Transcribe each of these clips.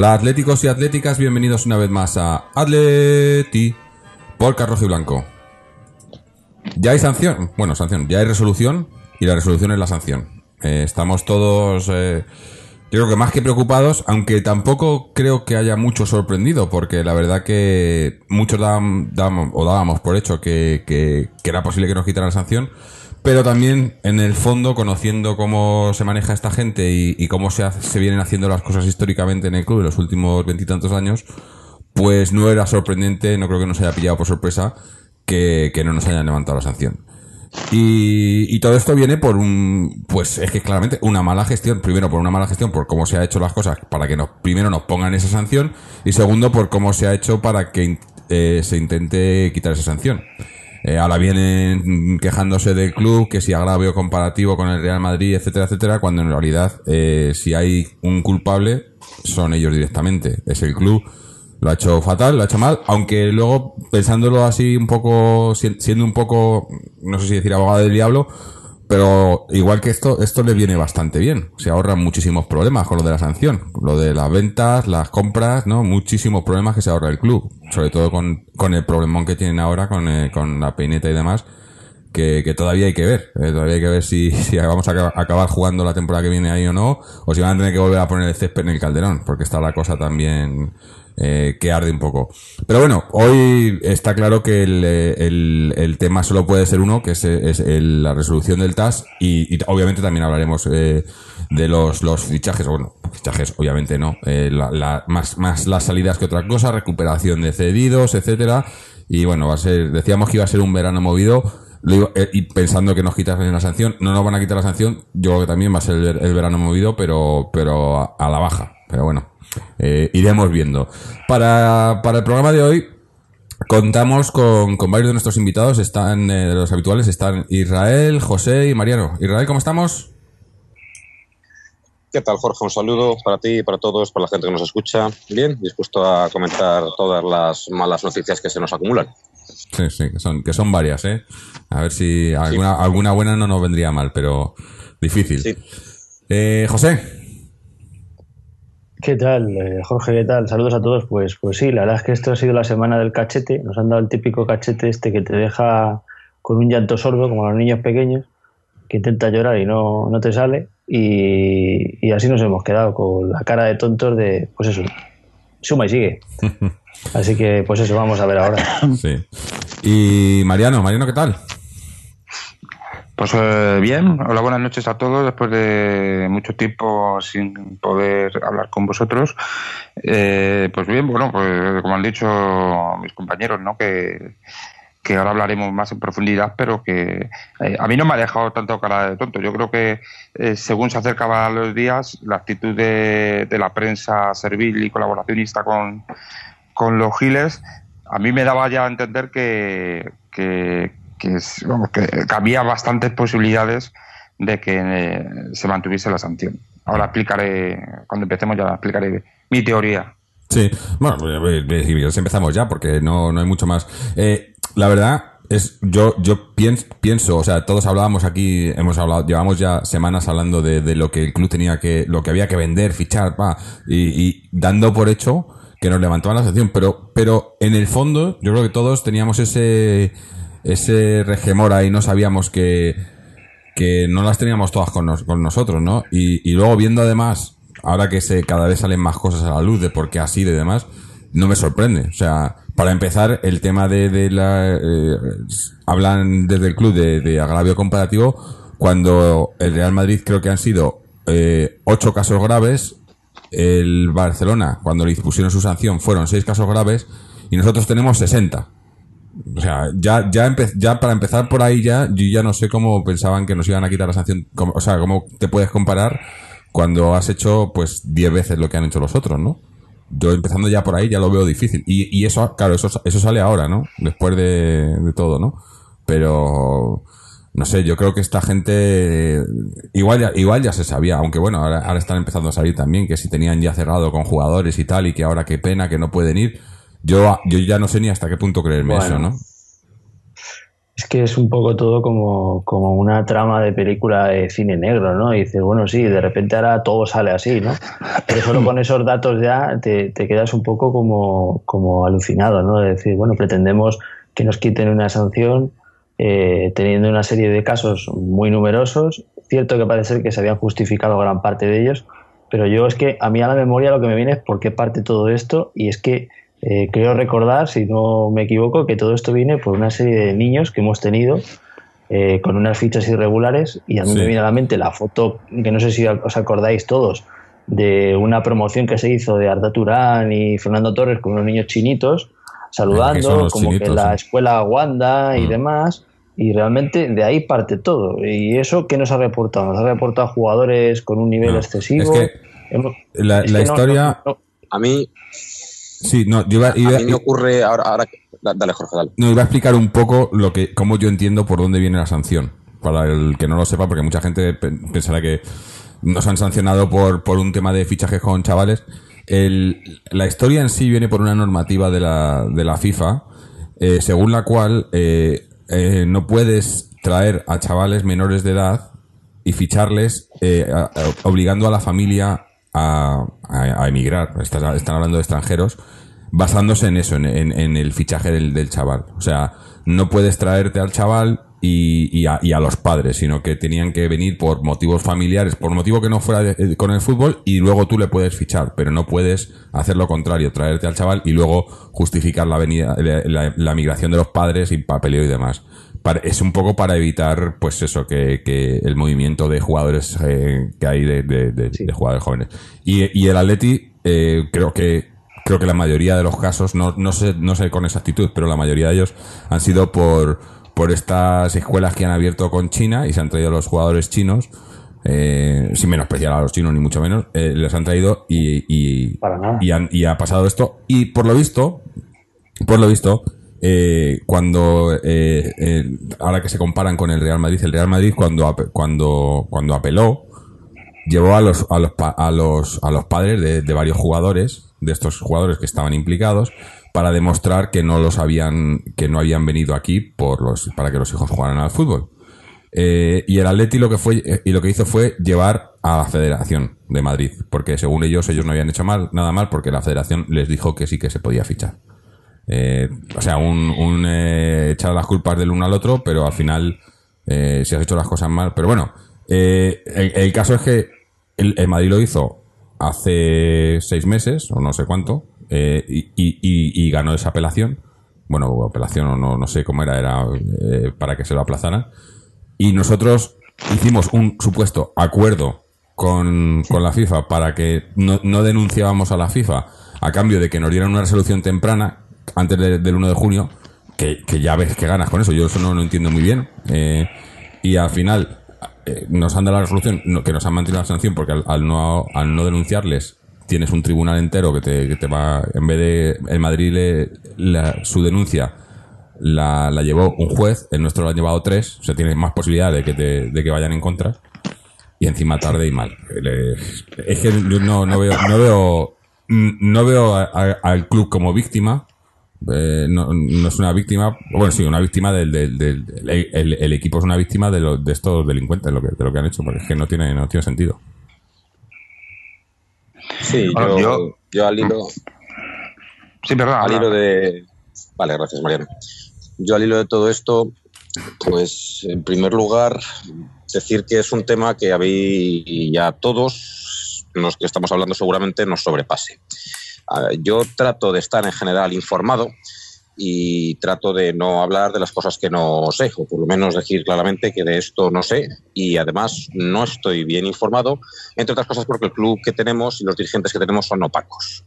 Hola atléticos y atléticas, bienvenidos una vez más a Atleti por Carrojo y Blanco. Ya hay sanción, bueno, sanción, ya hay resolución y la resolución es la sanción. Eh, estamos todos, eh, yo creo que más que preocupados, aunque tampoco creo que haya mucho sorprendido, porque la verdad que muchos o dábamos por hecho que, que- que era posible que nos quitaran la sanción, pero también en el fondo, conociendo cómo se maneja esta gente y, cómo se, se vienen haciendo las cosas históricamente en el club en los últimos veintitantos años, pues no era sorprendente, no creo que nos haya pillado por sorpresa que, que no nos hayan levantado la sanción. Y, y todo esto viene por un, pues es que claramente una mala gestión. Primero por una mala gestión, por cómo se ha hecho las cosas para que nos, primero nos pongan esa sanción y segundo por cómo se ha hecho para que eh, se intente quitar esa sanción. Eh, ahora vienen quejándose del club, que si agravio comparativo con el Real Madrid, etcétera, etcétera, cuando en realidad eh, si hay un culpable son ellos directamente. Es el club lo ha hecho fatal, lo ha hecho mal, aunque luego pensándolo así un poco, si- siendo un poco, no sé si decir abogado del diablo, pero igual que esto, esto le viene bastante bien. Se ahorran muchísimos problemas con lo de la sanción, lo de las ventas, las compras, ¿no? Muchísimos problemas que se ahorra el club, sobre todo con, con el problemón que tienen ahora con, eh, con la peineta y demás. Que, todavía hay que ver, eh, todavía hay que ver si, vamos a acabar- jugando la temporada que viene ahí o no, o si van a tener que volver a poner el césped en el calderón, porque está la cosa también eh, que arde un poco. Pero bueno, hoy está claro que el, eh, tema solo puede ser uno, que es, el- la resolución del TAS, y, obviamente también hablaremos eh, de los, fichajes, bueno, fichajes obviamente no, más, más las salidas que otra cosa, recuperación de cedidos, etcétera, y bueno, va a ser, decíamos que iba a ser un verano movido, lo iba- eh, y pensando que nos quitasen la sanción, no nos van a quitar la sanción, yo creo que también va a ser el, ver- el verano movido, pero, pero a, la baja. Pero bueno, eh, iremos viendo. Para, para el programa de hoy, contamos con, con varios de nuestros invitados, están eh, los habituales, están Israel, José y Mariano. Israel, ¿cómo estamos? ¿Qué tal, Jorge? Un saludo para ti para todos, para la gente que nos escucha. Bien, dispuesto a comentar todas las malas noticias que se nos acumulan. Sí, sí, que son, que son varias, ¿eh? A ver si alguna, alguna buena no nos vendría mal, pero difícil. Sí. Eh, José, ¿Qué tal, eh, Jorge? ¿Qué tal? Saludos a todos. Pues, pues sí, la verdad es que esto ha sido la semana del cachete. Nos han dado el típico cachete este que te deja con un llanto sordo, como los niños pequeños, que intenta llorar y no, no te sale. Y, y así nos hemos quedado con la cara de tontos de, pues eso, suma y sigue. Así que, pues eso, vamos a ver ahora. sí. Y Mariano, Mariano, ¿qué tal? Pues eh, bien, hola, buenas noches a todos. Después de mucho tiempo sin poder hablar con vosotros, Eh, pues bien, bueno, pues como han dicho mis compañeros, ¿no? Que, que ahora hablaremos más en profundidad, pero que eh, a mí no me ha dejado tanto cara de tonto. Yo creo que eh, según se acercaban los días, la actitud de, de la prensa servil y colaboracionista con, con los giles, a mí me daba ya a entender que, que, había bastantes posibilidades de que eh, se mantuviese la sanción. Ahora explicaré, cuando empecemos ya explicaré mi teoría. Sí, bueno, quieres empezamos ya porque no, no hay mucho más. Eh, la verdad es, yo, yo pienso, pienso, o sea, todos hablábamos aquí, hemos hablado, llevamos ya semanas hablando de, de lo que el club tenía que, lo que había que vender, fichar, pa, y dando por hecho que nos levantaban la sanción, pero, pero en el fondo, yo creo que todos teníamos ese, ese regemor ahí, no sabíamos que, que no las teníamos todas con, nos- con nosotros, ¿no? Y, y luego viendo además, ahora que se cada vez salen más cosas a la luz de por qué así de demás, no me sorprende. O sea, para empezar, el tema de, de la... eh, hablan desde el club de, de agravio comparativo cuando el Real Madrid creo que han sido eh, ocho casos graves, el Barcelona, cuando le impusieron su sanción, fueron seis casos graves y nosotros tenemos 60. O sea, ya, ya, para empezar por ahí ya, yo ya no sé cómo pensaban que nos iban a quitar la sanción. O sea, cómo te puedes comparar cuando has hecho pues 10 veces lo que han hecho los otros, ¿no? Yo empezando ya por ahí ya lo veo difícil. Y, y eso, claro, eso, eso sale ahora, ¿no? Después de, de todo, ¿no? Pero no sé, yo creo que esta gente igual ya, igual ya se sabía, aunque bueno, ahora, ahora están empezando a salir también que si tenían ya cerrado con jugadores y tal y que ahora qué pena que no pueden ir. Yo, yo ya no sé ni hasta qué punto creerme Bueno. eso, ¿no? Es que es un poco todo como, como una trama de película de cine negro, ¿no? Y dices, bueno, sí, de repente ahora todo sale así, ¿no? Pero solo con esos datos ya te, te quedas un poco como, como alucinado, ¿no? De decir, bueno, pretendemos que nos quiten una sanción eh, teniendo una serie de casos muy numerosos. Cierto que parece ser que se habían justificado gran parte de ellos, pero yo es que a mí a la memoria lo que me viene es por qué parte todo esto y es que eh, creo recordar, si no me equivoco, que todo esto viene por una serie de niños que hemos tenido eh, con unas fichas irregulares y a mí Sí. me viene a la mente la foto, que no sé si os acordáis todos, de una promoción que se hizo de Arda Turán y Fernando Torres con unos niños chinitos ¿Qué son saludando, como que la escuela Wanda y Mm. demás. Y realmente de ahí parte todo. ¿Y eso qué nos ha reportado? Nos ha reportado jugadores con un nivel No, excesivo. es que Hemos- La, es la que no- historia. no- no- A mí, Sí, no, yo iba, a mí me ocurre ahora, dale Jorge, dale. no, iba a explicar un poco lo que, cómo yo entiendo por dónde viene la sanción. Para el que no lo sepa, porque mucha gente pe- pensará que nos han sancionado por, por un tema de fichajes con chavales. El- la historia en sí viene por una normativa de la, de la FIFA, eh, según la cual eh, eh, no puedes traer a chavales menores de edad y ficharles eh, obligando a la familia a, a- emigrar. Están hablando de extranjeros basándose en eso, en, en- en el fichaje del, del chaval. O sea, no puedes traerte al chaval y, y a, y a los padres, sino que tenían que venir por motivos familiares, por motivo que no fuera de- eh, con el fútbol, y luego tú le puedes fichar, pero no puedes hacer lo contrario, traerte al chaval y luego justificar la, venida, la, la- la migración de los padres y papeleo y demás. Para- es un poco para evitar, pues eso, que, que el movimiento de jugadores eh, que hay de, de- de- de jugadores jóvenes. Y, y el Atleti, eh, creo que creo que la mayoría de los casos, no, no sé, no sé con exactitud, pero la mayoría de ellos han sido por, por estas escuelas que han abierto con China y se han traído los jugadores chinos, eh, sin menospreciar a los chinos ni mucho menos, eh, les han traído y, y, Para nada. y, han- y ha pasado esto. Y por lo visto, por lo visto, eh, cuando eh, eh, ahora que se comparan con el Real Madrid, el Real Madrid cuando cuando cuando apeló llevó a los a los a los a los padres de, de varios jugadores de estos jugadores que estaban implicados para demostrar que no los habían que no habían venido aquí por los para que los hijos jugaran al fútbol Eh, y el Atleti lo que fue eh, y lo que hizo fue llevar a la Federación de Madrid porque según ellos ellos no habían hecho mal nada mal porque la Federación les dijo que sí que se podía fichar eh, o sea, un, eh, echar las culpas del uno al otro, pero al final, eh, si has hecho las cosas mal. Pero bueno, el, caso es que el Madrid lo hizo hace seis meses, o no sé cuánto, eh, y, y- y- ganó esa apelación. Bueno, apelación o no, no sé cómo era, era eh, para que se lo aplazaran. Y nosotros hicimos un supuesto acuerdo con, con la FIFA para que no, no denunciábamos a la FIFA a cambio de que nos dieran una resolución temprana antes de- del 1 de junio, que, que ya ves que ganas con eso. Yo eso no lo entiendo muy bien. Eh, y al final eh, nos han dado la resolución que nos han mantenido la sanción porque al, no, al no denunciarles tienes un tribunal entero que te, que te va, en vez de en Madrid la- su denuncia la, la llevó un juez, el nuestro lo han llevado tres, o sea, tiene más posibilidad de que, te- de que vayan en contra. Y encima tarde y mal. Es que yo no, no veo, no veo, no veo a- al club como víctima. Eh, no, no es una víctima, bueno, sí, una víctima del, del, del- el, el- el equipo es una víctima de, lo- de estos delincuentes, de lo, que, de lo que han hecho, porque es que no tiene, no tiene sentido. Sí, Bueno, yo, yo- yo al hilo, Sí, perdón. al hilo de... Vale, gracias, Mariano. Yo al hilo de todo esto, pues en primer lugar, decir que es un tema que a mí y a todos los que estamos hablando seguramente nos sobrepase. Ah, Yo trato de estar en general informado y trato de no hablar de las cosas que no sé, o por lo menos decir claramente que de esto no sé y además no estoy bien informado, entre otras cosas porque el club que tenemos y los dirigentes que tenemos son opacos.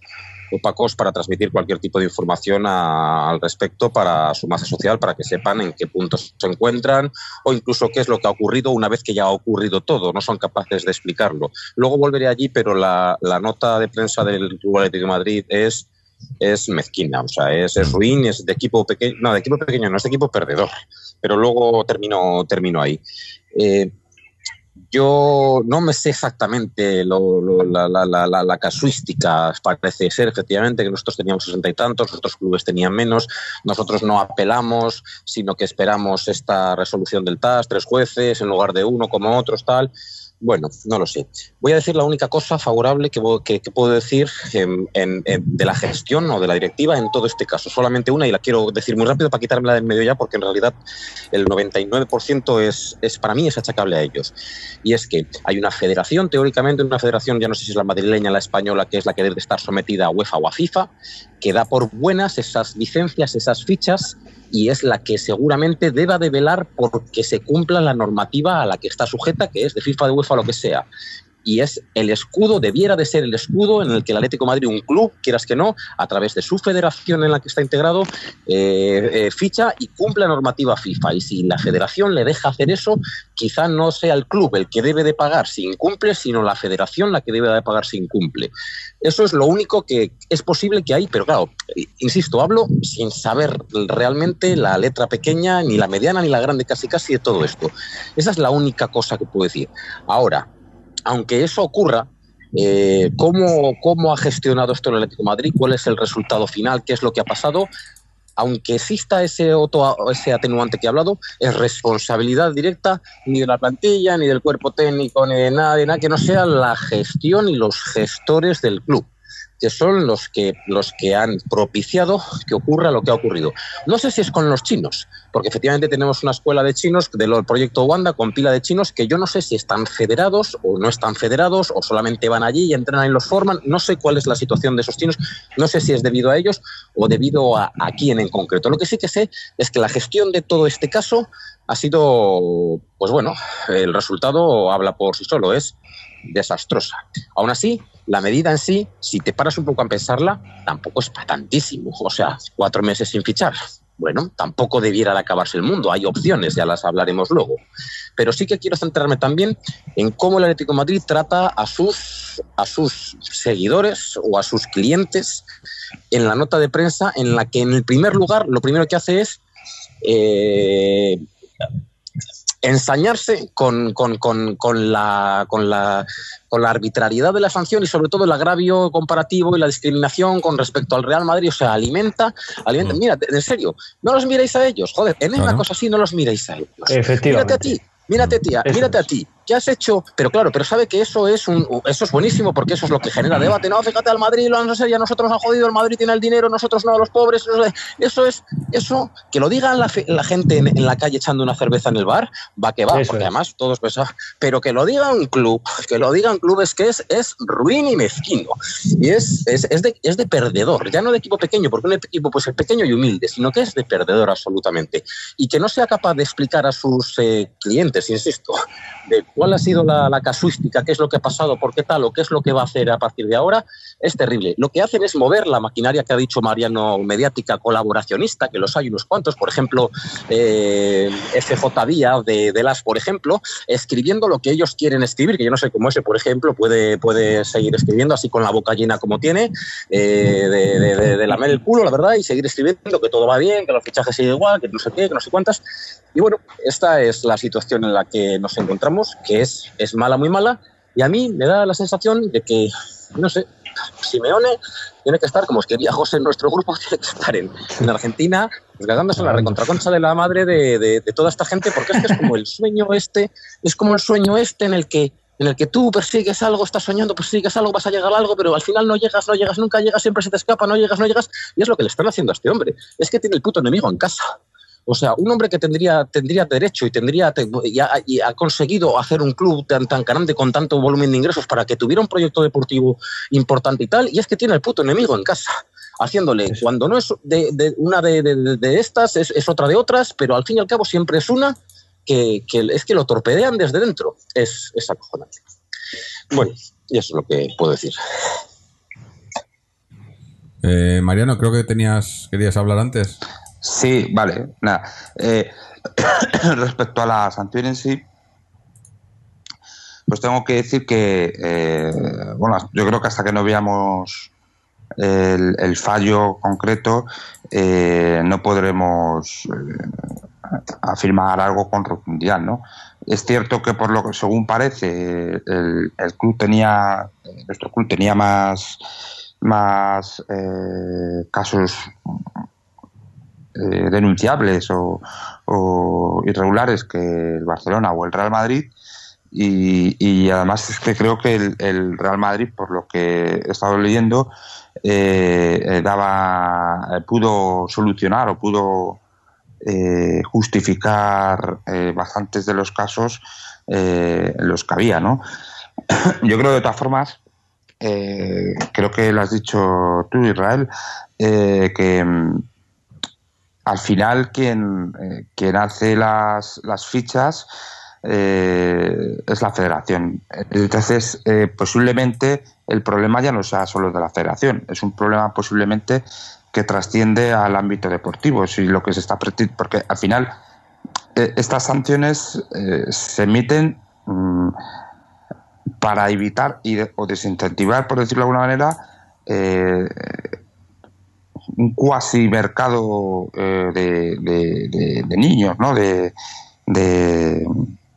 Opacos para transmitir cualquier tipo de información a- al respecto para su masa social, para que sepan en qué puntos se encuentran o incluso qué es lo que ha ocurrido una vez que ya ha ocurrido todo. No son capaces de explicarlo. Luego volveré allí, pero la, nota de prensa del Club Atlético de Madrid es mezquina, o sea, es, es ruin, es de equipo pequeño, no, de equipo pequeño, no es de equipo perdedor, pero luego termino, termino ahí. Eh, yo no me sé exactamente lo- lo- la, la- la- la- casuística. Parece ser efectivamente que nosotros teníamos sesenta y tantos, otros clubes tenían menos. Nosotros no apelamos, sino que esperamos esta resolución del TAS, tres jueces en lugar de uno como otros, tal. Bueno, no lo sé. Voy a decir la única cosa favorable que, puedo decir en- en- de la gestión o de la directiva en todo este caso. Solamente una y la quiero decir muy rápido para quitármela del medio ya, porque en realidad el 99% es, es para mí es achacable a ellos. Y es que hay una federación, teóricamente, una federación, ya no sé si es la madrileña la española, que es la que debe estar sometida a UEFA o a FIFA, que da por buenas esas licencias, esas fichas, y es la que seguramente deba de velar porque se cumpla la normativa a la que está sujeta, que es de FIFA, de UEFA, lo que sea. Y es el escudo, debiera de ser el escudo en el que el Atlético Madrid, un club, quieras que no, a través de su federación en la que está integrado, eh, eh, ficha y cumple la normativa FIFA. Y si la federación le deja hacer eso, quizá no sea el club el que debe de pagar si incumple, sino la federación la que debe de pagar si incumple. Eso es lo único que es posible que hay, pero claro, insisto, hablo sin saber realmente la letra pequeña, ni la mediana, ni la grande, casi casi de todo esto. Esa es la única cosa que puedo decir. Ahora, aunque eso ocurra, eh, ¿cómo, ¿cómo ha gestionado esto el Atlético Madrid? ¿Cuál es el resultado final? ¿Qué es lo que ha pasado? Aunque exista ese, otro, ese atenuante que he hablado, es responsabilidad directa ni de la plantilla, ni del cuerpo técnico, ni de nada, de nada que no sea la gestión y los gestores del club que son los que, los que han propiciado que ocurra lo que ha ocurrido. No sé si es con los chinos, porque efectivamente tenemos una escuela de chinos del proyecto Wanda con pila de chinos que yo no sé si están federados o no están federados o solamente van allí y entrenan y los forman. No sé cuál es la situación de esos chinos, no sé si es debido a ellos o debido a, a quién en concreto. Lo que sí que sé es que la gestión de todo este caso ha sido, pues bueno, el resultado habla por sí solo, es desastrosa. Aún así, la medida en sí, si te paras un poco a pensarla, tampoco es para tantísimo. O sea, cuatro meses sin fichar. Bueno, tampoco debiera de acabarse el mundo. Hay opciones, ya las hablaremos luego. Pero sí que quiero centrarme también en cómo el Atlético Madrid trata a sus, a sus seguidores o a sus clientes en la nota de prensa, en la que en el primer lugar lo primero que hace es eh, ensañarse con, con, con, con, la, con, la, con la arbitrariedad de la sanción y sobre todo el agravio comparativo y la discriminación con respecto al Real Madrid. O sea, alimenta, alimenta. Mm. Mira, en serio, no los miréis a ellos. Joder, en una cosa así no los miréis a ellos. Efectivamente. Mírate a ti, mírate, tía, Eso mírate es. a ti. ¿Qué has hecho? Pero claro, pero sabe que eso es un, eso es buenísimo porque eso es lo que genera debate. No, fíjate al Madrid, lo han hacer, ya nosotros nos ha jodido, el Madrid tiene el dinero, nosotros no, los pobres. Eso es, eso es, eso, que lo digan la, fe- la gente en, en la calle echando una cerveza en el bar, va que va, Eso porque es. además todos pensan, pero que lo diga un club, que lo digan clubes que es, es ruin y mezquino. Y es, es, es de, es de perdedor, ya no de equipo pequeño, porque un equipo pues es pequeño y humilde, sino que es de perdedor absolutamente. Y que no sea capaz de explicar a sus eh, clientes, insisto, de cuál ha sido la, la casuística, qué es lo que ha pasado, por qué tal o qué es lo que va a hacer a partir de ahora, es terrible. Lo que hacen es mover la maquinaria que ha dicho Mariano, mediática colaboracionista, que los hay unos cuantos, por ejemplo, eh, FJ Díaz de, de las, por ejemplo, escribiendo lo que ellos quieren escribir, que yo no sé cómo ese, por ejemplo, puede, puede seguir escribiendo así con la boca llena como tiene, eh, de, de, lamer el culo, la verdad, y seguir escribiendo que todo va bien, que los fichajes siguen igual, que no sé qué, que no sé cuántas. Y bueno, esta es la situación en la que nos encontramos, que es, es mala, muy mala, y a mí me da la sensación de que, no sé, Simeone tiene que estar, como os quería José en nuestro grupo, tiene que estar en, en Argentina, desgarrándose en la recontraconcha de la madre de, de- de toda esta gente, porque es que es como el sueño este, es como el sueño este en el que en el que tú persigues algo, estás soñando, persigues algo, vas a llegar a algo, pero al final no llegas, no llegas, nunca llegas, siempre se te escapa, no llegas, no llegas, y es lo que le están haciendo a este hombre. Es que tiene el puto enemigo en casa. O sea, un hombre que tendría, tendría derecho y, tendría, te- y, ha, y ha conseguido hacer un club tan, tan grande con tanto volumen de ingresos para que tuviera un proyecto deportivo importante y tal, y es que tiene el puto enemigo en casa, haciéndole, cuando no es de, de una de, de- de estas, es, es otra de otras, pero al fin y al cabo siempre es una que, que es que lo torpedean desde dentro. Es, es acojonante. Bueno, y eso es lo que puedo decir. Eh, Mariano, creo que tenías querías hablar antes. Sí, vale, nada. Eh, respecto a la sanción en sí, pues tengo que decir que, eh, bueno, yo creo que hasta que no veamos el, el fallo concreto, eh, no podremos eh, afirmar algo con rotundidad, ¿no? Es cierto que por lo que según parece el, el club tenía, nuestro club tenía más, más eh, casos eh, denunciables o, irregulares que el Barcelona o el Real Madrid y, y además es que creo que el, Real Madrid, por lo que he estado leyendo, eh, daba, pudo solucionar o pudo eh, justificar eh, bastantes de los casos eh, los que había, ¿no? Yo creo de todas formas, eh, creo que lo has dicho tú, Israel, que mm, al final quien, eh, quien hace las, las fichas eh, es la federación. Entonces, eh, posiblemente el problema ya no sea solo de la federación, es un problema posiblemente que trasciende al ámbito deportivo. Si lo que se está porque al final eh, estas sanciones se emiten mm, para evitar y o desincentivar, por decirlo de alguna manera, un cuasi mercado eh, de, de- niños, ¿no? De, de-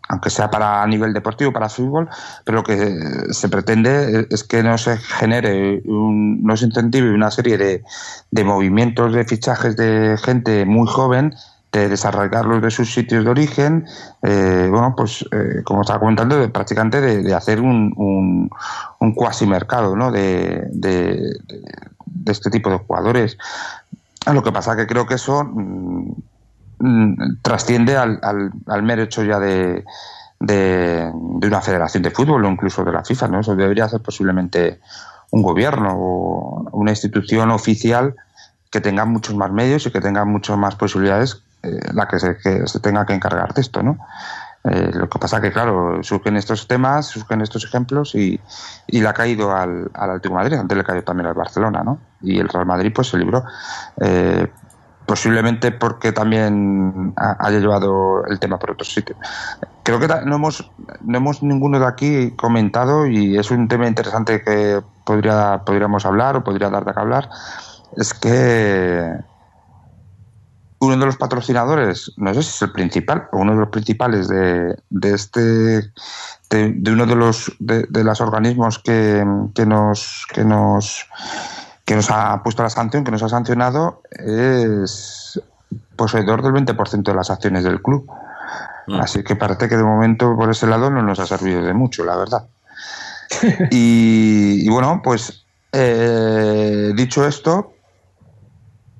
aunque sea para a nivel deportivo, para fútbol, pero lo que se pretende es que no se genere, un, no se incentive una serie de, de movimientos de fichajes de gente muy joven, de desarraigarlos de sus sitios de origen, eh, bueno, pues eh, como estaba comentando, de, prácticamente de, de hacer un, un, un cuasi mercado ¿no? de, de, de- este tipo de jugadores. Lo que pasa que creo que eso mm, mm, trasciende al, al, al mero hecho ya de, de, de una federación de fútbol o incluso de la FIFA, ¿no? Eso debería ser posiblemente un gobierno o una institución oficial que tenga muchos más medios y que tenga muchas más posibilidades eh, la que se, que se tenga que encargar de esto, ¿no? Eh, lo que pasa que, claro, surgen estos temas, surgen estos ejemplos y, y le ha caído al, al Atlético Madrid, antes le cayó también al Barcelona, ¿no? Y el Real Madrid pues se libró. Eh, posiblemente porque también ha- haya llevado el tema por otro sitio. Creo que no hemos, no hemos ninguno de aquí comentado y es un tema interesante que podría, podríamos hablar o podría dar de qué hablar. Es que uno de los patrocinadores, no sé si es el principal, o uno de los principales de, de este, de, de uno de los de, de los organismos que, que nos que nos que nos ha puesto la sanción, que nos ha sancionado, es poseedor del 20% de las acciones del club. Así que parece que de momento por ese lado no nos ha servido de mucho, la verdad. y, y bueno, pues eh, dicho esto,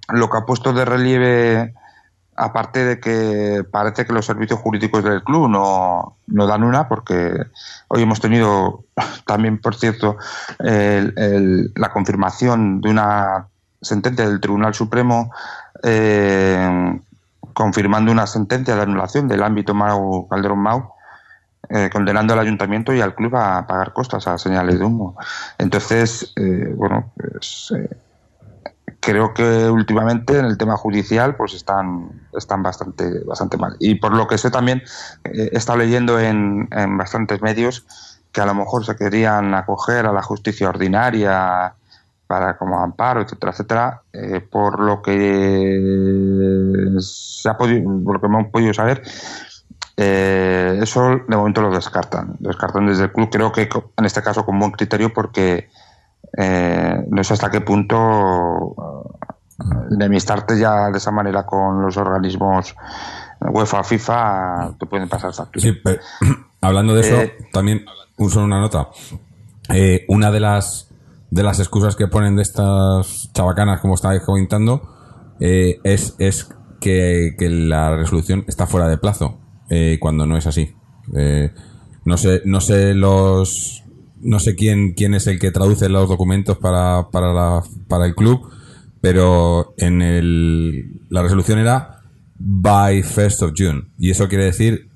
lo que ha puesto de relieve, aparte de que parece que los servicios jurídicos del club no, no dan una, porque hoy hemos tenido también, por cierto, el- la confirmación de una sentencia del Tribunal Supremo eh, confirmando una sentencia de anulación del ámbito Mau Calderón Mau eh, condenando al ayuntamiento y al club a pagar costas a señales de humo. Entonces, eh, bueno, pues eh, creo que últimamente en el tema judicial pues están, están bastante, bastante mal. Y por lo que sé también, eh, he estado leyendo en, en bastantes medios que a lo mejor se querían acoger a la justicia ordinaria para como amparo, etcétera, etcétera, eh, por lo que se ha podido, por lo que hemos podido saber, eh, eso de momento lo descartan. Descartan desde el club, creo que en este caso con buen criterio, porque eh, no sé hasta qué punto eh, enemistarte ya de esa manera con los organismos UEFA, FIFA, te pueden pasar factura. Sí, pero, hablando de eso, Eh, también un- solo una nota. Eh, una de las de las excusas que ponen de estas chabacanas, como estabais comentando, eh, es, es que, que la resolución está fuera de plazo, eh, cuando no es así. Eh, no sé, no sé los no sé quién quién es el que traduce los documentos para, para, la, para el club, pero en el, la resolución era by 1st of June. Y eso quiere decir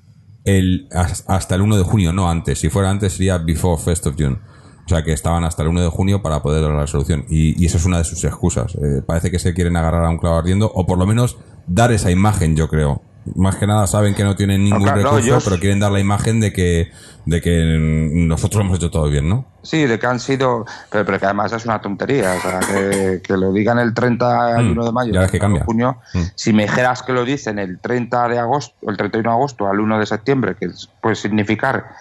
el, has- hasta el 1 de junio, no antes. Si fuera antes sería before 1st of June. O sea que estaban hasta el 1 de junio para poder dar la resolución. Y, y eso es una de sus excusas. Eh, parece que se quieren agarrar a un clavo ardiendo, o por lo menos dar esa imagen, yo creo. Más que nada saben que no tienen ningún claro, no, recurso, pero quieren dar la imagen de que, de que nosotros hemos hecho todo bien, ¿no? Sí, de que han sido. Pero, pero que además es una tontería. O sea, que, que lo digan el 30 y Mm, 1 de mayo, ya ves que el 1 de cambia. junio. Mm. Si me dijeras que lo dicen el 30 de agosto, el 31 de agosto al 1 de septiembre, que puede significar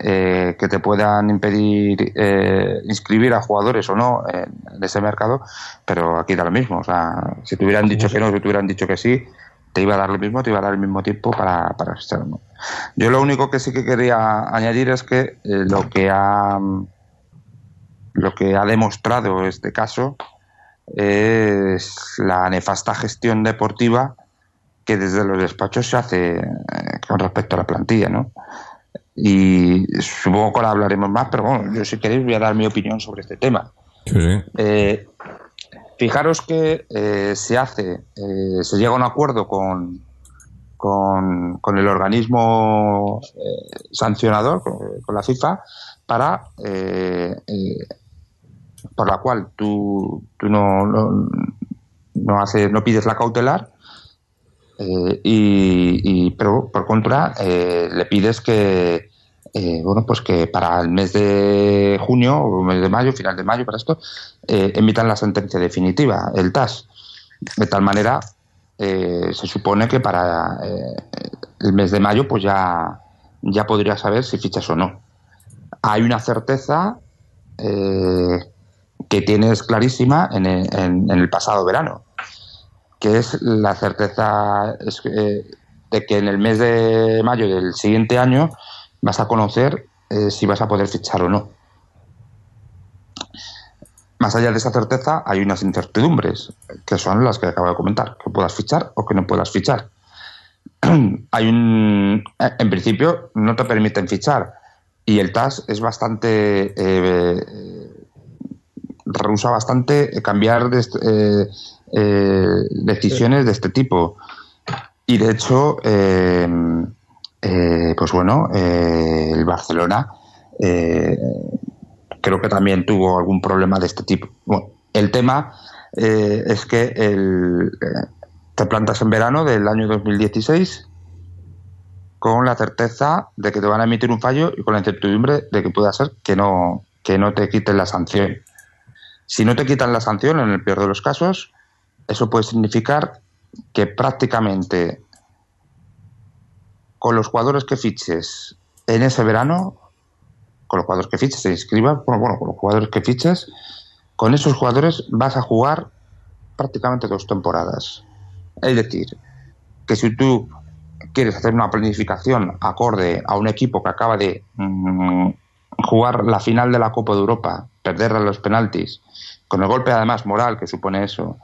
eh, que te puedan impedir eh, inscribir a jugadores o no en, en ese mercado, pero aquí da lo mismo. O sea, si te hubieran dicho que no, si te hubieran dicho que sí, te iba a dar lo mismo, te iba a dar el mismo tiempo para, para fichar o no. Yo lo único que sí que quería añadir es que eh, lo que ha lo que ha demostrado este caso es la nefasta gestión deportiva que desde los despachos se hace eh, con respecto a la plantilla, ¿no? Y supongo que ahora hablaremos más, pero bueno, yo si queréis voy a dar mi opinión sobre este tema. Sí, sí. Eh, fijaros que eh, se hace, eh, se llega a un acuerdo con, con, el organismo eh, sancionador, con, la FIFA, para por la cual tú, tú no, no, no, haces, no pides la cautelar, y, pero por contra le pides que eh, bueno pues que para el mes de junio o mes de mayo final de mayo para esto eh, emitan la sentencia definitiva el TAS. De tal manera eh, se supone que para el mes de mayo pues ya ya podría saber si fichas o no. Hay una certeza que tienes clarísima en el, en- en el pasado verano que es la certeza de que en el mes de mayo del siguiente año vas a conocer eh, si vas a poder fichar o no. Más allá de esa certeza, hay unas incertidumbres, que son las que acabo de comentar, que puedas fichar o que no puedas fichar. hay un. eh, En principio, no te permiten fichar. Y el TAS es bastante. eh, rehúsa bastante cambiar de, eh, eh, decisiones de este tipo. Y de hecho, eh, eh, pues bueno, eh, el Barcelona eh, creo que también tuvo algún problema de este tipo. El tema eh, es que el, te plantas en verano del año 2016 con la certeza de que te van a emitir un fallo y con la incertidumbre de que pueda ser que no, que no te quiten la sanción. Si no te quitan la sanción, en el peor de los casos, eso puede significar que prácticamente con los jugadores que fiches en ese verano, con los jugadores que fiches, te inscribas, bueno, bueno, con los jugadores que fiches, con esos jugadores vas a jugar prácticamente dos temporadas. Es decir, que si tú quieres hacer una planificación acorde a un equipo que acaba de mm, jugar la final de la Copa de Europa, perder los penaltis, con el golpe además moral que supone eso,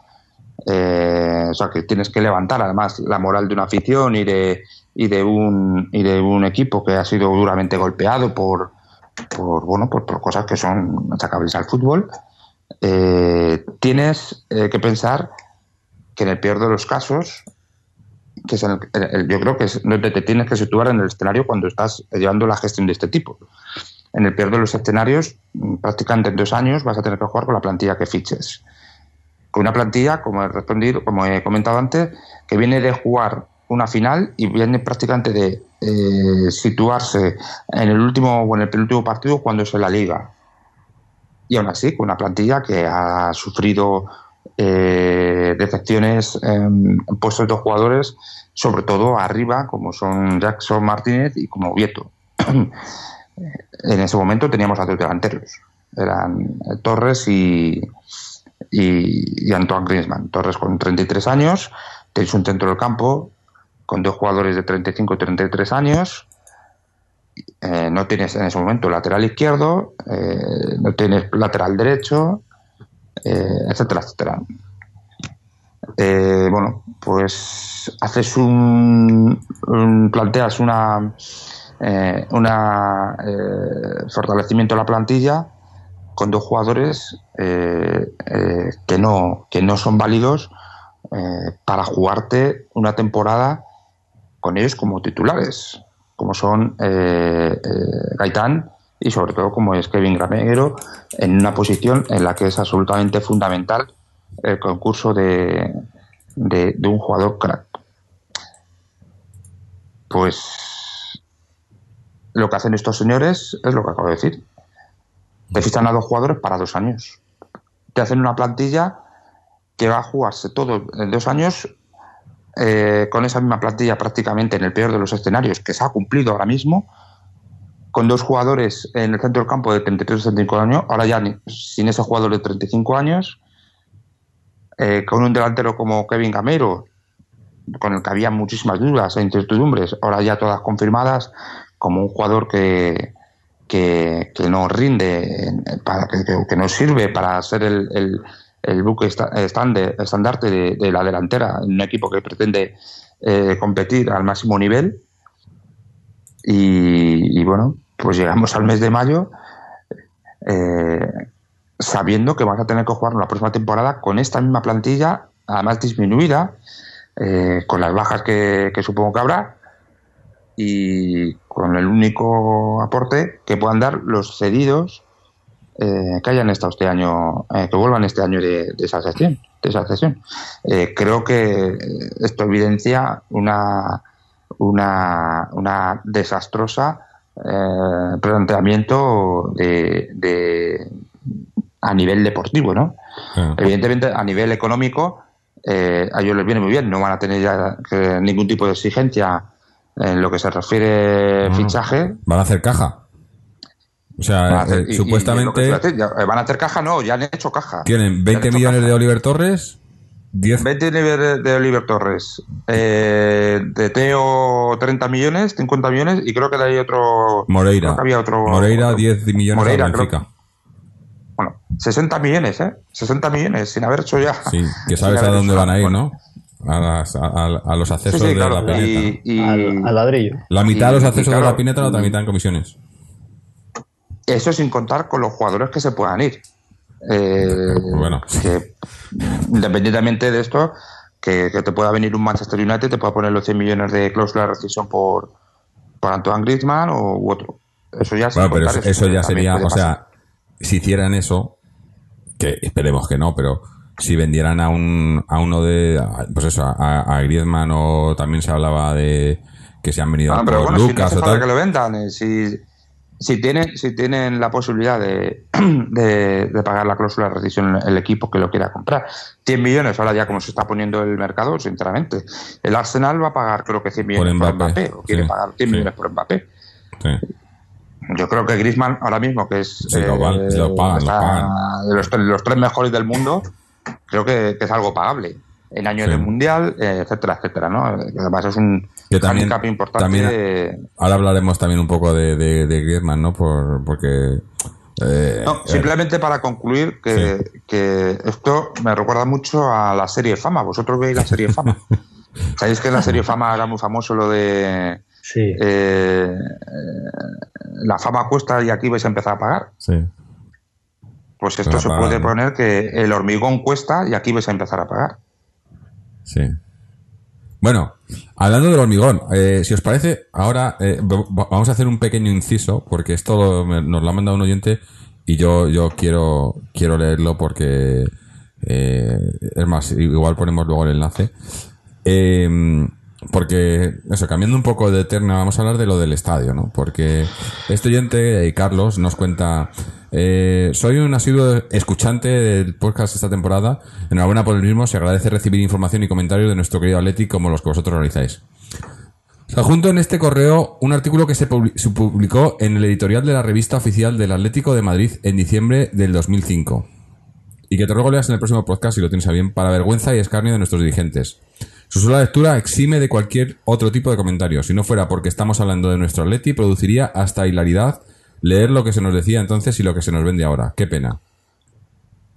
eh, o sea que tienes que levantar además la moral de una afición y de y de un y de un equipo que ha sido duramente golpeado por por bueno por, por cosas que son achacables al fútbol eh, tienes eh, que pensar que en el peor de los casos que es el- el- yo creo que es donde te tienes que situar en el escenario cuando estás llevando la gestión de este tipo. En el peor de los escenarios mm, prácticamente en dos años vas a tener que jugar con la plantilla que fiches. Con una plantilla, como he respondido, como he comentado antes, que viene de jugar una final y viene prácticamente de eh, situarse en el último o en el penúltimo partido cuando es en la liga. Y aún así, con una plantilla que ha sufrido eh, decepciones en, en puestos de jugadores, sobre todo arriba, como son Jackson Martínez y como Vieto. en ese momento teníamos a dos delanteros. Eran eh, Torres y Antoine Griezmann. Torres con 33 años, tenéis un centro del campo con dos jugadores de 35 y 33 años. Eh, no tienes en ese momento lateral izquierdo, eh, no tienes lateral derecho, eh, etcétera, etcétera. Bueno, pues haces un, un- planteas una una fortalecimiento de la plantilla con dos jugadores que no que no son válidos para jugarte una temporada con ellos como titulares, como son eh, eh, Gaitán y sobre todo como es Kevin Gramero en una posición en la que es absolutamente fundamental el concurso de, de, un jugador crack. Pues lo que hacen estos señores es lo que acabo de decir. Te fichan a dos jugadores para dos años. Te hacen una plantilla que va a jugarse todo en dos años eh, con esa misma plantilla prácticamente en el peor de los escenarios que se ha cumplido ahora mismo, con dos jugadores en el centro del campo de 33 35 años, ahora ya ni- sin ese jugador de 35 años, eh, con un delantero como Kevin Gamero, con el que había muchísimas dudas e incertidumbres, ahora ya todas confirmadas, como un jugador que, que, que no rinde, para, que, no sirve para ser el- el buque estandarte de, de la delantera en un equipo que pretende eh, competir al máximo nivel. Y, bueno, pues llegamos al mes de mayo eh, sabiendo que vas a tener que jugar la próxima temporada con esta misma plantilla, además disminuida, eh, con las bajas que supongo que habrá y con el único aporte que puedan dar los cedidos eh, que hayan estado este año, eh, que vuelvan este año de, de esa sesión. De esa sesión. Eh, creo que esto evidencia una, una, una desastrosa eh, planteamiento de, de- a nivel deportivo, ¿no? Claro. Evidentemente, a nivel económico, eh, a ellos les viene muy bien, no van a tener ya que ningún tipo de exigencia en lo que se refiere no. fichaje. Van a hacer caja. O sea, Van a hacer- eh, y- y- y supuestamente lo que te iba a decir, ya, eh, van a hacer caja, no, ya han hecho caja. tienen Ya han 20 hecho millones caja. de Oliver Torres, 10 20 de, de Oliver Torres, eh, de Teo 30 millones, 50 millones y creo que de ahí otro. Moreira. creo que había otro. Moreira, otro- 10 millones Moreira, Benfica. Bueno, 60 millones, ¿eh? 60 millones, sin haber hecho ya. Sí, que sabes a dónde hecho- van a ir, bueno, ¿no? A, las- a- a- los Sí, accesos sí, de claro. la peleta. y, y- al, al ladrillo. La mitad de los y- y accesos de claro, la pineta, la otra y- mitad en comisiones. Eso sin contar con los jugadores que se puedan ir. Eh, Bueno. que, independientemente de esto, que, que te pueda venir un Manchester United, te pueda poner los 100 millones de cláusula de rescisión por, por Antoine Griezmann o u otro. Eso ya Bueno, pero eso, eso ya sería, o sea, si hicieran eso, que esperemos que no, pero si vendieran a un a uno de, a- pues eso, a, a Griezmann o también se hablaba de que se han venido Ah, pero bueno, si no Lucas hace o falta tal. que lo vendan, eh, si, si tienen, si tienen la posibilidad de, de, de pagar la cláusula de rescisión el equipo que lo quiera comprar. 100 millones, ahora ya como se está poniendo el mercado, sinceramente. El Arsenal va a pagar creo que 100 millones por Mbappé, Mbappé, o quiere sí, pagar 100 sí. millones por Mbappé. Sí. Yo creo que Griezmann ahora mismo, que es lo van- lo pagan, lo está pagan. de los, tres- los tres mejores del mundo, creo que, que es algo pagable. En años Sí. de mundial, eh, etcétera, etcétera, ¿no? Además es un Que también- handicap importante. también- Ahora hablaremos también un poco de, de, de Griezmann, ¿no? Por, porque... eh, No, eh, simplemente para concluir que, que esto me recuerda mucho a la serie Fama. ¿Vosotros veis la serie Fama? ¿Sabéis que en la serie Fama era muy famoso lo de Sí. eh, la fama cuesta y aquí vais a empezar a pagar? sí. Pues esto se pagar, puede ¿no? poner que el hormigón cuesta y aquí vais a empezar a pagar. Sí. Bueno, hablando del hormigón, eh, si os parece, ahora eh, vamos a hacer un pequeño inciso, porque esto nos lo ha mandado un oyente y yo, yo quiero, quiero leerlo porque, eh, es más, igual ponemos luego el enlace. Eh, porque, eso, cambiando un poco de terna, vamos a hablar de lo del estadio, ¿no? Porque este oyente, eh, Carlos, nos cuenta, eh, soy un asiduo escuchante del podcast esta temporada. Enhorabuena por el mismo, se agradece recibir información y comentarios de nuestro querido Atleti como los que vosotros realizáis. Adjunto en este correo un artículo que se publicó en el editorial de la revista oficial del Atlético de Madrid en diciembre del 2005 y que te ruego leas en el próximo podcast si lo tienes a bien, para vergüenza y escarnio de nuestros dirigentes. Su sola lectura exime de cualquier otro tipo de comentario. Si no fuera porque estamos hablando de nuestro Atleti, produciría hasta hilaridad leer lo que se nos decía entonces y lo que se nos vende ahora. Qué pena.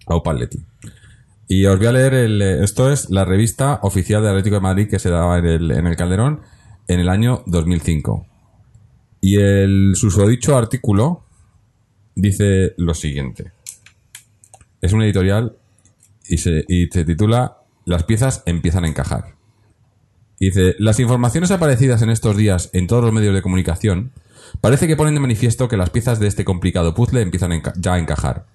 Aupa Atleti. Y os voy a leer el, eh, esto es la revista oficial de Atlético de Madrid que se daba en el, en el Calderón en el año 2005. Y el susodicho artículo dice lo siguiente. Es un editorial y se, y se titula Las piezas empiezan a encajar. Dice, las informaciones aparecidas en estos días en todos los medios de comunicación parece que ponen de manifiesto que las piezas de este complicado puzzle empiezan ya a encajar.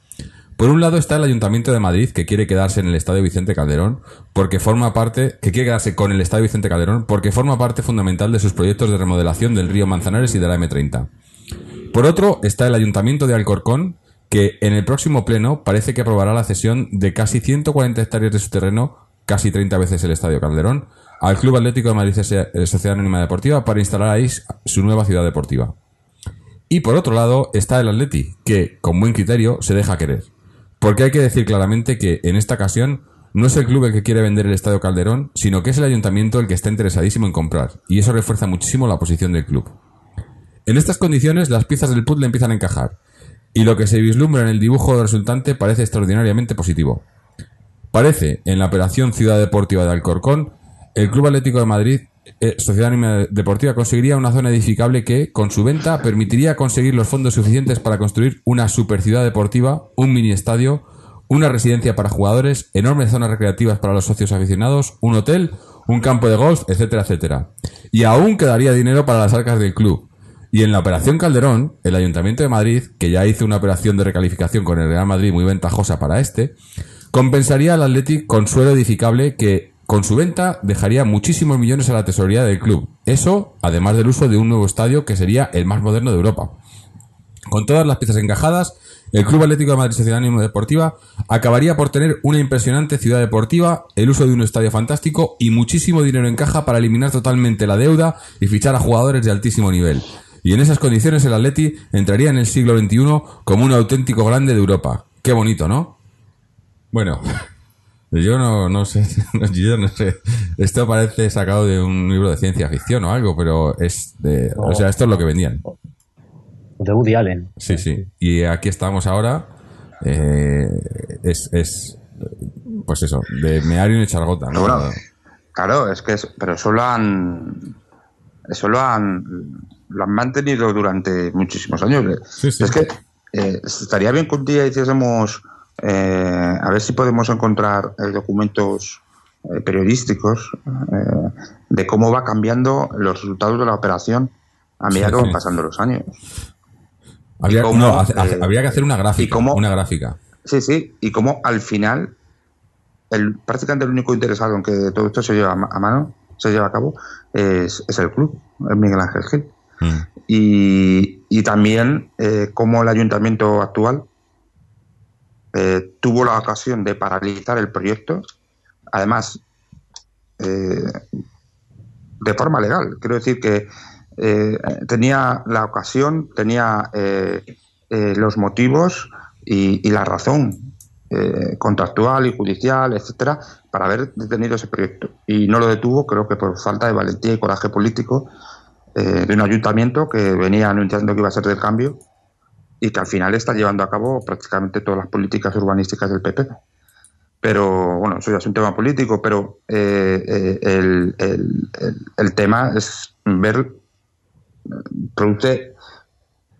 Por un lado está el Ayuntamiento de Madrid que quiere quedarse en el Estadio Vicente Calderón porque forma parte que quiere quedarse con el Estadio Vicente Calderón porque forma parte fundamental de sus proyectos de remodelación del río Manzanares y de la M30. Por otro está el Ayuntamiento de Alcorcón que en el próximo pleno parece que aprobará la cesión de casi 140 hectáreas de su terreno, casi 30 veces el Estadio Calderón, al Club Atlético de Madrid eh, Sociedad Anónima Deportiva para instalar ahí su nueva ciudad deportiva. Y por otro lado está el Atleti, que, con buen criterio, se deja querer. Porque hay que decir claramente que, en esta ocasión, no es el club el que quiere vender el Estadio Calderón, sino que es el ayuntamiento el que está interesadísimo en comprar, y eso refuerza muchísimo la posición del club. En estas condiciones, las piezas del puzzle empiezan a encajar, y lo que se vislumbra en el dibujo resultante parece extraordinariamente positivo. Parece, en la operación Ciudad Deportiva de Alcorcón, el Club Atlético de Madrid, eh, Sociedad Anónima Deportiva, conseguiría una zona edificable que, con su venta, permitiría conseguir los fondos suficientes para construir una super ciudad deportiva, un mini estadio, una residencia para jugadores, enormes zonas recreativas para los socios aficionados, un hotel, un campo de golf, etcétera, etcétera. Y aún quedaría dinero para las arcas del club. Y en la operación Calderón, el Ayuntamiento de Madrid, que ya hizo una operación de recalificación con el Real Madrid muy ventajosa para este, compensaría al Athletic con suelo edificable que, con su venta, dejaría muchísimos millones a la tesorería del club. Eso, además del uso de un nuevo estadio que sería el más moderno de Europa. Con todas las piezas encajadas, el Club Atlético de Madrid Sociedad Anónima Deportiva acabaría por tener una impresionante ciudad deportiva, el uso de un estadio fantástico y muchísimo dinero en caja para eliminar totalmente la deuda y fichar a jugadores de altísimo nivel. Y en esas condiciones el Atleti entraría en el siglo XXI como un auténtico grande de Europa. Qué bonito, ¿no? Bueno, yo no, no sé, yo no sé. Esto parece sacado de un libro de ciencia ficción o algo, pero es de, o sea, esto es lo que vendían. De Woody Allen. Sí, sí. Y aquí estamos ahora. eh, es, es, pues eso, de mear y echar gota, ¿no? Bueno, claro, es que es- pero eso lo han eso lo han lo han mantenido durante muchísimos años. Sí, sí. Es que eh, estaría bien que un día hiciésemos eh, a ver si podemos encontrar eh, documentos eh, periodísticos eh, de cómo va cambiando los resultados de la operación a medida Sí, que van sí. pasando los años. Habría, cómo, no, hace- hace- habría que hacer una y gráfica. cómo- Una gráfica. Sí, sí, y como al final, el, prácticamente el único interesado en que todo esto se lleve a, ma- a mano, se lleve a cabo, es, es el club, es Miguel Ángel Gil. Mm. Y, y también eh, como el ayuntamiento actual eh, tuvo la ocasión de paralizar el proyecto, además eh, de forma legal. Quiero decir que eh, tenía la ocasión, tenía eh, eh, los motivos y, y la razón contractual y judicial, etcétera, para haber detenido ese proyecto. Y no lo detuvo, creo que por falta de valentía y coraje político de un ayuntamiento que venía anunciando que iba a ser del cambio y que al final está llevando a cabo prácticamente todas las políticas urbanísticas del PP. Pero bueno, eso ya es un tema político, pero eh, eh, el, el- tema es ver, eh, produce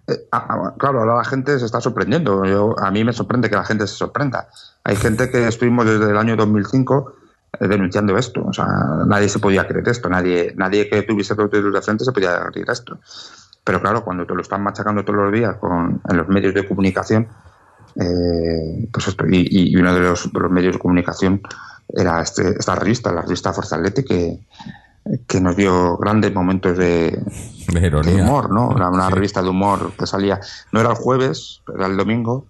eh, ah, ah, claro, ahora la gente se está sorprendiendo. Yo, a mí me sorprende que la gente se sorprenda. Hay gente que estuvimos desde el año 2005 eh, denunciando esto. O sea, nadie se podía creer esto. Nadie, nadie que tuviese dedos de frente se podía creer esto. Pero claro, cuando te lo están machacando todos los días con, en los medios de comunicación, eh, pues esto, y, y uno de los, de los medios de comunicación era este, esta revista, la revista Atleti, que, que nos dio grandes momentos de, De de ironía. humor, ¿no? Era una Sí. revista de humor que salía, no era el jueves, era el domingo,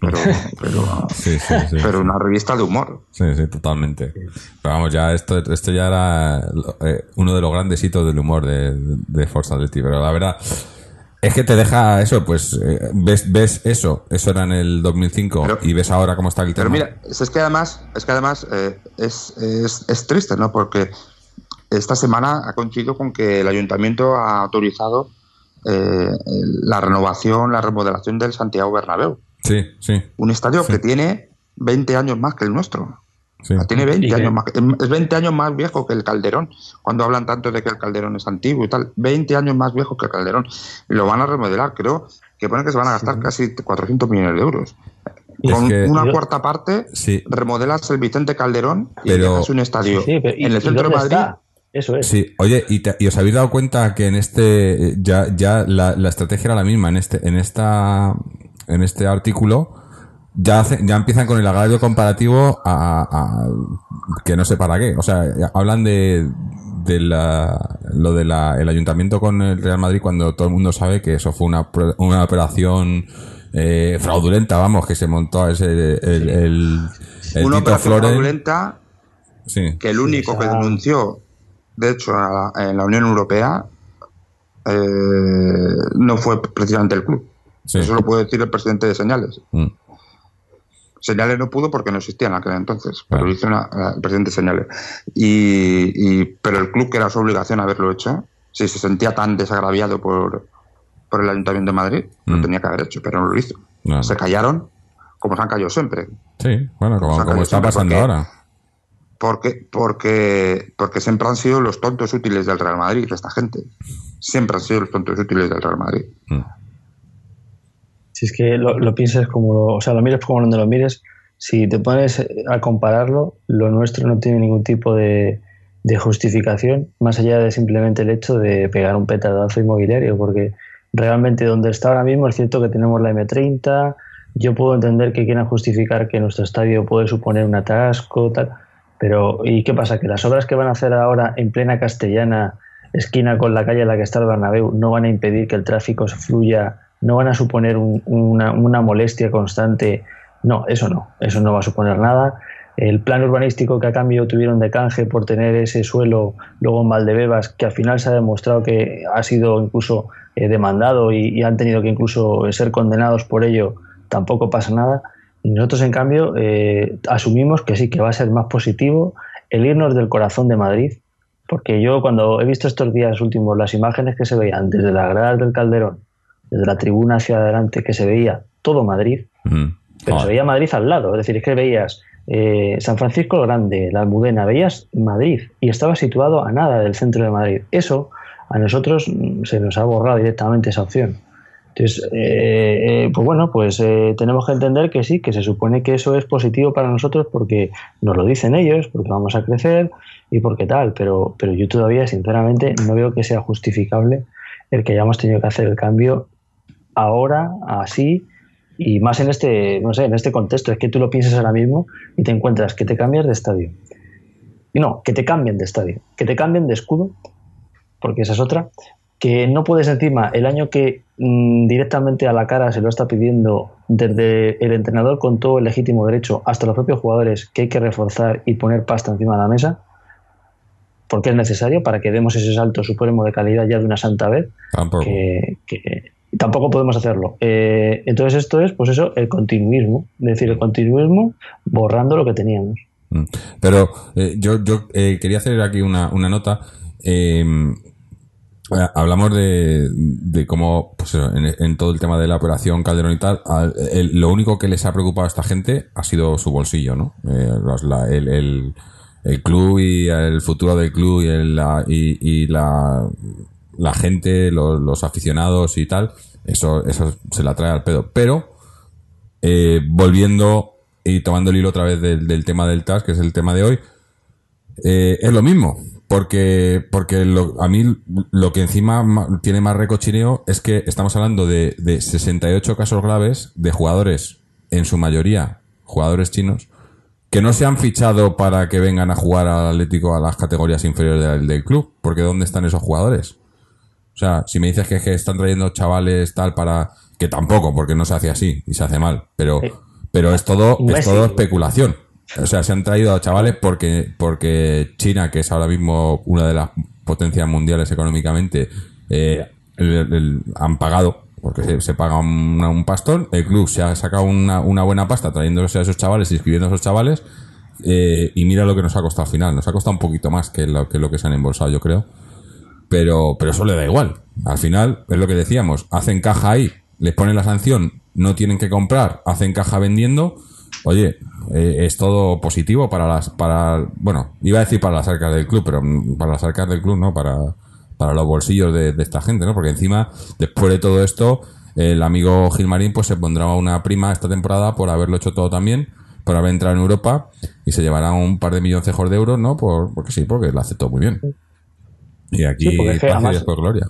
pero, pero, Sí, sí, sí. pero una revista de humor. Sí, sí, totalmente. Pero vamos, ya esto, esto ya era eh, uno de los grandes hitos del humor de, de Forza Atleti. Pero la verdad es que te deja eso, pues eh, ves, ves eso, eso era en el 2005 Pero- y ves ahora cómo está el Pero mira, es es que además, es que además eh, es, es, es triste, ¿no? Porque esta semana ha coincidido con que el ayuntamiento ha autorizado eh, la renovación, la remodelación del Santiago Bernabéu, Sí, sí, un estadio Sí. que tiene 20 años más que el nuestro. sí. Tiene 20 ¿Y qué? años más. Es 20 años más viejo que el Calderón. Cuando hablan tanto de que el Calderón es antiguo y tal. 20 años más viejo que el Calderón. Lo van a remodelar, creo que pone que se van a gastar casi 400 millones de euros. Es Con que- una Yo- cuarta parte, Sí. remodelas el Vicente Calderón y Pero- dejas un estadio Sí, pero ¿y- en el centro de Madrid. está? Eso es. Sí, oye, ¿y, te- y os habéis dado cuenta que en este ya, ya la, la estrategia era la misma en este en esta en este artículo ya hace- ya empiezan con el agravio comparativo a, a- que no sé para qué, o sea, hablan de de la, lo de la, el ayuntamiento con el Real Madrid cuando todo el mundo sabe que eso fue una, una operación eh, fraudulenta, vamos, que se montó ese el, el, el Una Tito operación Flores. fraudulenta Sí. que el único que denunció, de hecho, a- en la Unión Europea, eh, no fue precisamente el club. Sí. Eso lo puede decir el presidente de Señales. Mm. Señales no pudo porque no existía en aquel entonces, pero lo hizo una- el presidente Señales. Y, y- pero el club, que era su obligación haberlo hecho, si se sentía tan desagraviado por, por el Ayuntamiento de Madrid, lo Mm. tenía que haber hecho, pero no lo hizo. No, Se callaron, como se han callado siempre. Sí, bueno, como, está pasando porque- ahora. Porque, porque, porque siempre han sido los tontos útiles del Real Madrid, esta gente. Siempre han sido los tontos útiles del Real Madrid. Mm. Si es que lo, pienses como lo, o sea, lo mires como donde lo mires, si te pones a compararlo, lo nuestro no tiene ningún tipo de, de justificación, más allá de simplemente el hecho de pegar un petardazo inmobiliario, porque realmente donde está ahora mismo es cierto que tenemos la M30, yo puedo entender que quieran justificar que nuestro estadio puede suponer un atasco, tal, pero ¿y qué pasa? Que las obras que van a hacer ahora en plena castellana, esquina con la calle en la que está el Bernabéu, no van a impedir que el tráfico se fluya, no van a suponer un- una, molestia constante. No, eso no, eso no va a suponer nada. El plan urbanístico que a cambio tuvieron de canje por tener ese suelo luego en Valdebebas, que al final se ha demostrado que ha sido incluso eh, demandado y, y han tenido que incluso ser condenados por ello, tampoco pasa nada. Y nosotros, en cambio, eh, asumimos que sí, que va a ser más positivo el irnos del corazón de Madrid, porque yo cuando he visto estos días últimos las imágenes que se veían desde las gradas del Calderón, desde la tribuna hacia adelante, que se veía todo Madrid, Mm. pero se veía Madrid al lado, es decir, es que veías eh, San Francisco Grande, la Almudena, veías Madrid y estaba situado a nada del centro de Madrid. Eso a nosotros mm, se nos ha borrado directamente esa opción. Entonces, eh, eh, pues bueno, pues eh, tenemos que entender que sí, que se supone que eso es positivo para nosotros porque nos lo dicen ellos, porque vamos a crecer y porque tal, pero, pero yo todavía, sinceramente, no veo que sea justificable el que hayamos tenido que hacer el cambio ahora, así, y más en este, no sé, en este contexto. Es que tú lo piensas ahora mismo y te encuentras que te cambias de estadio. Y no, que te cambien de estadio, que te cambien de escudo, porque esa es otra, que no puedes encima, el año que mm, directamente a la cara se lo está pidiendo desde el entrenador con todo el legítimo derecho hasta los propios jugadores que hay que reforzar y poner pasta encima de la mesa, porque es necesario para que demos ese salto supremo de calidad ya de una santa vez, que, que tampoco podemos hacerlo. Eh, entonces esto es, pues eso, el continuismo, es decir, el continuismo borrando lo que teníamos. Mm. Pero eh, yo, yo eh, quería hacer aquí una, una nota. Eh, hablamos de, de cómo, pues eso, en, todo el tema de la operación Calderón y tal, al- el- lo único que les ha preocupado a esta gente ha sido su bolsillo, ¿no? Eh, el, el- el club y el futuro del club y, el- la, y la, la gente, los, aficionados y tal, eso, eso se la trae al pedo. Pero eh, volviendo y tomando el hilo otra vez del, del tema del TAS, que es el tema de hoy, eh, es lo mismo. Porque, porque lo- a mí lo que encima ma- tiene más recochineo es que estamos hablando de, de 68 casos graves de jugadores, en su mayoría jugadores chinos, que no se han fichado para que vengan a jugar al Atlético a las categorías inferiores del, del club. Porque ¿dónde están esos jugadores? O sea, si me dices que, que están trayendo chavales tal para... Que tampoco, porque no se hace así y se hace mal. Pero, Sí. pero es todo, es todo especulación. O sea, se han traído a chavales porque, porque China, que es ahora mismo una de las potencias mundiales económicamente, eh, el- el- han pagado, porque se, se paga un, un pastón, el club se ha sacado una, una buena pasta trayéndose a esos chavales, inscribiendo a esos chavales, eh, y mira lo que nos ha costado al final. Nos ha costado un poquito más que lo que, lo que se han embolsado, yo creo pero, pero eso le da igual. Al final, es lo que decíamos, hacen caja ahí, les ponen la sanción, no tienen que comprar, hacen caja vendiendo. Oye, eh, es todo positivo para las, para, bueno, iba a decir para las arcas del club, pero mm, para las arcas del club, no, para, para los bolsillos de, esta gente, ¿no? Porque encima, después de todo esto, el amigo Gilmarín pues se pondrá una prima esta temporada por haberlo hecho todo también, por haber entrado en Europa y se llevará un par de milloncejos de euros, ¿no? Por, porque sí, porque lo hace todo muy bien. Y aquí Sí, y después gloria.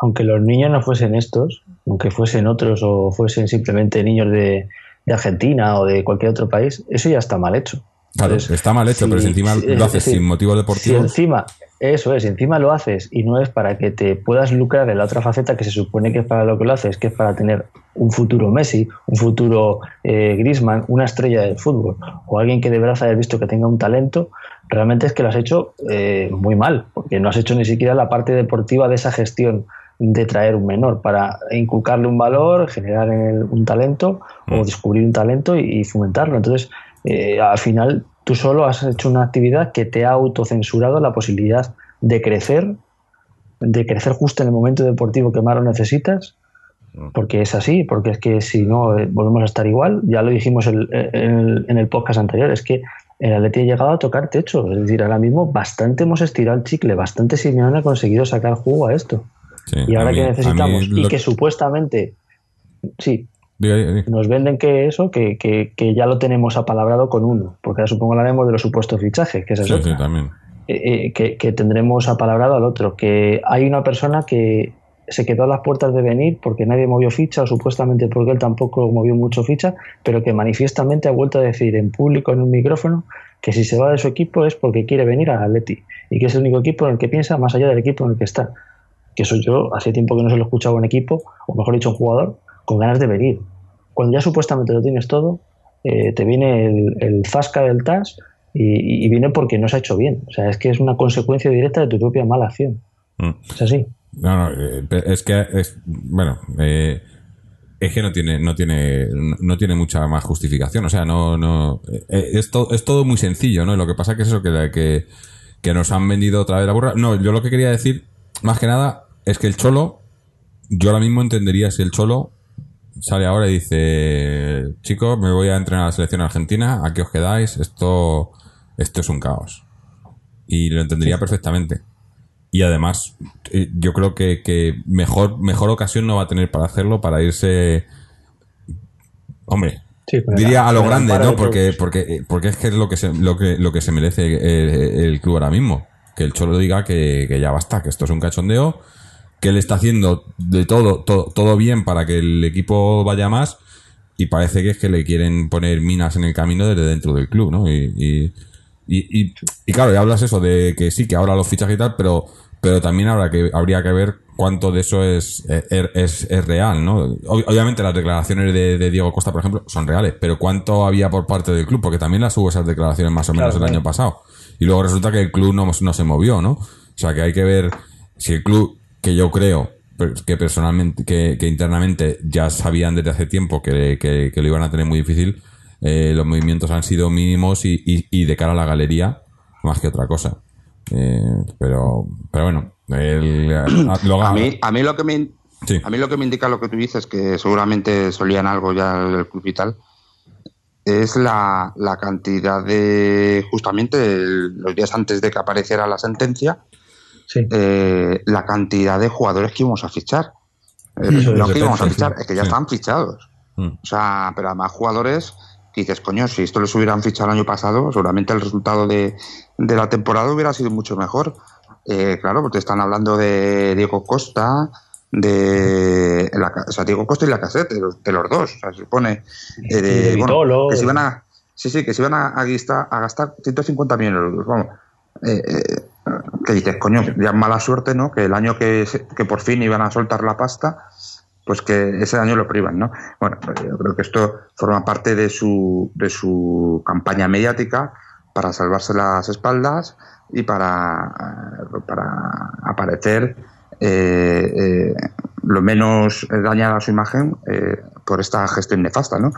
aunque los niños no fuesen estos, aunque fuesen otros o fuesen simplemente niños de, de Argentina o de cualquier otro país, eso ya está mal hecho. Claro, Entonces, está mal hecho, si- pero si encima si- lo es haces decir, sin motivos Si deportivos. encima, eso es, si encima lo haces y no es para que te puedas lucrar en la otra faceta que se supone que es para lo que lo haces, que es para tener un futuro Messi, un futuro eh, Griezmann, una estrella del fútbol, o alguien que de verdad hayas visto que tenga un talento, realmente es que lo has hecho eh, muy mal, porque no has hecho ni siquiera la parte deportiva de esa gestión de traer un menor para inculcarle un valor, generar en él un talento o descubrir un talento y, y fomentarlo. Entonces, eh, al final tú solo has hecho una actividad que te ha autocensurado la posibilidad de crecer, de crecer justo en el momento deportivo que más lo necesitas, porque es así, porque es que si no eh, volvemos a estar igual, ya lo dijimos el- el, en el podcast anterior, es que el Atleti ha llegado a tocar techo, es decir, ahora mismo bastante hemos estirado el chicle, bastante Simeone ha conseguido sacar jugo a esto. Sí, Y ahora mí- que necesitamos, y que supuestamente, sí, Diga, diga, diga. nos venden que eso, que, que, que ya lo tenemos apalabrado con uno, porque ahora supongo hablaremos de los supuestos fichajes, que es Sí, otra. sí, también. Eh, eh, que, que tendremos apalabrado al otro, que hay una persona que se quedó a las puertas de venir porque nadie movió ficha o supuestamente porque él tampoco movió mucho ficha, pero que manifiestamente ha vuelto a decir en público, en un micrófono, que si se va de su equipo es porque quiere venir al Atleti y que es el único equipo en el que piensa más allá del equipo en el que está. Que eso yo hace tiempo que no se lo he escuchado a un equipo, o mejor dicho, un jugador, con ganas de venir. Cuando ya supuestamente lo tienes todo, eh, te viene el, el zasca del TAS y, y viene porque no se ha hecho bien. O sea, es que es una consecuencia directa de tu propia mala acción. Mm. Es así. No, no, eh, es que es bueno, eh, es que no tiene no tiene no tiene mucha más justificación, o sea, no no eh, es, to- es todo muy sencillo, ¿no? Lo que pasa que es eso que, que que nos han vendido otra vez la burra. No, yo lo que quería decir más que nada es que el Cholo yo ahora mismo entendería si el Cholo sale ahora y dice, "Chicos, me voy a entrenar a la selección argentina, ¿a qué os quedáis? Esto esto es un caos." Y lo entendería perfectamente. Y además, eh, yo creo que, que mejor, mejor ocasión no va a tener para hacerlo, para irse. Hombre, Sí, diría a lo grande, ¿no? Porque, porque, eh, porque es que es lo que se, lo que, lo que se merece el, el club ahora mismo. Que el Cholo diga que, que ya basta, que esto es un cachondeo, que él está haciendo de todo, todo, todo bien para que el equipo vaya más, y parece que es que le quieren poner minas en el camino desde dentro del club, ¿no? Y, y, y, y- y claro, ya hablas eso de que sí, que ahora los fichajes y tal, pero, pero también habrá que, habría que ver cuánto de eso es, es, es- es real, ¿no? Ob- Obviamente las declaraciones de, de Diego Costa, por ejemplo, son reales, pero cuánto había por parte del club, porque también las hubo esas declaraciones más o menos Claro, el año pasado. Y luego resulta que el club no, no se movió, ¿no? O sea, que hay que ver si el club, que yo creo que personalmente, que, que internamente ya sabían desde hace tiempo que, que- que lo iban a tener muy difícil, eh, los movimientos han sido mínimos y, y- y de cara a la galería, más que otra cosa. Eh, pero, pero bueno, el, lo A mí, a mí lo que me in- Sí. a mí lo que me indica lo que tú dices, que seguramente solían algo ya el club y tal, es la, la cantidad de, justamente el- los días antes de que apareciera la sentencia, Sí. eh, la cantidad de jugadores que íbamos a fichar. Eh, no es, que íbamos a sí, fichar, sí. es que ya Sí. están fichados. Mm. O sea, pero además jugadores dices, coño, si esto les hubieran fichado el año pasado, seguramente el resultado de, de la temporada hubiera sido mucho mejor. Eh, claro, porque están hablando de Diego Costa, de la, o sea, Diego Costa y la casete, de los, de los dos. O sea, se supone eh, de, bueno, Vitolo, que se iban a, sí, sí, que se iban a, a gastar, a gastar 150 millones de euros. Vamos. Eh, eh, que dices, coño, ya mala suerte, ¿no? Que el año que, que por fin iban a soltar la pasta, pues que ese año lo privan, ¿no? Bueno, pues yo creo que esto forma parte de su, de su campaña mediática para salvarse las espaldas y para, para aparecer eh, eh, lo menos dañar a su imagen eh, por esta gestión nefasta, ¿no?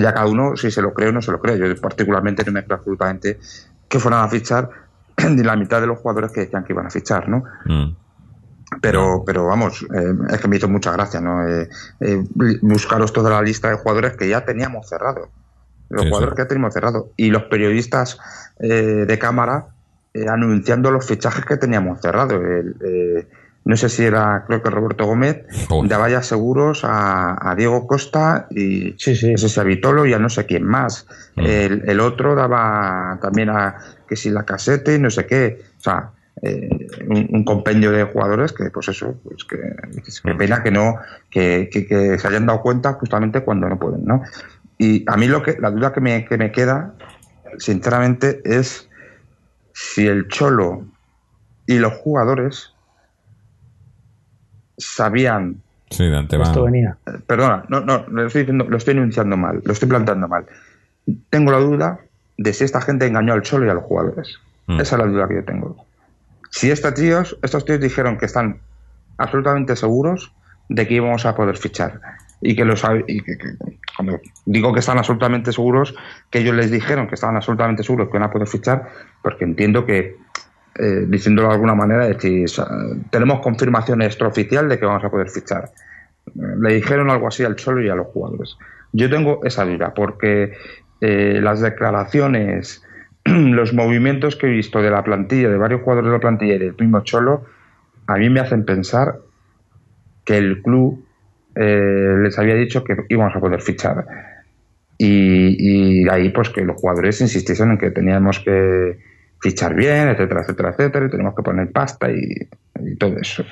Ya cada uno si se lo cree o no se lo cree. Yo particularmente no me creo absolutamente que fueran a fichar ni la mitad de los jugadores que decían que iban a fichar, ¿no? Mm. Pero, pero vamos, eh, es que me hizo mucha gracia, ¿no? Eh, eh, buscaros toda la lista de jugadores que ya teníamos cerrado. Los Sí, jugadores sí. que ya teníamos cerrado. Y los periodistas eh, de cámara eh, anunciando los fichajes que teníamos cerrado. El, eh, no sé si era, creo que Roberto Gómez, Oh. daba ya seguros a, a Diego Costa y Sí, sí. si a Vitolo y a no sé quién más. Mm. El, el otro daba también a que si la casete y no sé qué. O sea, eh, un, un compendio de jugadores que, pues eso, pues que, que pena que no, que, que- que se hayan dado cuenta justamente cuando no pueden, ¿no? Y a mí lo que, la duda que me, que me queda, sinceramente, es si el Cholo y los jugadores sabían Sí, de antemano. Esto venía. Perdona, no, no, lo estoy diciendo, lo estoy enunciando mal, lo estoy planteando mal. Tengo la duda de si esta gente engañó al Cholo y a los jugadores. Mm. Esa es la duda que yo tengo. Si estos tíos, estos tíos dijeron que están absolutamente seguros de que íbamos a poder fichar y que lo sabe y que, cuando digo que están absolutamente seguros que ellos les dijeron que estaban absolutamente seguros que iban a poder fichar porque entiendo que eh, diciéndolo de alguna manera eh, tenemos confirmación extraoficial de que vamos a poder fichar. Le dijeron algo así al Cholo y a los jugadores. Yo tengo esa duda porque eh, las declaraciones los movimientos que he visto de la plantilla de varios jugadores de la plantilla y del mismo Cholo a mí me hacen pensar que el club eh, les había dicho que íbamos a poder fichar. Y, y ahí pues que los jugadores insistiesen en que teníamos que fichar bien, etcétera, etcétera, etcétera, y tenemos que poner pasta y, y todo eso.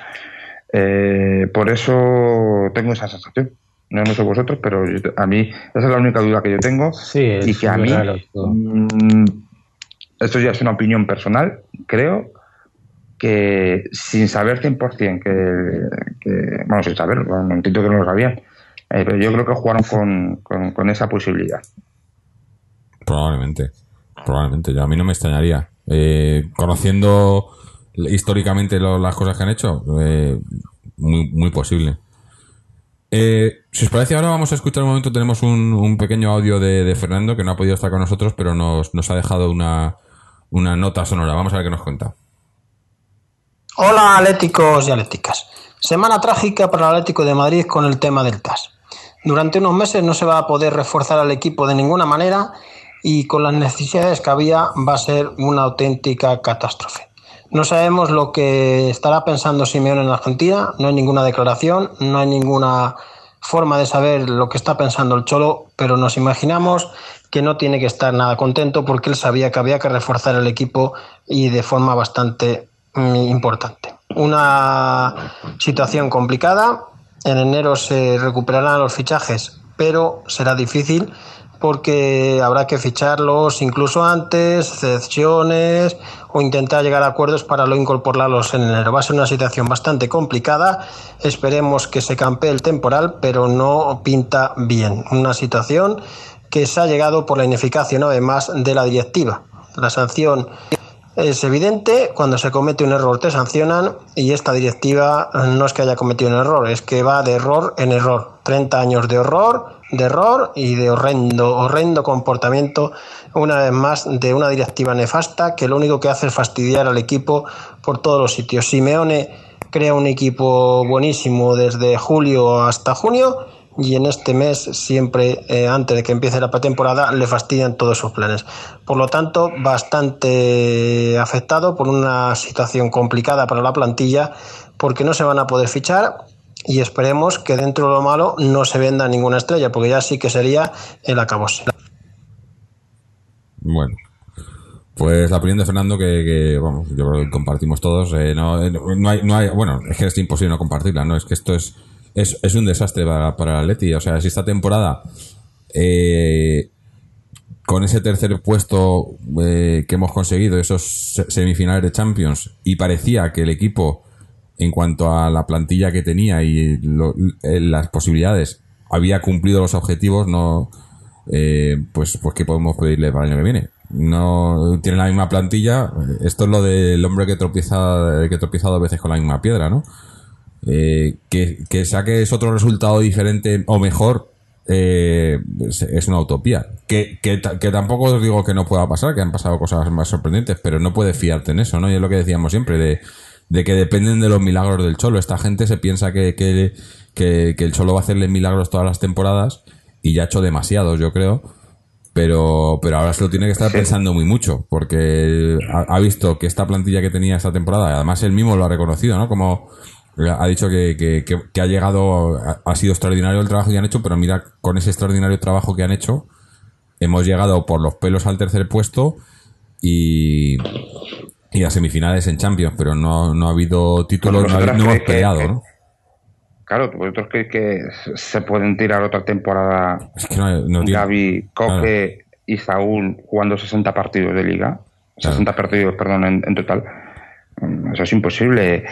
Eh, por eso tengo esa sensación. No, no sé vosotros, pero yo- a mí esa es la única duda que yo tengo. Sí, es y que a mí, esto ya es una opinión personal, creo que sin saber 100% que, que bueno, sin saber, bueno, entiendo que no lo sabían, eh, pero yo creo que jugaron con, con, esa posibilidad. Probablemente. Probablemente. Yo, a mí no me extrañaría. Eh, conociendo históricamente las cosas que han hecho, eh, muy, muy posible. Eh, si os parece, ahora vamos a escuchar un momento. Tenemos un, un pequeño audio de, de Fernando que no ha podido estar con nosotros, pero nos, nos ha dejado una, una nota sonora. Vamos a ver qué nos cuenta. Hola atléticos y atléticas. Semana trágica para el Atlético de Madrid con el tema del TAS. Durante unos meses no se va a poder reforzar al equipo de ninguna manera y con las necesidades que había va a ser una auténtica catástrofe. No sabemos lo que estará pensando Simeone en Argentina, no hay ninguna declaración, no hay ninguna forma de saber lo que está pensando el Cholo, pero nos imaginamos que no tiene que estar nada contento porque él sabía que había que reforzar el equipo y de forma bastante mm, importante. Una situación complicada. En enero se recuperarán los fichajes, pero será difícil porque habrá que ficharlos incluso antes, cesiones o intentar llegar a acuerdos para lo incorporarlos en enero. Va a ser una situación bastante complicada. Esperemos que se campee el temporal, pero no pinta bien. Una situación que se ha llegado por la ineficacia una vez más de la directiva. La sanción es evidente, cuando se comete un error te sancionan y esta directiva no es que haya cometido un error, es que va de error en error. 30 años de horror, de error y de horrendo, horrendo comportamiento, una vez más, de una directiva nefasta que lo único que hace es fastidiar al equipo por todos los sitios. Simeone crea un equipo buenísimo desde julio hasta junio y en este mes siempre eh, antes de que empiece la pretemporada le fastidian todos sus planes. Por lo tanto, bastante afectado por una situación complicada para la plantilla porque no se van a poder fichar y esperemos que dentro de lo malo no se venda ninguna estrella porque ya sí que sería el acabose. Bueno. Pues la opinión de Fernando que, que, vamos, yo creo que compartimos todos. eh, no, eh, no hay, no hay, bueno, es que es imposible no compartirla, ¿no? Es que esto es, es, es un desastre para, para el Atleti. O sea, si esta temporada, eh, con ese tercer puesto eh, que hemos conseguido, esos se- semifinales de Champions, y parecía que el equipo, en cuanto a la plantilla que tenía y lo- eh, las posibilidades, había cumplido los objetivos, no, eh, pues, pues ¿qué podemos pedirle para el año que viene? No tiene la misma plantilla. Esto es lo del hombre que tropieza, que tropieza dos veces con la misma piedra, ¿no? Eh, que, que saques otro resultado diferente o mejor eh, es, es una utopía. Que, que, ta- que tampoco os digo que no pueda pasar, que han pasado cosas más sorprendentes, pero no puedes fiarte en eso, ¿no? Y es lo que decíamos siempre, de, de que dependen de los milagros del Cholo. Esta gente se piensa que, que, el Cholo va a hacerle milagros todas las temporadas y ya ha hecho demasiados, yo creo. Pero, pero ahora se lo tiene que estar pensando muy mucho, porque ha, ha visto que esta plantilla que tenía esta temporada, además él mismo lo ha reconocido, ¿no? Como Ha dicho que, que- que- que ha llegado, ha, ha sido extraordinario el trabajo que han hecho, pero mira, con ese extraordinario trabajo que han hecho, hemos llegado por los pelos al tercer puesto y, y a semifinales en Champions, pero no, no ha habido títulos, no, no hemos peleado, ¿no? Claro, vosotros creéis que se pueden tirar otra temporada Es que no, no tiene- Gaby, Coque y Saúl jugando 60 partidos de liga, 60 partidos, perdón, en, en total. Mm, Eso es imposible.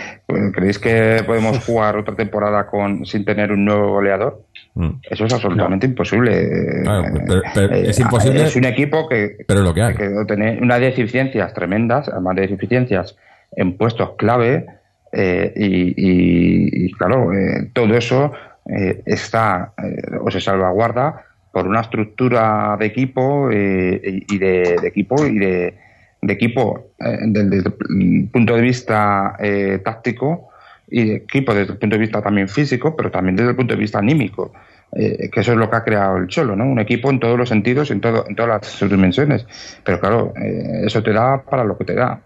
¿Creéis que podemos jugar otra temporada con sin tener un nuevo goleador? Mm. Eso es absolutamente imposible. Claro, Eh, pero- pero eh, es imposible- Es un equipo que, Pero es lo que hay. que tiene unas deficiencias tremendas, además de deficiencias en puestos clave, eh, y, y- y, claro, eh, todo eso eh, está o se salvaguarda por una estructura de equipo y y de, de equipo y de, de equipo eh, desde el punto de vista eh, táctico y de equipo desde el punto de vista también físico, pero también desde el punto de vista anímico. eh, que eso es lo que ha creado el Cholo, ¿no? Un equipo en todos los sentidos, en todo, en todas las sus dimensiones. Pero claro, eh, eso te da para lo que te da.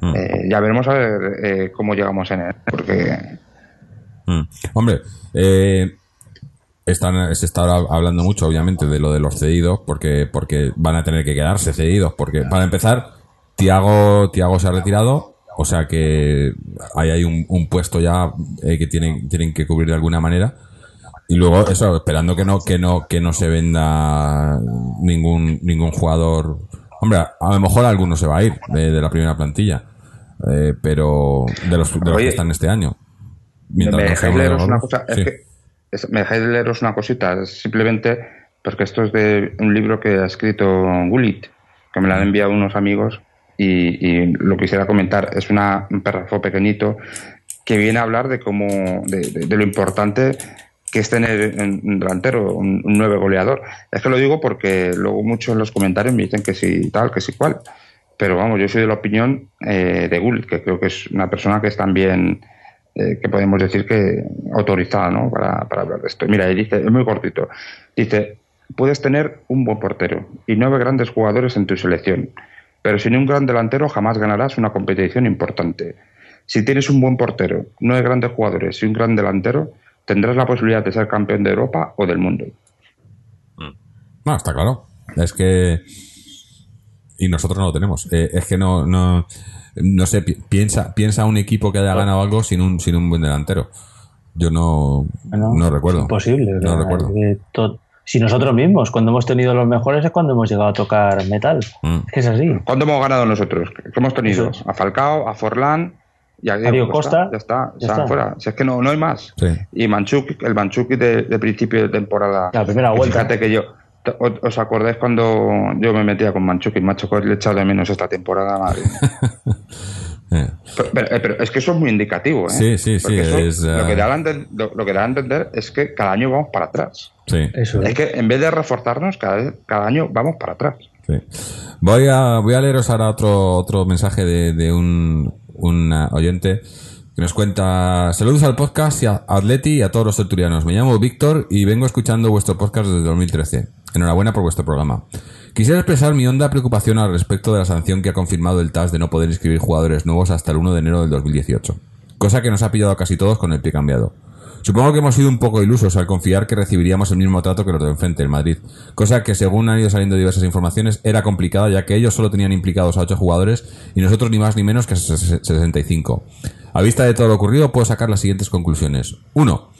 Mm. Eh, ya veremos a ver eh, cómo llegamos en él, porque Mm. Hombre, eh, están, se está hablando mucho, obviamente, de lo de los cedidos, porque, porque van a tener que quedarse cedidos, porque para empezar, Tiago, Tiago se ha retirado, o sea que ahí hay un, un puesto ya eh, que tienen, tienen que cubrir de alguna manera. Y luego, eso, esperando que no, que no, que no se venda ningún, ningún jugador. Hombre, a, lo mejor alguno se va a ir de, de la primera plantilla. eh, pero de los, de los Oye, que están este año. me dejáis leeros una cosa, es sí. que es- me dejáis leeros una cosita, simplemente porque esto es de un libro que ha escrito Gullit, que me lo han enviado unos amigos y, y lo quisiera comentar. Es una, un párrafo pequeñito que viene a hablar de cómo, de, de- lo importante que es tener un delantero, un, un nueve goleador. Es que lo digo porque luego muchos en los comentarios me dicen que sí tal, que sí cual. Pero vamos, yo soy de la opinión eh, de Gullit, que creo que es una persona que es también, eh, que podemos decir que autorizada ¿no? para, para hablar de esto. Mira, y dice, es muy cortito, dice, puedes tener un buen portero y nueve grandes jugadores en tu selección, pero sin un gran delantero jamás ganarás una competición importante. Si tienes un buen portero, nueve grandes jugadores y un gran delantero, tendrás la posibilidad de ser campeón de Europa o del mundo. No, está claro. Es que. Y nosotros no lo tenemos. Eh, es que no. No, no sé, pi- piensa, piensa un equipo que haya ganado algo sin un, sin un buen delantero. Yo no, No, no recuerdo. Imposible. No recuerdo. to- si nosotros mismos, cuando hemos tenido los mejores, es cuando hemos llegado a tocar metal. Mm. Es que es así. ¿Cuándo hemos ganado nosotros? ¿Qué hemos tenido? Es. A Falcao, a Forlán y a Diego Costa. Ya está, Ya ya está. fuera. Si es que no, no hay más. Sí. Y Manchuk, el Manchuk de, de principio de temporada. La primera vuelta. Fíjate que yo. ¿Os acordáis cuando yo me metía con Manchuk y macho que le he echado de menos esta temporada? Madre. Eh, Pero, pero- eh, pero es que eso es muy indicativo, ¿eh? Sí, sí, sí, Porque eso es, lo, que da a enten- lo, lo que da a entender es que cada año vamos para atrás. Sí. Eso Es es. que en vez de reforzarnos, cada, vez- cada año vamos para atrás. Sí. Voy a, voy a leeros ahora otro, otro mensaje de, de un, un ah, oyente que nos cuenta saludos al podcast y a Atleti y a todos los tertulianos. Me llamo Víctor y vengo escuchando vuestro podcast desde 2013. Enhorabuena por vuestro programa. Quisiera expresar mi honda preocupación al respecto de la sanción que ha confirmado el TAS de no poder inscribir jugadores nuevos hasta el 1 de enero del 2018. Cosa que nos ha pillado a casi todos con el pie cambiado. Supongo que hemos sido un poco ilusos al confiar que recibiríamos el mismo trato que los de enfrente, el Madrid. Cosa que, según han ido saliendo diversas informaciones, era complicada ya que ellos solo tenían implicados a 8 jugadores y nosotros ni más ni menos que a ses- 65. A vista de todo lo ocurrido, puedo sacar las siguientes conclusiones. 1.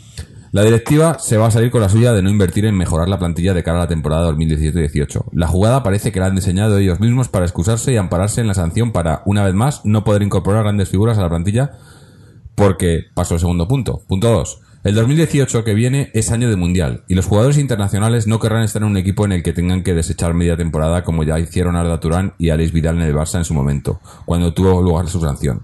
La directiva se va a salir con la suya de no invertir en mejorar la plantilla de cara a la temporada 2017-18. La jugada parece que la han diseñado ellos mismos para excusarse y ampararse en la sanción para, una vez más, no poder incorporar grandes figuras a la plantilla porque paso al segundo punto. Punto 2. El 2018 que viene es año de mundial y los jugadores internacionales no querrán estar en un equipo en el que tengan que desechar media temporada como ya hicieron Arda Turán y Alex Vidal en el Barça en su momento, cuando tuvo lugar su sanción.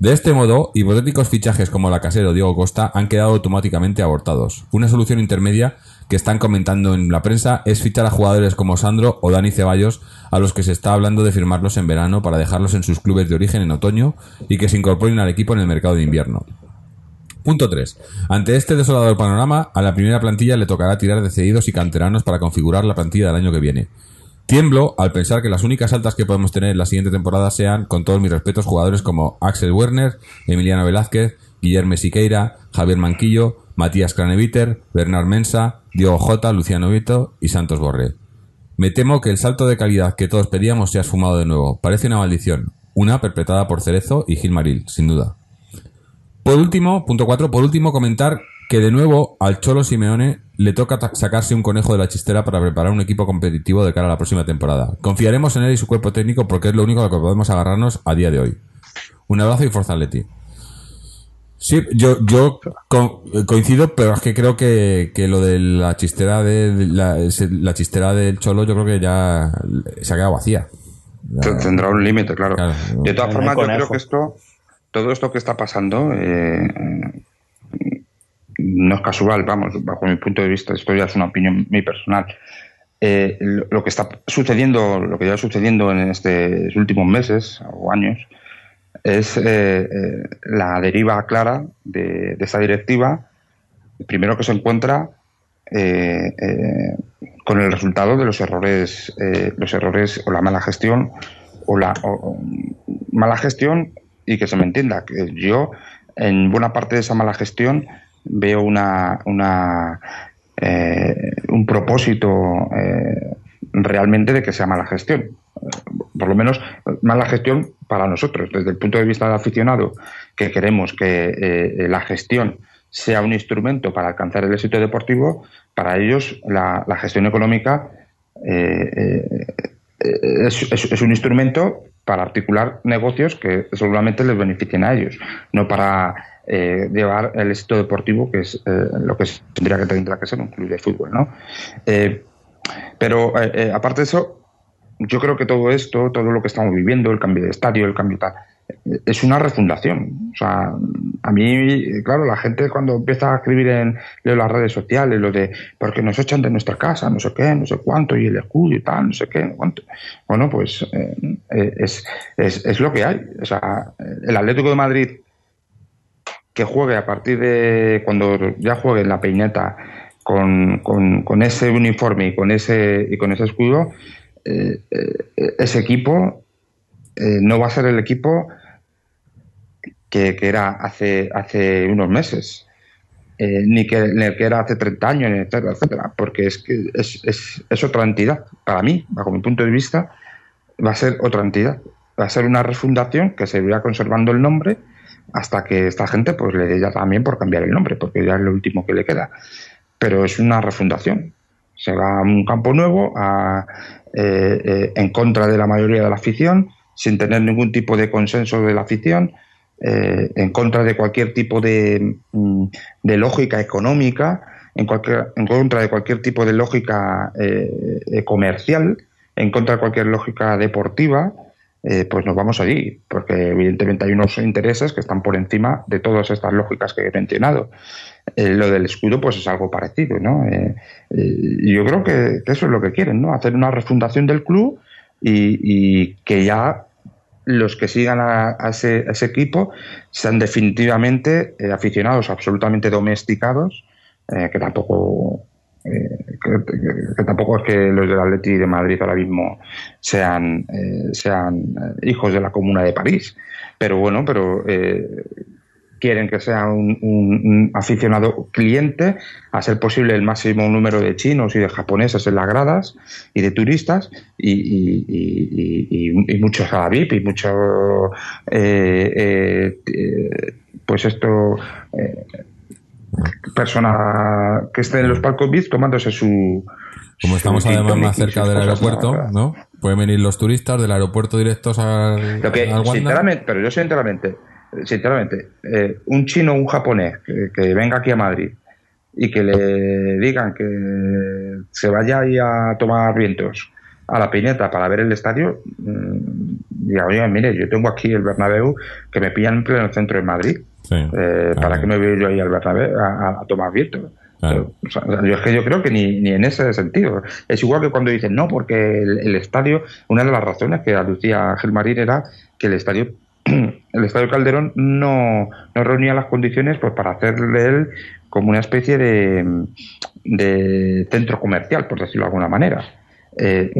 De este modo, hipotéticos fichajes como la Casero o Diego Costa han quedado automáticamente abortados. Una solución intermedia que están comentando en la prensa es fichar a jugadores como Sandro o Dani Ceballos, a los que se está hablando de firmarlos en verano para dejarlos en sus clubes de origen en otoño y que se incorporen al equipo en el mercado de invierno. Punto 3. Ante este desolador panorama, a la primera plantilla le tocará tirar de cedidos y canteranos para configurar la plantilla del año que viene. Tiemblo al pensar que las únicas altas que podemos tener en la siguiente temporada sean, con todos mis respetos, jugadores como Axel Werner, Emiliano Velázquez, Guillermo Siqueira, Javier Manquillo, Matías Craneviter, Bernard Mensa, Diego Jota, Luciano Vito y Santos Borré. Me temo que el salto de calidad que todos pedíamos se ha esfumado de nuevo. Parece una maldición. Una perpetrada por Cerezo y Gilmaril, sin duda. Por último, punto 4, por último comentar que de nuevo al Cholo Simeone le toca sacarse un conejo de la chistera para preparar un equipo competitivo de cara a la próxima temporada. Confiaremos en él y su cuerpo técnico porque es lo único a lo que podemos agarrarnos a día de hoy. Un abrazo y Forza Atleti. Sí, yo, yo co- coincido, pero es que creo que, que lo de la chistera de, de la, chistera del Cholo yo creo que ya se ha quedado vacía. Te- Tendrá un límite, claro. Claro. De todas formas, yo creo que esto, todo esto que está pasando, eh, no es casual, vamos, bajo mi punto de vista, esto ya es una opinión muy personal. Eh, lo, que está sucediendo, lo que ya sucediendo en estos últimos meses o años, es eh, eh, la deriva clara de, esta directiva, primero que se encuentra con el resultado de los errores, los errores o la mala gestión o la mala gestión y que se me entienda que yo en buena parte de esa mala gestión veo una, una eh, un propósito eh, realmente de que sea mala gestión. Por lo menos mala gestión para nosotros. Desde el punto de vista del aficionado que queremos que eh, la gestión sea un instrumento para alcanzar el éxito deportivo para ellos la, la gestión económica es un instrumento para articular negocios que seguramente les beneficien a ellos, no para eh, llevar el éxito deportivo, que es eh, lo que tendría que, tendrá que ser un club de fútbol. ¿no? Eh, pero eh, eh, aparte de eso, yo creo que todo esto, todo lo que estamos viviendo, el cambio de estadio, el cambio tal, es una refundación. O sea, a mí, claro, la gente cuando empieza a escribir en leo las redes sociales, lo de porque nos echan de nuestra casa, no sé qué, no sé cuánto, y el escudo y tal, no sé qué, no cuánto. Bueno, pues eh, eh, es, es, es lo que hay. O sea, el Atlético de Madrid que juegue a partir de cuando ya juegue en la peineta con, con, ese uniforme y con ese y con ese escudo, eh, ese equipo no va a ser el equipo que, era hace, hace unos meses, eh, ni, que, ni que era hace 30 años, etcétera, etcétera, porque es que es, es, es otra entidad. Para mí, bajo mi punto de vista, va a ser otra entidad. Va a ser una refundación que seguirá conservando el nombre hasta que esta gente pues le dé ya también por cambiar el nombre, porque ya es lo último que le queda. Pero es una refundación. Se va a un campo nuevo, a, eh, eh, en contra de la mayoría de la afición, sin tener ningún tipo de consenso de la afición, eh, en contra de cualquier tipo de, mm, de lógica económica, en, cualquier, en contra de cualquier tipo de lógica eh, eh, comercial, en contra de cualquier lógica deportiva, eh, pues nos vamos allí, porque evidentemente hay unos intereses que están por encima de todas estas lógicas que he mencionado. Lo del escudo, pues es algo parecido, ¿no? Eh, yo creo que, eso es lo que quieren, ¿no? Hacer una refundación del club y que ya los que sigan a, a ese, ese equipo sean definitivamente eh, aficionados absolutamente domesticados, eh, que tampoco eh, que, tampoco es que los del Atleti de Madrid ahora mismo sean eh, sean hijos de la Comuna de París, pero bueno, pero quieren que sea un, un- un aficionado cliente, a ser posible el máximo número de chinos y de japoneses en las gradas y de turistas y, y, y- y- y muchos a la VIP y mucho eh, eh, pues esto eh, persona que esté en los palcos VIP tomándose su Como estamos además más cerca del aeropuerto, ¿no? ¿no? Pueden venir los turistas del aeropuerto directos al, Lo que, al Wanda. sinceramente, pero yo sinceramente, sinceramente, eh, un chino o un japonés que, que venga aquí a Madrid y que le digan que se vaya ahí a tomar vientos a la pineta para ver el estadio, mm, diga, oye, mire, yo tengo aquí el Bernabéu que me pillan en pleno centro de Madrid. Sí, Eh, claro. ¿Para qué me voy yo ahí al Bernabéu a, a- a tomar vientos? Claro. O sea, yo es que yo creo que ni, ni en ese sentido. Es igual que cuando dicen, no, porque el, el estadio, una de las razones que aducía Gilmarín era que el estadio el estadio Calderón no, no reunía las condiciones pues para hacerle él como una especie de, de centro comercial, por decirlo de alguna manera. Eh,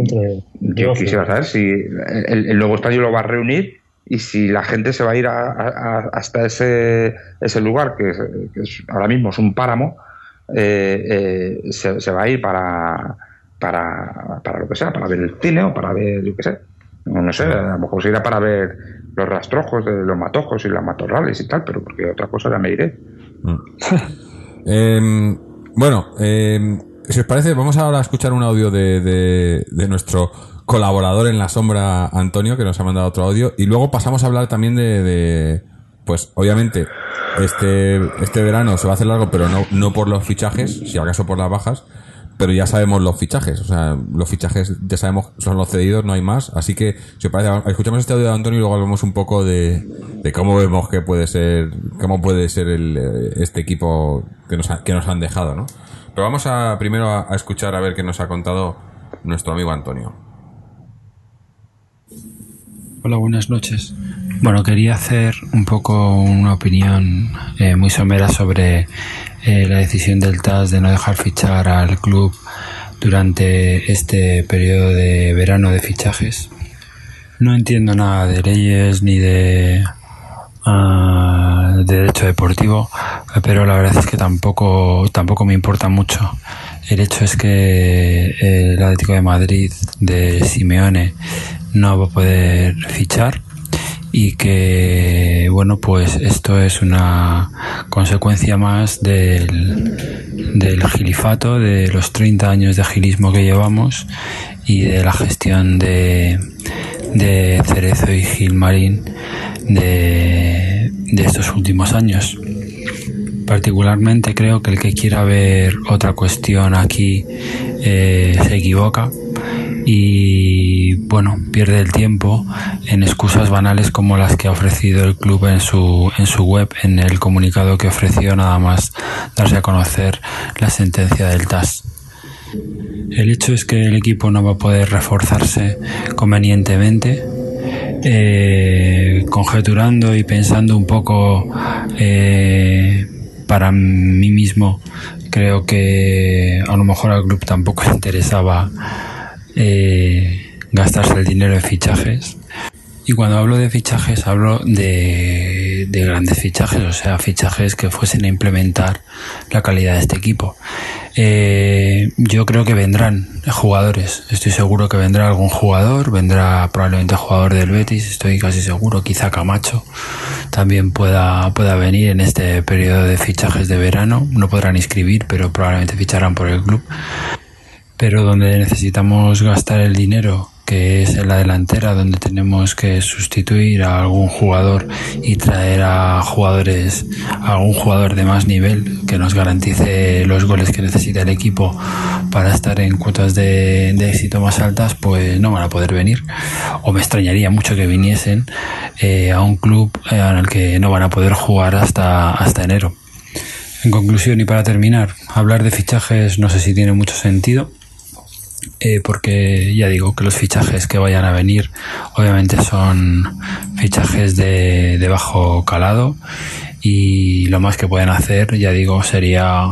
yo quisiera saber si el, el nuevo estadio lo va a reunir y si la gente se va a ir hasta ese, ese lugar, que, ahora mismo es un páramo, eh, eh, se, va a ir para, para, para lo que sea, para ver el cine o para ver, yo qué sé, no, sé, a lo mejor se irá para ver los rastrojos de los matojos y las matorrales y tal, pero porque otra cosa ya me iré. Mm. Em, bueno, em, si os parece, vamos ahora a escuchar un audio de, de, nuestro colaborador en la sombra, Antonio, que nos ha mandado otro audio, y luego pasamos a hablar también de, de pues obviamente este, este verano se va a hacer largo, pero no, no por los fichajes, si acaso por las bajas, pero ya sabemos los fichajes, o sea, los fichajes ya sabemos son los cedidos, no hay más, así que si os parece, escuchamos este audio de Antonio y luego hablamos un poco de, cómo vemos que puede ser, cómo puede ser el, eh, este equipo que nos, han dejado, ¿no? Pero vamos a primero a escuchar a ver qué nos ha contado nuestro amigo Antonio. Hola, buenas noches. Bueno, quería hacer un poco una opinión eh, muy somera sobre eh, la decisión del TAS de no dejar fichar al club durante este periodo de verano de fichajes. No entiendo nada de leyes ni de, uh, de derecho deportivo, pero la verdad es que tampoco, tampoco me importa mucho. El hecho es que el Atlético de Madrid de Simeone no va a poder fichar y que bueno pues esto es una consecuencia más del, del gilifato de los 30 años de agilismo que llevamos y de la gestión de, de Cerezo y Gilmarín de, de estos últimos años. Particularmente creo que el que quiera ver otra cuestión aquí eh, se equivoca y bueno, pierde el tiempo en excusas banales como las que ha ofrecido el club en su, en su web, en el comunicado que ofreció nada más darse a conocer la sentencia del TAS. El hecho es que el equipo no va a poder reforzarse convenientemente, eh, conjeturando y pensando un poco eh, para mí mismo, creo que a lo mejor al club tampoco le interesaba eh, gastarse el dinero en fichajes. Y cuando hablo de fichajes, hablo de, grandes fichajes, o sea, fichajes que fuesen a implementar la calidad de este equipo. Eh, yo creo que vendrán jugadores, estoy seguro que vendrá algún jugador, vendrá probablemente jugador del Betis, estoy casi seguro, quizá Camacho también pueda, pueda venir en este periodo de fichajes de verano, no podrán inscribir, pero probablemente ficharán por el club pero donde necesitamos gastar el dinero, que es en la delantera, donde tenemos que sustituir a algún jugador y traer a jugadores, a algún jugador de más nivel que nos garantice los goles que necesita el equipo para estar en cuotas de, éxito más altas, pues no van a poder venir. O me extrañaría mucho que viniesen eh, a un club en el que no van a poder jugar hasta, hasta enero. En conclusión y para terminar, hablar de fichajes no sé si tiene mucho sentido eh, porque ya digo que los fichajes que vayan a venir obviamente son fichajes de, de, bajo calado y lo más que pueden hacer, ya digo, sería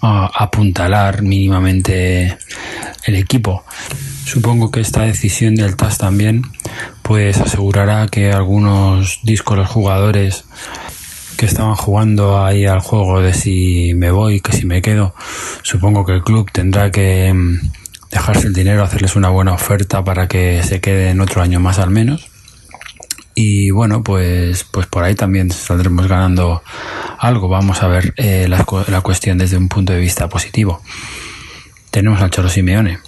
apuntalar mínimamente el equipo. Supongo que esta decisión del TAS también pues asegurará que algunos discos los jugadores que estaban jugando ahí al juego de si me voy, que si me quedo, supongo que el club tendrá que dejarse el dinero, hacerles una buena oferta para que se queden otro año más al menos. Y bueno, pues, pues por ahí también saldremos ganando algo. Vamos a ver eh, la, la, cuestión desde un punto de vista positivo. Tenemos al Cholo Simeone.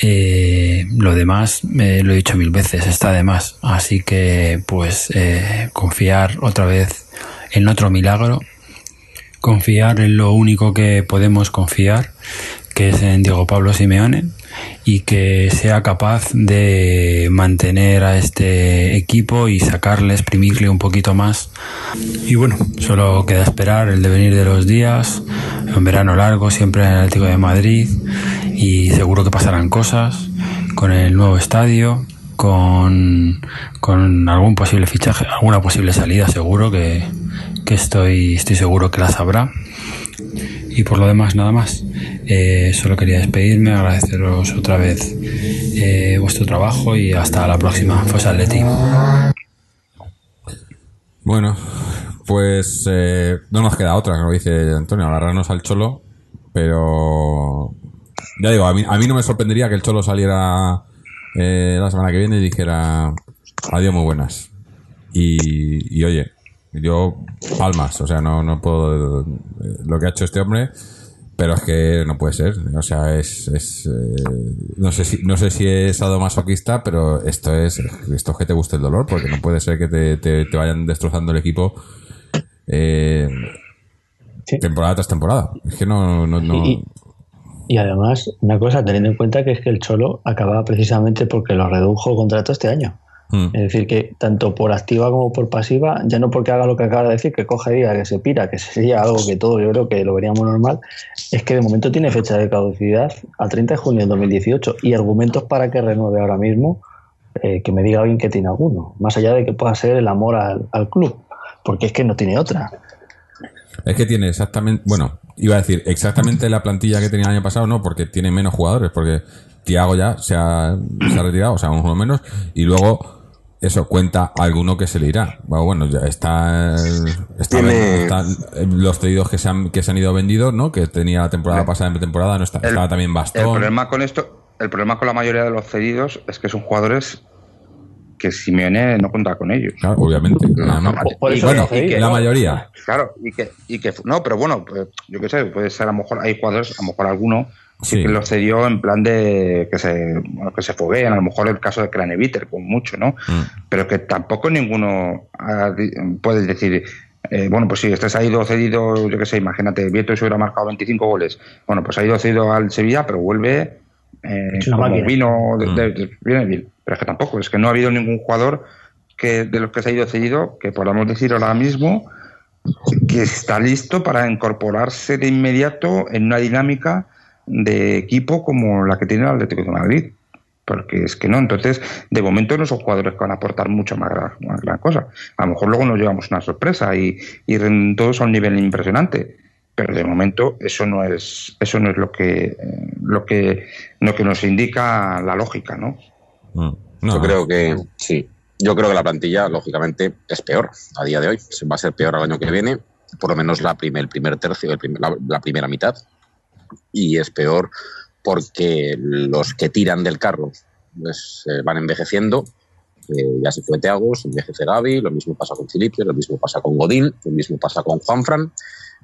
Eh, lo demás, eh, lo he dicho mil veces, está de más. Así que, pues, eh, confiar otra vez en otro milagro. Confiar en lo único que podemos confiar, que es en Diego Pablo Simeone y que sea capaz de mantener a este equipo y sacarle, exprimirle un poquito más. Y bueno, solo queda esperar el devenir de los días, un verano largo siempre en el Atlético de Madrid y seguro que pasarán cosas con el nuevo estadio, con, con algún posible fichaje, alguna posible salida seguro que, que estoy, estoy seguro que las habrá. Y por lo demás, nada más. Eh, solo quería despedirme, agradeceros otra vez eh, vuestro trabajo y hasta la próxima. Pues Atleti. Bueno, pues eh, no nos queda otra, como dice Antonio, agarrarnos al Cholo, pero ya digo, a mí, a no me sorprendería que el Cholo saliera eh, la semana que viene y dijera adiós muy buenas. Y oye, yo palmas, o sea, no, no puedo eh, lo que ha hecho este hombre, pero es que no puede ser, o sea, es, es eh, no sé si no sé si es sadomasoquista, pero esto es esto es que te guste el dolor, porque no puede ser que te, te, te vayan destrozando el equipo eh, Sí. temporada tras temporada. Es que no, no, no- Y, y además, una cosa, teniendo en cuenta que es que el Cholo acababa precisamente porque lo redujo el contrato este año. Mm. Es decir, que tanto por activa como por pasiva, ya no porque haga lo que acaba de decir, que coge diga, que se pira, que sería algo que todo yo creo que lo veríamos normal, es que de momento tiene fecha de caducidad al 30 de junio del 2018 y argumentos para que renueve ahora mismo, eh, que me diga bien que tiene alguno, más allá de que pueda ser el amor al, al club, porque es que no tiene otra. Es que tiene exactamente, bueno, iba a decir exactamente la plantilla que tenía el año pasado, no, porque tiene menos jugadores, porque Tiago ya se ha, se ha retirado, o sea, uno menos, y luego eso cuenta alguno que se le irá. Bueno, bueno ya está, está- Tiene- están, los cedidos que se han que se han ido vendidos, ¿no? Que tenía la temporada pasada en temporada, no está, El- estaba también El Bastón. problema con esto, el problema con la mayoría de los cedidos es que son jugadores que Simeone no cuenta con ellos. Claro, obviamente. Además- Por- por y eso bueno, la mayoría. Claro, y que, y que no, pero bueno, pues, yo qué sé, puede ser a lo mejor hay jugadores, a lo mejor alguno sí lo cedió en plan de que se, bueno, que se fogueen, a lo mejor el caso de Craneviter, con mucho, ¿no? Mm. Pero que tampoco ninguno puede decir, eh, bueno, pues sí, este se ha ido cedido, yo qué sé, imagínate, Vieto se hubiera marcado 25 goles, bueno, pues ha ido cedido al Sevilla, pero vuelve eh, como máquina. vino, de- Mm. de- de- viene bien, pero es que tampoco, es que no ha habido ningún jugador que de los que se ha ido cedido que podamos decir ahora mismo que está listo para incorporarse de inmediato en una dinámica de equipo como la que tiene el Atlético de Madrid. Porque es que no, entonces de momento no son jugadores que van a aportar mucho más gran, más gran cosa. A lo mejor luego nos llevamos una sorpresa y, y todos a un nivel impresionante. Pero de momento eso no es, eso no es lo que, lo que, lo que nos indica la lógica, ¿no? Mm. No, Yo creo que sí. Yo creo que la plantilla, lógicamente, es peor a día de hoy. Se Va a ser peor al año que viene, por lo menos la primer, el primer tercio, el primer- la, la primera mitad. Y es peor porque los que tiran del carro pues, eh, van envejeciendo. Eh, ya se fue Teago, se envejece Gaby, lo mismo pasa con Felipe, lo mismo pasa con Godín, lo mismo pasa con Juanfran,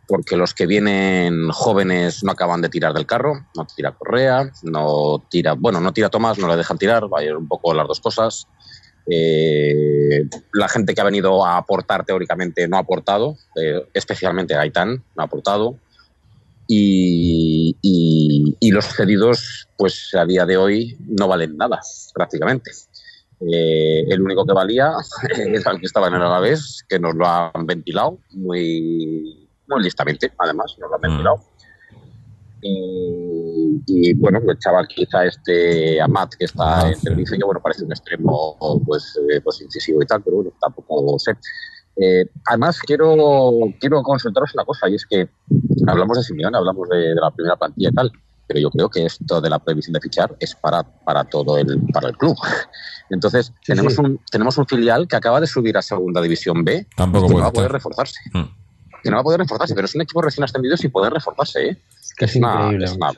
porque los que vienen jóvenes no acaban de tirar del carro, no tira Correa, no tira, bueno, no tira Tomás, no le dejan tirar, va a ir un poco las dos cosas. Eh, la gente que ha venido a aportar teóricamente no ha aportado, eh, especialmente Gaitán no ha aportado. Y, y- y los cedidos, pues a día de hoy no valen nada, prácticamente. Eh, el único que valía era el que estaba en el Alavés, que nos lo han ventilado muy, muy listamente, además, nos lo han Mm. ventilado. Y, y, bueno, el chaval quizá este Amat que está Ah, en. Tenerife, que bueno, parece un extremo pues, eh, pues incisivo y tal, pero bueno, tampoco sé. Eh, además, quiero, quiero consultaros una cosa, y es que hablamos de Simeone, hablamos de, de la primera plantilla y tal, pero yo creo que esto de la previsión de fichar es para, para todo el, para el club. Entonces, Sí, tenemos, sí. Un, tenemos un filial que acaba de subir a Segunda División B Tampoco y que no va a poder reforzarse. Mm. Que no va a poder reforzarse, pero es un equipo recién ascendido sin poder reforzarse, ¿eh? Que es una- increíble. es una-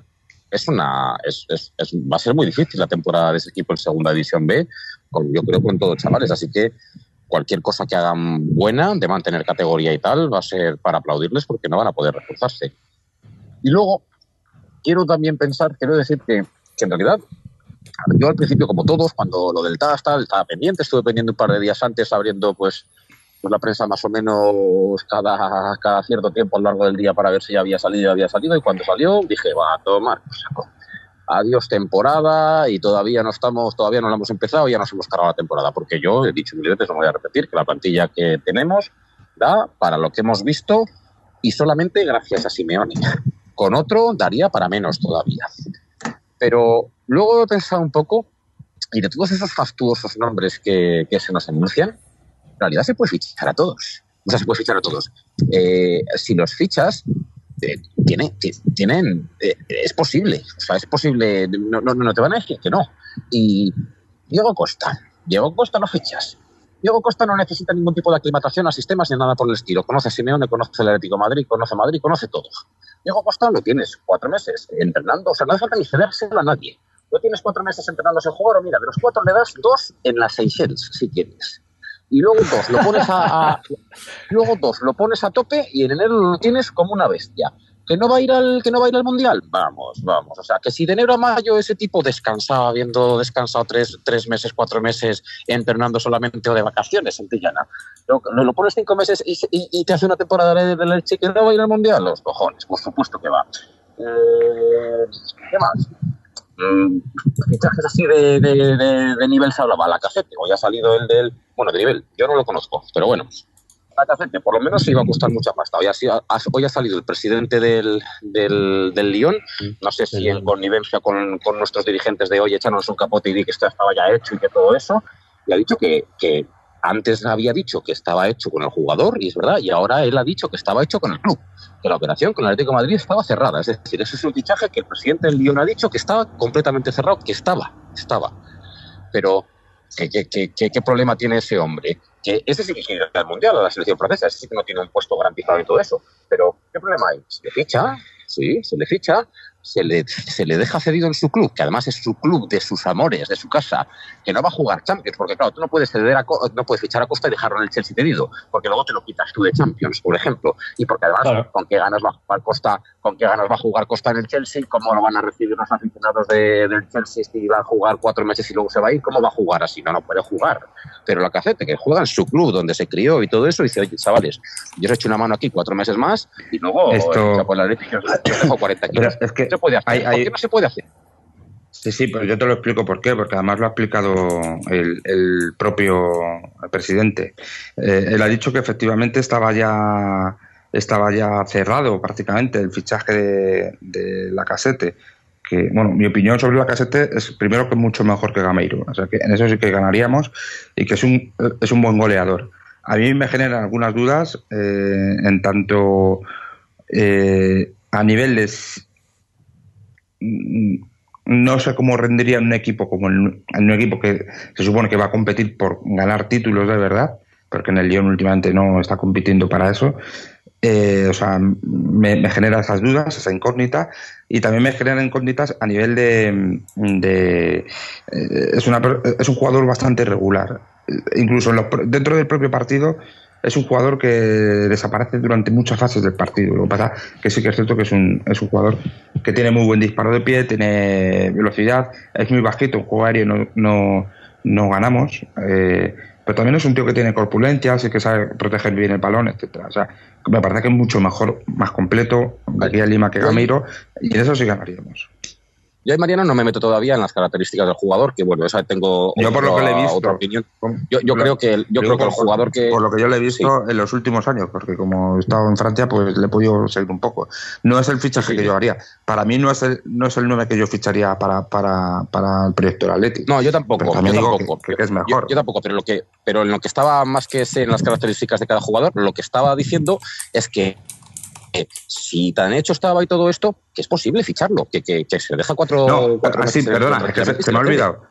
es una es, es- es- va a ser muy difícil la temporada de ese equipo en segunda división B, con, yo creo con todos chavales, así que cualquier cosa que hagan buena de mantener categoría y tal va a ser para aplaudirles porque no van a poder reforzarse. Y luego quiero también pensar, quiero decir que, en realidad yo al principio como todos cuando lo del TAS tal estaba pendiente, estuve pendiente un par de días antes abriendo pues pues la prensa más o menos cada, cada cierto tiempo a lo largo del día para ver si ya había salido, ya había salido, y cuando salió dije, va a tomar saco. Adiós temporada y todavía no estamos, todavía no la hemos empezado, ya nos hemos cargado la temporada, porque yo he dicho mil veces, no voy a repetir, que la plantilla que tenemos da para lo que hemos visto y solamente gracias a Simeone. Con otro daría para menos todavía. Pero luego he pensado un poco y de todos esos fastuosos nombres que, se nos anuncian, en realidad se puede fichar a todos. O sea, se puede fichar a todos. Eh, si los fichas, eh, tiene, ti- tienen, eh, es posible. O sea, es posible. No, no, no te van a decir que no. Y Diego Costa. Diego Costa lo fichas. Diego Costa no necesita ningún tipo de aclimatación a sistemas ni nada por el estilo. Conoce a Simeone, conoce el Atlético Madrid, conoce Madrid, conoce todo. Diego Costa lo tienes cuatro meses entrenando, o sea, no hace falta ni cedérselo a nadie. Lo tienes cuatro meses entrenando ese jugador, mira, de los cuatro le das dos en las Seychelles, si quieres. Y luego dos, lo pones a, a- luego dos, lo pones a tope y en enero lo tienes como una bestia. ¿Que no va a ir al, que no va a ir al mundial? Vamos, vamos. O sea, que si de enero a mayo ese tipo descansaba, habiendo descansado tres, tres meses, cuatro meses, entrenando solamente o de vacaciones en Tillana, lo, lo- lo pones cinco meses y, y- y te hace una temporada de, de leche que no va a ir al mundial, los cojones, por supuesto que va. Eh, ¿Qué más? Mm, fichajes así de, de, de, de nivel se hablaba, la cafete, hoy ha salido el del, bueno, de nivel, yo no lo conozco, pero bueno, la cafete, por lo menos se iba a costar mucha pasta. Hoy ha, sido- ha- hoy ha salido el presidente del, del, del Lyon, no sé si en connivencia con, con nuestros dirigentes de hoy, echarnos un capote y di que esto estaba ya hecho y que todo eso, y ha dicho que, que antes había dicho que estaba hecho con el jugador, y es verdad, y ahora él ha dicho que estaba hecho con el club, que la operación con el Atlético de Madrid estaba cerrada. Es decir, ese es un fichaje que el presidente del Lyon ha dicho que estaba completamente cerrado, que estaba, estaba. Pero, ¿qué, qué, qué, problema tiene ese hombre? Que ese sí que quiere ir al Mundial, a la selección francesa, ese sí que no tiene un puesto garantizado y todo eso. Pero, ¿qué problema hay? Se le ficha, sí, se le ficha, se le, se le deja cedido en su club, que además es su club de sus amores, de su casa, que no va a jugar Champions, porque claro, tú no puedes ceder a, no puedes fichar a Costa y dejarlo en el Chelsea cedido, porque luego te lo quitas tú de Champions, por ejemplo, y porque además, Claro. ¿con qué ganas va a jugar Costa? ¿Con qué ganas va a jugar Costa en el Chelsea? ¿Cómo lo van a recibir los aficionados de- del Chelsea si va a jugar cuatro meses y luego se va a ir? ¿Cómo va a jugar así? No, no puede jugar. Pero la cacete, que juega en su club donde se crió y todo eso, dice, oye, chavales, yo os he hecho una mano aquí cuatro meses más y luego Esto- eh, os dejo 40 kilos. Pero es que ¿Qué se puede hacer? hay- ¿Por hay- qué no se puede hacer? Sí, sí, pero yo te lo explico por qué, porque además lo ha explicado el, el propio presidente. Eh, él ha dicho que efectivamente estaba ya estaba ya cerrado prácticamente el fichaje de, de la casete. Que, bueno, mi opinión sobre la casete es primero que es mucho mejor que Gameiro. O sea que en eso sí que ganaríamos y que es un, es un buen goleador. A mí me generan algunas dudas eh, en tanto eh, a nivel de s- mm, no sé cómo rendiría en un equipo como el- un equipo que se supone que va a competir por ganar títulos de verdad, porque en el Lyon últimamente no está compitiendo para eso. Eh, o sea, me, me genera esas dudas, esa incógnita, y también me generan incógnitas a nivel de, de eh, es, una, es un jugador bastante regular. Eh, Incluso los dentro del propio partido es un jugador que desaparece durante muchas fases del partido. Lo que pasa que sí que es cierto que es un, es un jugador que tiene muy buen disparo de pie, tiene velocidad, es muy bajito, en juego aéreo no, no, no ganamos, eh, pero también es un tío que tiene corpulencia, así que sabe proteger bien el balón, etcétera. O sea, me parece que es mucho mejor, más completo de aquí a Lima que Gamiro, y en eso sí ganaríamos. Yo, Mariano, no me meto todavía en las características del jugador, que bueno, esa tengo Yo por lo que le he visto, otra opinión. Yo, yo lo- creo que el, yo creo que el jugador que Por lo que yo le he visto en los últimos años, porque como he estado en Francia, pues le he podido seguir un poco. No es el fichaje Sí, que yo haría. Para mí no es el, no es el 9 que yo ficharía para, para, para el proyecto del Atlético. No, yo tampoco. Yo tampoco. que- que es mejor. Yo, yo tampoco, pero lo que, pero en lo que estaba más que en las características de cada jugador, lo que estaba diciendo es que eh, si tan hecho estaba y todo esto, que es posible ficharlo, que, que, que se deja cuatro. No, cuatro así, meses en perdona, es que se, me ha olvidado.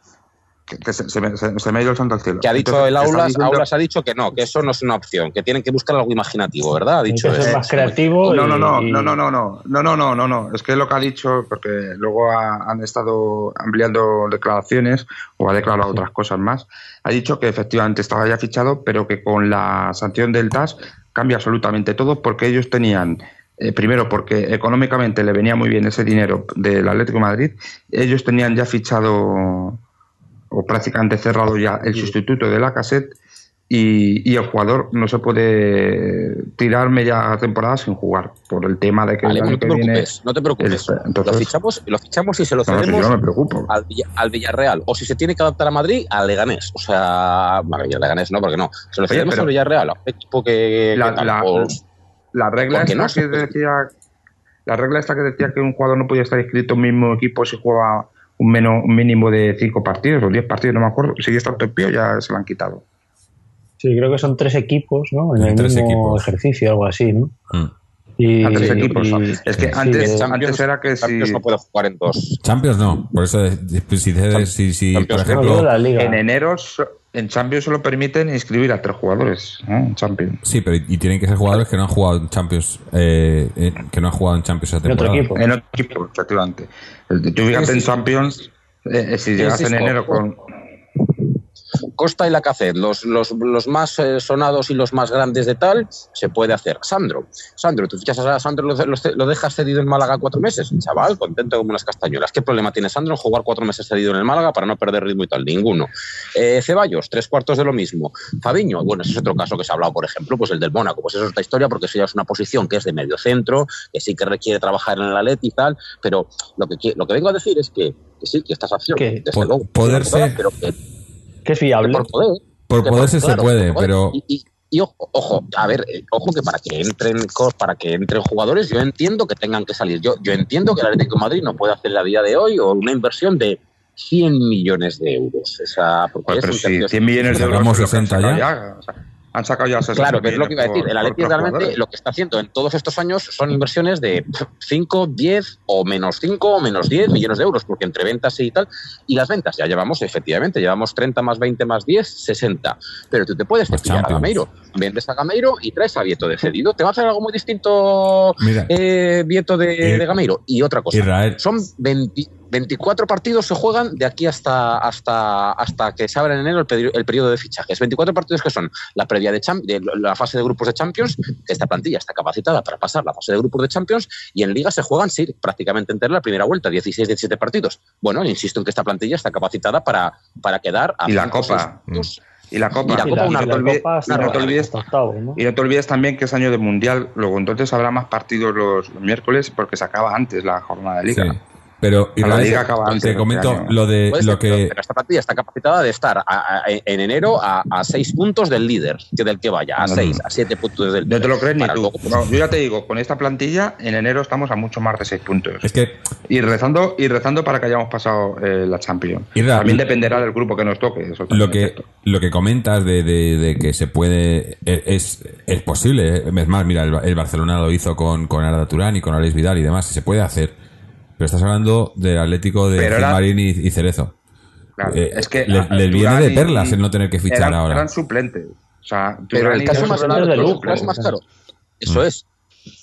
Que, se, se me, se- se me ha ido el santo al cielo. Que ha dicho Entonces, el Aulas, diciendo- Aulas ha dicho que no, que eso no es una opción, que tienen que buscar algo imaginativo, ¿verdad? Ha dicho eso. más creativo. No, no, no, y- no, no, no, no, no, no, no, no, no. Es que lo que ha dicho, porque luego ha- han estado ampliando declaraciones o ha declarado otras cosas más, ha dicho que efectivamente estaba ya fichado, pero que con la sanción del TAS cambia absolutamente todo porque ellos tenían, eh, primero porque económicamente le venía muy bien ese dinero del Atlético de Madrid, ellos tenían ya fichado o prácticamente cerrado ya el sustituto de la cassette y, y el jugador no se puede tirar media temporada sin jugar por el tema de que Vale, el no te que viene no te preocupes. el- entonces- lo, fichamos, lo fichamos y se lo no, si cedemos no al, Villa- al Villarreal. O si se tiene que adaptar a Madrid, al Leganés. O sea, bueno, al Leganés no, porque no. Se lo Oye, cedemos al Villarreal. a un equipo que, La- que la- La regla ¿Por qué esta no que decía la regla esta que decía que un jugador no podía estar inscrito en el mismo equipo si juega un, menos, un mínimo de cinco partidos o diez partidos, no me acuerdo. En pie o ya se lo han quitado. Sí, creo que son tres equipos, ¿no? En el Tres mismo equipos. ejercicio, algo así, ¿no? Mm. Y, A tres y- equipos. y- es que sí, antes, Champions- antes era que si. Champions no puede jugar en dos. Champions no. Por eso, eh, si, si, si, por no, ejemplo, liga. En enero, so- en Champions solo permiten inscribir a tres jugadores ¿eh? en Champions. Sí, pero y, tienen que ser jugadores que no han jugado en Champions, eh, eh, que no han jugado en Champions esa En otro temporada. equipo. En otro equipo, Tú fíjate en Champions, eh, eh, si llegas en enero con... Costa y Lacazette, los, los, los más eh, sonados y los más grandes de tal, se puede hacer. Sandro, Sandro, tú fichas a Sandro, lo, lo- lo dejas cedido en Málaga cuatro meses, chaval, contento como unas castañuelas. ¿Qué problema tiene Sandro en jugar cuatro meses cedido en el Málaga para no perder ritmo y tal? Ninguno. Eh, Ceballos, tres cuartos de lo mismo. Fabiño, bueno, ese es otro caso que se ha hablado, por ejemplo, pues el del Mónaco, pues eso es otra historia porque eso ya es una posición que es de medio centro, que sí que requiere trabajar en el Atleti y tal, pero lo que, lo que vengo a decir es que, que sí, que estas acciones, Que desde po- luego, poderse- pero que Que es viable. por poder. Por que poderse se claro, puede, poder. pero Y, y- y ojo, ojo, a ver, eh, ojo que para que entren para que entren jugadores, yo entiendo que tengan que salir. Yo, yo entiendo que el Atlético de Madrid no puede hacer a día de hoy o una inversión de 100 millones de euros. Esa, porque Joder, es pero un si tercio- 100 millones de euros Sacamos es lo que han 60 sacado ya. o sea, han sacado ya 60 Claro, que es lo que iba a decir. millones El por- Atleti por realmente jugadores. lo que está haciendo en todos estos años son inversiones de 5, 10 o menos 5 o menos 10 millones de euros, porque entre ventas y tal, y las ventas ya llevamos, efectivamente, llevamos 30 más 20 más 10, 60. Pero tú te puedes Pues cepillar a Champions. Gameiro. Vendes a Gameiro y traes a Vieto de cedido. Te va a hacer algo muy distinto Mira. eh, Vieto de, Ir- de Gameiro. Y otra cosa. Israel. Son 20 24 partidos se juegan de aquí hasta, hasta, hasta que se abra en enero el, periodo de fichajes. 24 partidos que son la previa de, de la fase de grupos de Champions, que esta plantilla está capacitada para pasar la fase de grupos de Champions, y en Liga se juegan, sí, prácticamente entera la primera vuelta, 16-17 partidos. Bueno, insisto en que esta plantilla está capacitada para, para quedar a Y la seis Copa. puntos. Y la Copa. Y la Sí, Copa, la- una y la no te olvides- también que es año de mundial, luego entonces habrá más partidos los, los miércoles porque se acaba antes la jornada de Sí. Pero la Israel, liga acaba antes te comento año. lo de Puede lo pero- que pero esta plantilla está capacitada de estar a- a- en enero a, a seis puntos del líder, que del que vaya, a No, seis, no. a siete puntos del No te lo crees ni tú. No, yo ya te digo, con esta plantilla en enero estamos a mucho más de 6 puntos. es que Y rezando, y rezando para que hayamos pasado eh, la Champions. También dependerá del grupo que nos toque. Eso lo que lo que comentas de, de- de que se puede e- es, es posible ¿eh? es más mira el, el Barcelona lo hizo con con Arda Turán y con Alex Vidal y demás y se puede hacer pero estás hablando del Atlético de Gilmarín y, y Cerezo Claro, Eh, es que le- a- les viene de y- perlas el no tener que fichar eran, ahora. Eran suplentes. O sea, Pero el y caso más claro, de caso más claro, eso es.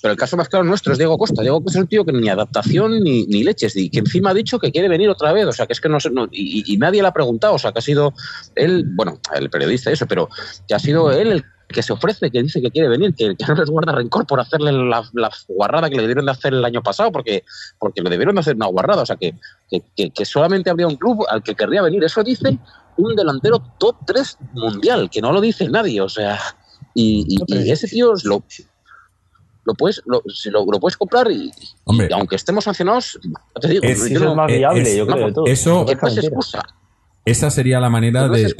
Pero el caso más claro nuestro es Diego Costa. Diego Costa es un tío que ni adaptación ni, ni leches, y que encima ha dicho que quiere venir otra vez. O sea, que es que no sé, no- y, y- y nadie le ha preguntado. O sea, que ha sido él, bueno, el periodista, eso, pero que ha sido él el que se ofrece, que dice que quiere venir, que, que no les guarda rencor por hacerle la, la guarrada que le debieron de hacer el año pasado, porque, porque le debieron de hacer una guarrada. O sea, que, que, solamente habría un club al que querría venir. Eso dice un delantero top 3 mundial, que no lo dice nadie. O sea, y, y- y ese tío es lo, lo puedes lo, si lo, lo puedes comprar y, aunque estemos sancionados, ya te digo, Es- yo Sí, eso no- es más eh, viable, es- yo creo, de todo. eso- es excusa. Esa sería la manera de,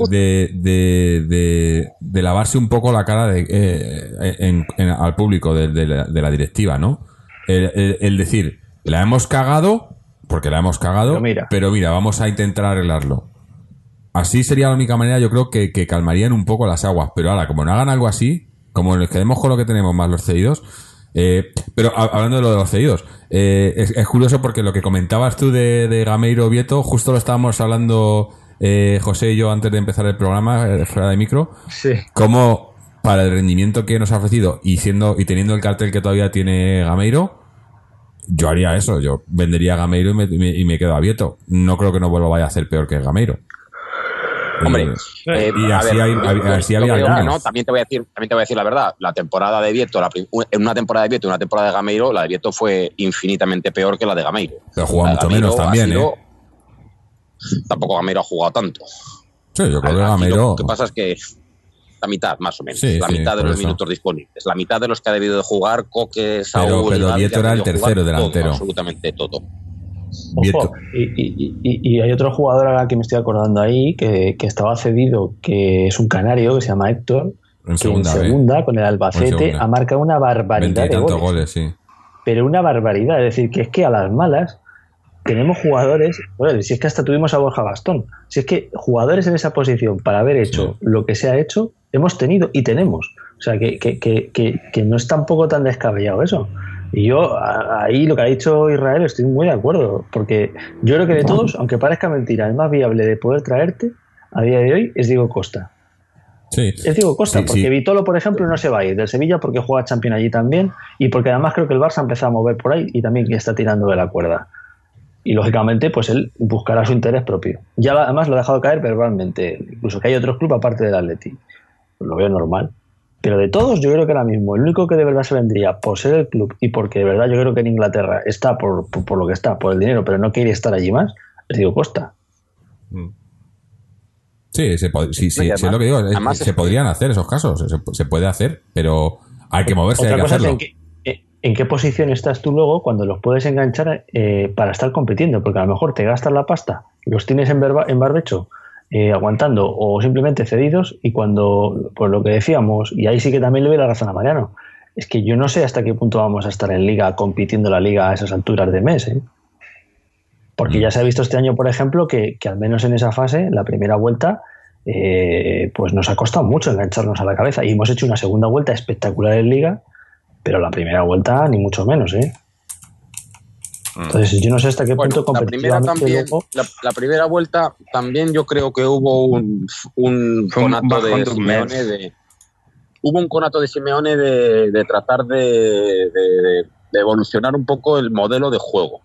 de, de, lavarse un poco la cara de, eh, en- en- al público de, la, de la directiva, ¿no? El, el- el decir, la hemos cagado, porque la hemos cagado, Pero mira. pero mira, vamos a intentar arreglarlo. Así sería la única manera, yo creo, que, que calmarían un poco las aguas. Pero ahora, como no hagan algo así, como nos quedemos con lo que tenemos más los cedidos, eh, pero a- hablando de lo de los cedidos, eh, es, es curioso porque lo que comentabas tú de, de Gameiro Vieto, justo lo estábamos hablando eh, José y yo antes de empezar el programa, eh, fuera de micro, Sí. como para el rendimiento que nos ha ofrecido y siendo y teniendo el cartel que todavía tiene Gameiro, yo haría eso, yo vendería a Gameiro y me, y me- y me quedo a Vieto. No creo que no vuelva vaya a hacer peor que Gameiro. Hombre, Y- Eh, y a así ver, hay, yo- hay- yo- así yo había creo que algunos. no, también te voy a decir, también te voy a decir la verdad. La temporada de Vieto, la en una temporada de Vieto y una temporada de Gameiro, la de Vieto fue infinitamente peor que la de Gameiro. Pero de mucho menos ha también, sido- ¿eh? Tampoco Gameiro ha jugado tanto. Sí, yo creo que Aquí Gameiro. Lo que pasa es que la mitad, más o menos. Sí, la sí, mitad de los eso. minutos disponibles. La mitad de los que ha debido de jugar Coque, Saúl. pero Gavi, Vieto que era el tercero jugar todo, delantero. absolutamente todo. Ojo, y, y- y- y hay otro jugador ahora que me estoy acordando ahí, que, que estaba cedido, que es un canario, que se llama Héctor, En que segunda, en ¿eh? segunda, con el En Albacete, ha marcado una barbaridad de goles. goles, sí. Pero una barbaridad, es decir, que es que a las malas tenemos jugadores, bueno, si es que hasta tuvimos a Borja Bastón, si es que jugadores en esa posición para haber hecho lo que se ha hecho, hemos tenido y tenemos. O sea, que, que, que, que, que no es tampoco tan descabellado eso. Y yo ahí lo que ha dicho Israel estoy muy de acuerdo, porque yo creo que de todos, aunque parezca mentira, el más viable de poder traerte a día de hoy es Diego Costa. Sí. Es Diego Costa, Sí, porque sí. Vitolo, por ejemplo, no se va a ir del Sevilla porque juega Champions allí también y porque además creo que el Barça ha empezado a mover por ahí y también está tirando de la cuerda. Y lógicamente, pues él buscará su interés propio. Ya además lo ha dejado caer verbalmente, incluso que hay otros clubes aparte del Atleti. Pues lo veo normal. Pero de todos, yo creo que ahora mismo el único que de verdad se vendría por ser el club y porque de verdad yo creo que en Inglaterra está por, por, por lo que está, por el dinero, pero no quiere estar allí más, es Diego Costa. Sí, se sí, sí, sí, es lo que digo. se es- podrían hacer esos casos. Se, se puede hacer, pero hay que moverse, hay que cosa es hacerlo. En qué, posición estás tú luego cuando los puedes enganchar eh, para estar compitiendo, porque a lo mejor te gastas la pasta, los tienes en barbecho eh, aguantando o simplemente cedidos y cuando, por lo que decíamos, y ahí sí que también le doy la razón a Mariano, es que yo no sé hasta qué punto vamos a estar en liga compitiendo la liga a esas alturas de mes, ¿eh? Porque ya se ha visto este año, por ejemplo, que, que al menos en esa fase, la primera vuelta, eh, pues nos ha costado mucho engancharnos a la cabeza. Y hemos hecho una segunda vuelta espectacular en liga, pero la primera vuelta ni mucho menos, ¿eh? Entonces yo no sé hasta qué Bueno, punto la primera también, luego- la, la primera vuelta también yo creo que hubo un, un Fue un conato de Simeone de hubo un conato de Simeone de, de tratar de, de- evolucionar un poco el modelo de juego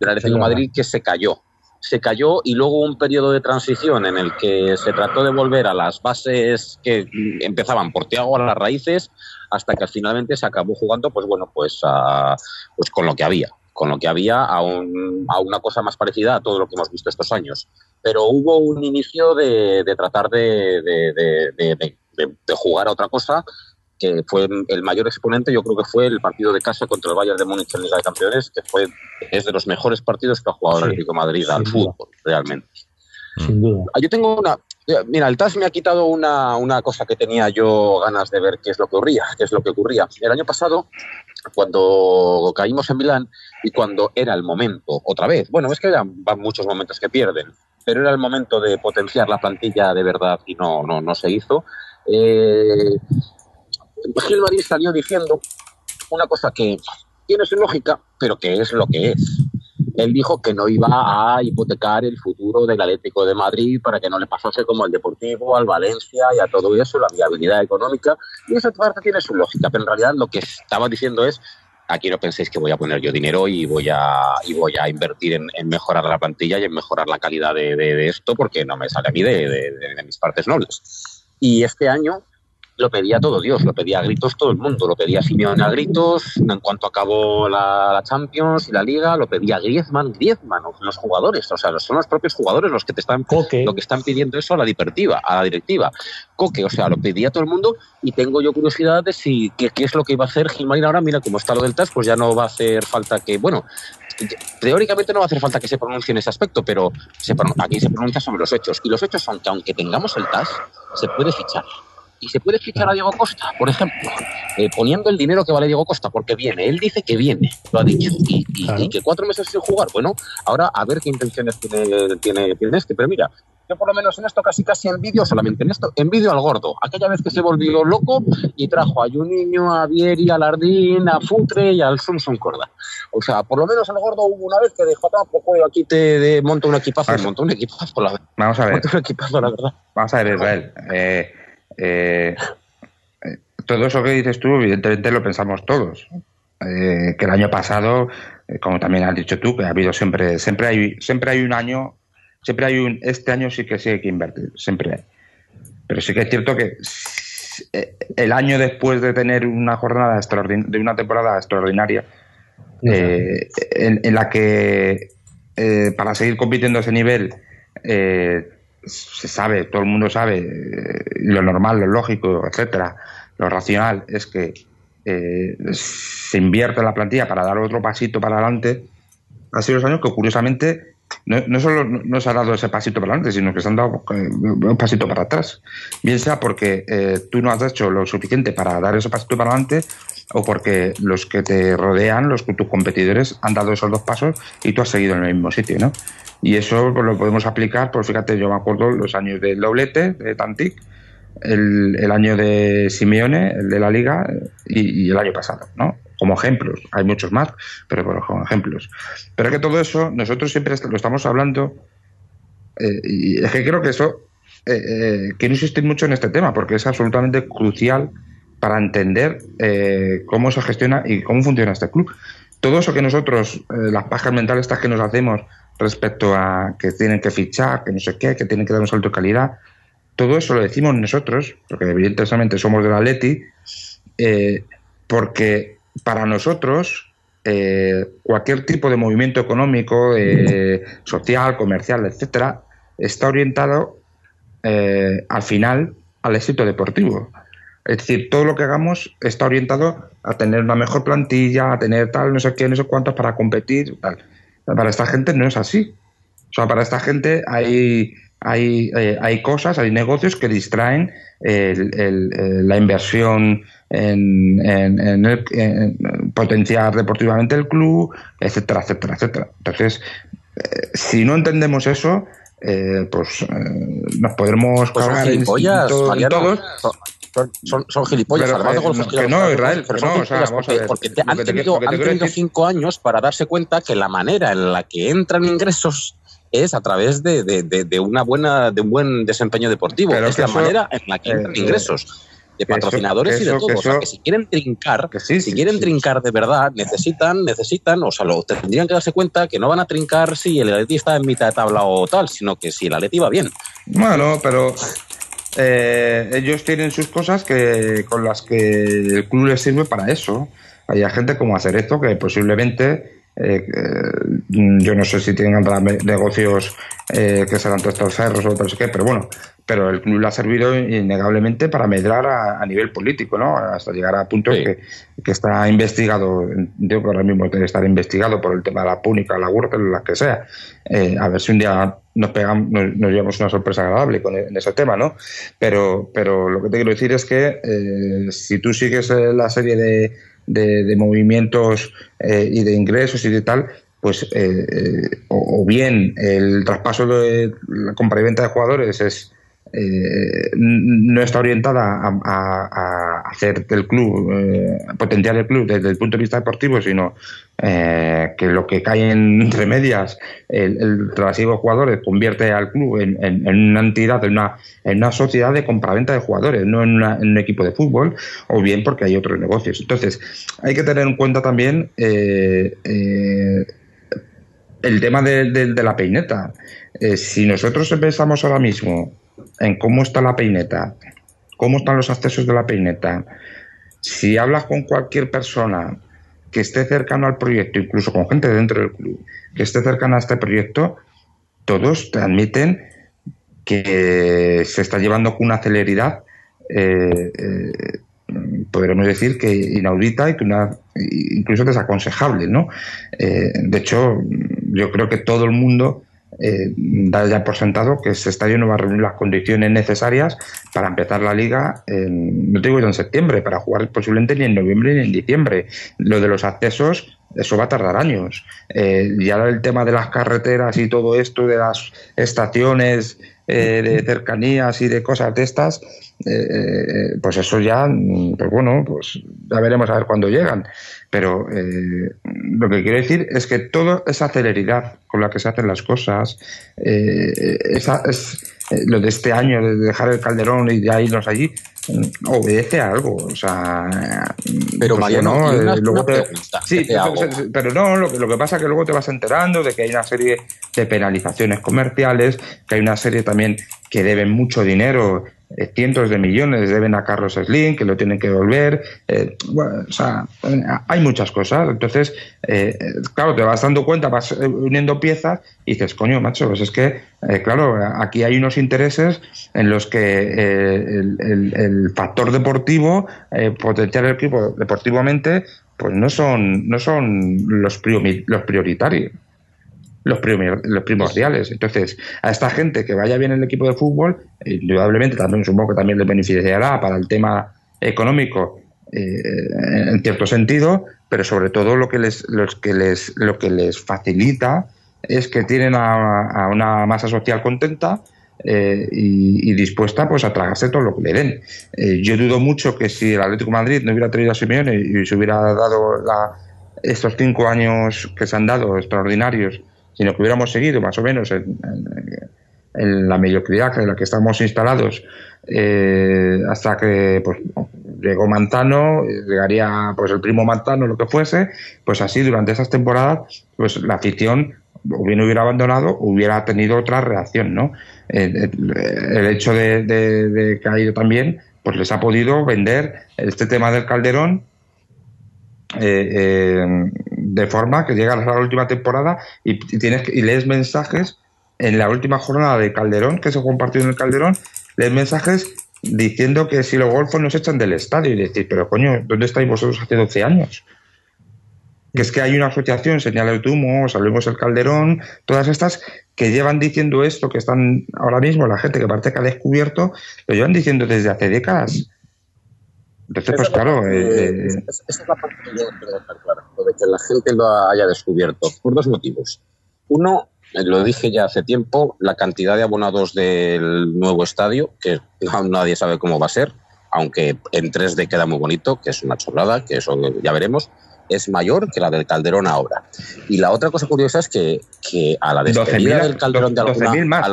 del Atlético de verdad. Madrid que se cayó. Se cayó y luego hubo un periodo de transición en el que se trató de volver a las bases que mm, empezaban por Tiago a las raíces hasta que finalmente se acabó jugando pues bueno pues a- pues con lo que había con lo que había a, un- a una cosa más parecida a todo lo que hemos visto estos años. Pero hubo un inicio de, de tratar de, de- jugar a otra cosa que fue el mayor exponente yo creo que fue el partido de casa contra el Bayern de Múnich en Liga de Campeones que fue es de los mejores partidos que ha jugado el Sí, Atlético de Madrid al fútbol realmente sin duda. Ah, Yo tengo una. eh, Mira, el TAS me ha quitado una, una cosa que tenía yo ganas de ver qué es lo que ocurría, qué es lo que ocurría. El año pasado, cuando caímos en Milán y cuando era el momento, otra vez, bueno, es que ya van muchos momentos que pierden, pero era el momento de potenciar la plantilla de verdad y no, no, no se hizo. Eh, Gil Marín salió diciendo una cosa que tiene su lógica, pero que es lo que es. Él dijo que no iba a hipotecar el futuro del Atlético de Madrid para que no le pasase como al Deportivo, al Valencia y a todo eso, la viabilidad económica. Y esa parte tiene su lógica, pero en realidad lo que estaba diciendo es aquí no penséis que voy a poner yo dinero y voy a, y voy a invertir en, en mejorar la plantilla y en mejorar la calidad de, de- de esto porque no me sale a mí de, de- mis partes nobles. Y este año lo pedía todo Dios, lo pedía a gritos todo el mundo, lo pedía Simeone a gritos, en cuanto acabó la, la Champions y la Liga, lo pedía Griezmann, Griezmann, los jugadores, o sea, son los propios jugadores los que te están Coque. lo que están pidiendo eso a la directiva, a la directiva. Coque, o sea, lo pedía todo el mundo y tengo yo curiosidad de si qué, qué es lo que iba a hacer Gilmarín ahora, mira cómo está lo del TAS, pues ya no va a hacer falta que, bueno, teóricamente no va a hacer falta que se pronuncie en ese aspecto, pero se aquí se pronuncia sobre los hechos. Y los hechos son que aunque tengamos el TAS, se puede fichar. Y se puede fichar a Diego Costa, por ejemplo, eh, poniendo el dinero que vale Diego Costa, porque viene. Él dice que viene, lo ha dicho. Y, y- Claro. y que cuatro meses sin jugar, bueno, ahora a ver qué intenciones tiene, tiene, tiene este. Pero mira, yo por lo menos en esto casi casi envidio, solamente en esto, envidio al gordo. Aquella vez que se volvió loco y trajo a Juninho, a Vieri, a Lardín, a Futre y al Samsung Corda. O sea, por lo menos el gordo hubo una vez que dijo, tampoco yo aquí te monto un equipazo, montó un equipazo, la verdad. Vamos a ver. Montó un equipazo, la verdad. Vamos a ver, Israel. Eh, eh, todo eso que dices tú, evidentemente lo pensamos todos. Eh, que el año pasado, eh, como también has dicho tú, que ha habido siempre, siempre hay, siempre hay un año, siempre hay un, este año sí que sí hay que invertir, siempre hay. Pero sí que es cierto que el año después de tener una jornada extraordin- de una temporada extraordinaria, eh, en, en la que para seguir compitiendo a ese nivel se sabe, todo el mundo sabe, eh, lo normal, lo lógico, etcétera, lo racional es que eh, se invierte la plantilla para dar otro pasito para adelante. Ha sido los años que curiosamente no, no solo no se ha dado ese pasito para adelante, sino que se han dado eh, un pasito para atrás. Bien sea porque eh, tú no has hecho lo suficiente para dar ese pasito para adelante o porque los que te rodean, los tus competidores, han dado esos dos pasos y tú has seguido en el mismo sitio, ¿no? Y eso pues, lo podemos aplicar, pues fíjate, yo me acuerdo los años del doblete, de Tantic, el, el año de Simeone, el de la Liga, y, y el año pasado, ¿no? Como ejemplos. Hay muchos más, pero como ejemplos. Pero es que todo eso, nosotros siempre lo estamos hablando, eh, y es que creo que eso eh, eh, quiero insistir mucho en este tema porque es absolutamente crucial para entender eh, cómo se gestiona y cómo funciona este club. Todo eso que nosotros, eh, las pajas mentales estas que nos hacemos respecto a que tienen que fichar, que no sé qué, que tienen que dar un salto de calidad, todo eso lo decimos nosotros, porque evidentemente somos del Atleti, porque para nosotros eh, cualquier tipo de movimiento económico, eh, social, comercial, etcétera, está orientado eh, al final al éxito deportivo. Es decir, todo lo que hagamos está orientado a tener una mejor plantilla, a tener tal, no sé qué, no sé cuántos para competir. Para esta gente no es así. O sea, para esta gente hay, hay, eh, hay cosas, hay negocios que distraen el- el- el- la inversión en, en- en el- en potenciar deportivamente el club, etcétera, etcétera, etcétera. Entonces, eh, si no entendemos eso, eh, pues eh, nos podremos Pues en- todo- Mariano. todos. Son, son- son, gilipollas. Pero, eh, que no, Israel, pero no, o sea, a porque, ver, porque te- han te tenido, te han tenido decir- cinco años para darse cuenta que la manera en la que entran ingresos es a través de, de- de- de una buena de un buen desempeño deportivo. Pero es la eso- manera en la que entran eh, ingresos de eso- patrocinadores y de todo. o sea, que si quieren trincar, sí, si sí, quieren sí. trincar de verdad, necesitan, necesitan, o sea, lo tendrían que darse cuenta que no van a trincar si el Atleti está en mitad de tabla o tal, sino que si el Atleti va bien. Bueno, pero eh, ellos tienen sus cosas que con las que el club les sirve para eso. Hay gente como hacer esto que posiblemente, eh, eh, yo no sé si tienen negocios eh, que serán testaferros o no sé qué, pero bueno, pero el club le ha servido innegablemente para medrar a, a nivel político, ¿no? Hasta llegar a puntos Sí. que, que está investigado, digo que ahora mismo debe estar investigado por el tema de la púnica, la huerta, la que sea. Eh, a ver si un día nos pegamos, nos, nos llevamos una sorpresa agradable con en ese tema, ¿no? Pero, pero lo que te quiero decir es que eh, si tú sigues eh, la serie de, de, de movimientos eh, y de ingresos y de tal, pues eh, eh, o, o bien el traspaso de la compra y venta de jugadores es eh, no está orientada a, hacer del club, eh, potenciar el club desde el punto de vista deportivo, sino eh, que lo que cae en- entre medias, el, el trasiego de jugadores convierte al club en, en- una entidad, en una, en una sociedad de compraventa de jugadores, no en, una- en un equipo de fútbol, o bien porque hay otros negocios. Entonces, hay que tener en cuenta también eh, el tema de, de- de la peineta. Si nosotros pensamos ahora mismo en cómo está la peineta, cómo están los accesos de la peineta, si hablas con cualquier persona que esté cercano al proyecto, incluso con gente dentro del club, que esté cercana a este proyecto, todos te admiten que se está llevando con una celeridad, eh, eh, podríamos decir que inaudita y que una, incluso desaconsejable, ¿no? Eh, de hecho, yo creo que todo el mundo eh, da ya por sentado que ese estadio no va a reunir las condiciones necesarias para empezar la liga, en, no te digo en septiembre, para jugar posiblemente ni en noviembre ni en diciembre. Lo de los accesos, eso va a tardar años. Eh, ya el tema de las carreteras y todo esto, de las estaciones eh, de cercanías y de cosas de estas, eh, eh, pues eso ya, mm, pues bueno, pues ya veremos a ver cuándo llegan. Pero eh, lo que quiero decir es que toda esa celeridad con la que se hacen las cosas, eh, esa, es, eh, lo de este año, de dejar el calderón y ya irnos allí, mm, obedece a algo. O sea, Pero, pues Mariano, una- eh, luego una te- sí, te pero- no, lo, que- lo que pasa es que luego te vas enterando de que hay una serie de penalizaciones comerciales, que hay una serie también que deben mucho dinero, cientos de millones deben a Carlos Slim, que lo tienen que devolver. eh, o sea, eh, hay muchas cosas. Entonces, eh, eh, claro, te vas dando cuenta, vas eh, uniendo piezas y dices, coño, macho, pues es que, eh, claro, aquí hay unos intereses en los que eh, el, factor deportivo, eh, potenciar el equipo deportivamente, pues no son, no son los, los prioritarios los, primi- los primordiales. Entonces, a esta gente que vaya bien en el equipo de fútbol, indudablemente también supongo que también le beneficiará para el tema económico eh, en cierto sentido, pero sobre todo lo que les, los que les, lo que les facilita es que tienen a, a una masa social contenta eh, y, y dispuesta pues a tragarse todo lo que le den. Eh, yo dudo mucho que si el Atlético Madrid no hubiera traído a Simeone y se hubiera dado la, estos cinco años que se han dado extraordinarios, sino que hubiéramos seguido más o menos en, la mediocridad en la que estamos instalados eh, hasta que pues llegó Mantano, llegaría pues el primo Mantano, lo que fuese, pues así durante esas temporadas, pues la afición o bien hubiera abandonado hubiera tenido otra reacción, ¿no? Eh, el, hecho de, que ha ido también, pues les ha podido vender este tema del Calderón eh, de forma que llegas a la última temporada y, tienes y lees mensajes en la última jornada de Calderón que se compartió en el Calderón lees mensajes diciendo que si los golfos nos echan del estadio y decir, pero coño, ¿dónde estáis vosotros hace 12 años? Que es que hay una asociación, Señal de Tumo, Salvemos el Calderón, todas estas que llevan diciendo esto, que están ahora mismo, la gente que parece que ha descubierto, lo llevan diciendo desde hace décadas. Entonces, pues claro. Eh, eh, esa es la parte que yo quiero dejar clara, lo de que la gente lo haya descubierto, por dos motivos. Uno, lo dije ya hace tiempo, la cantidad de abonados del nuevo estadio, que nadie sabe cómo va a ser, aunque en 3D queda muy bonito, que es una chorrada, que eso ya veremos, es mayor que la del Calderón ahora. Y la otra cosa curiosa es que, que a la despedida del Calderón de alguna... 12.000 más.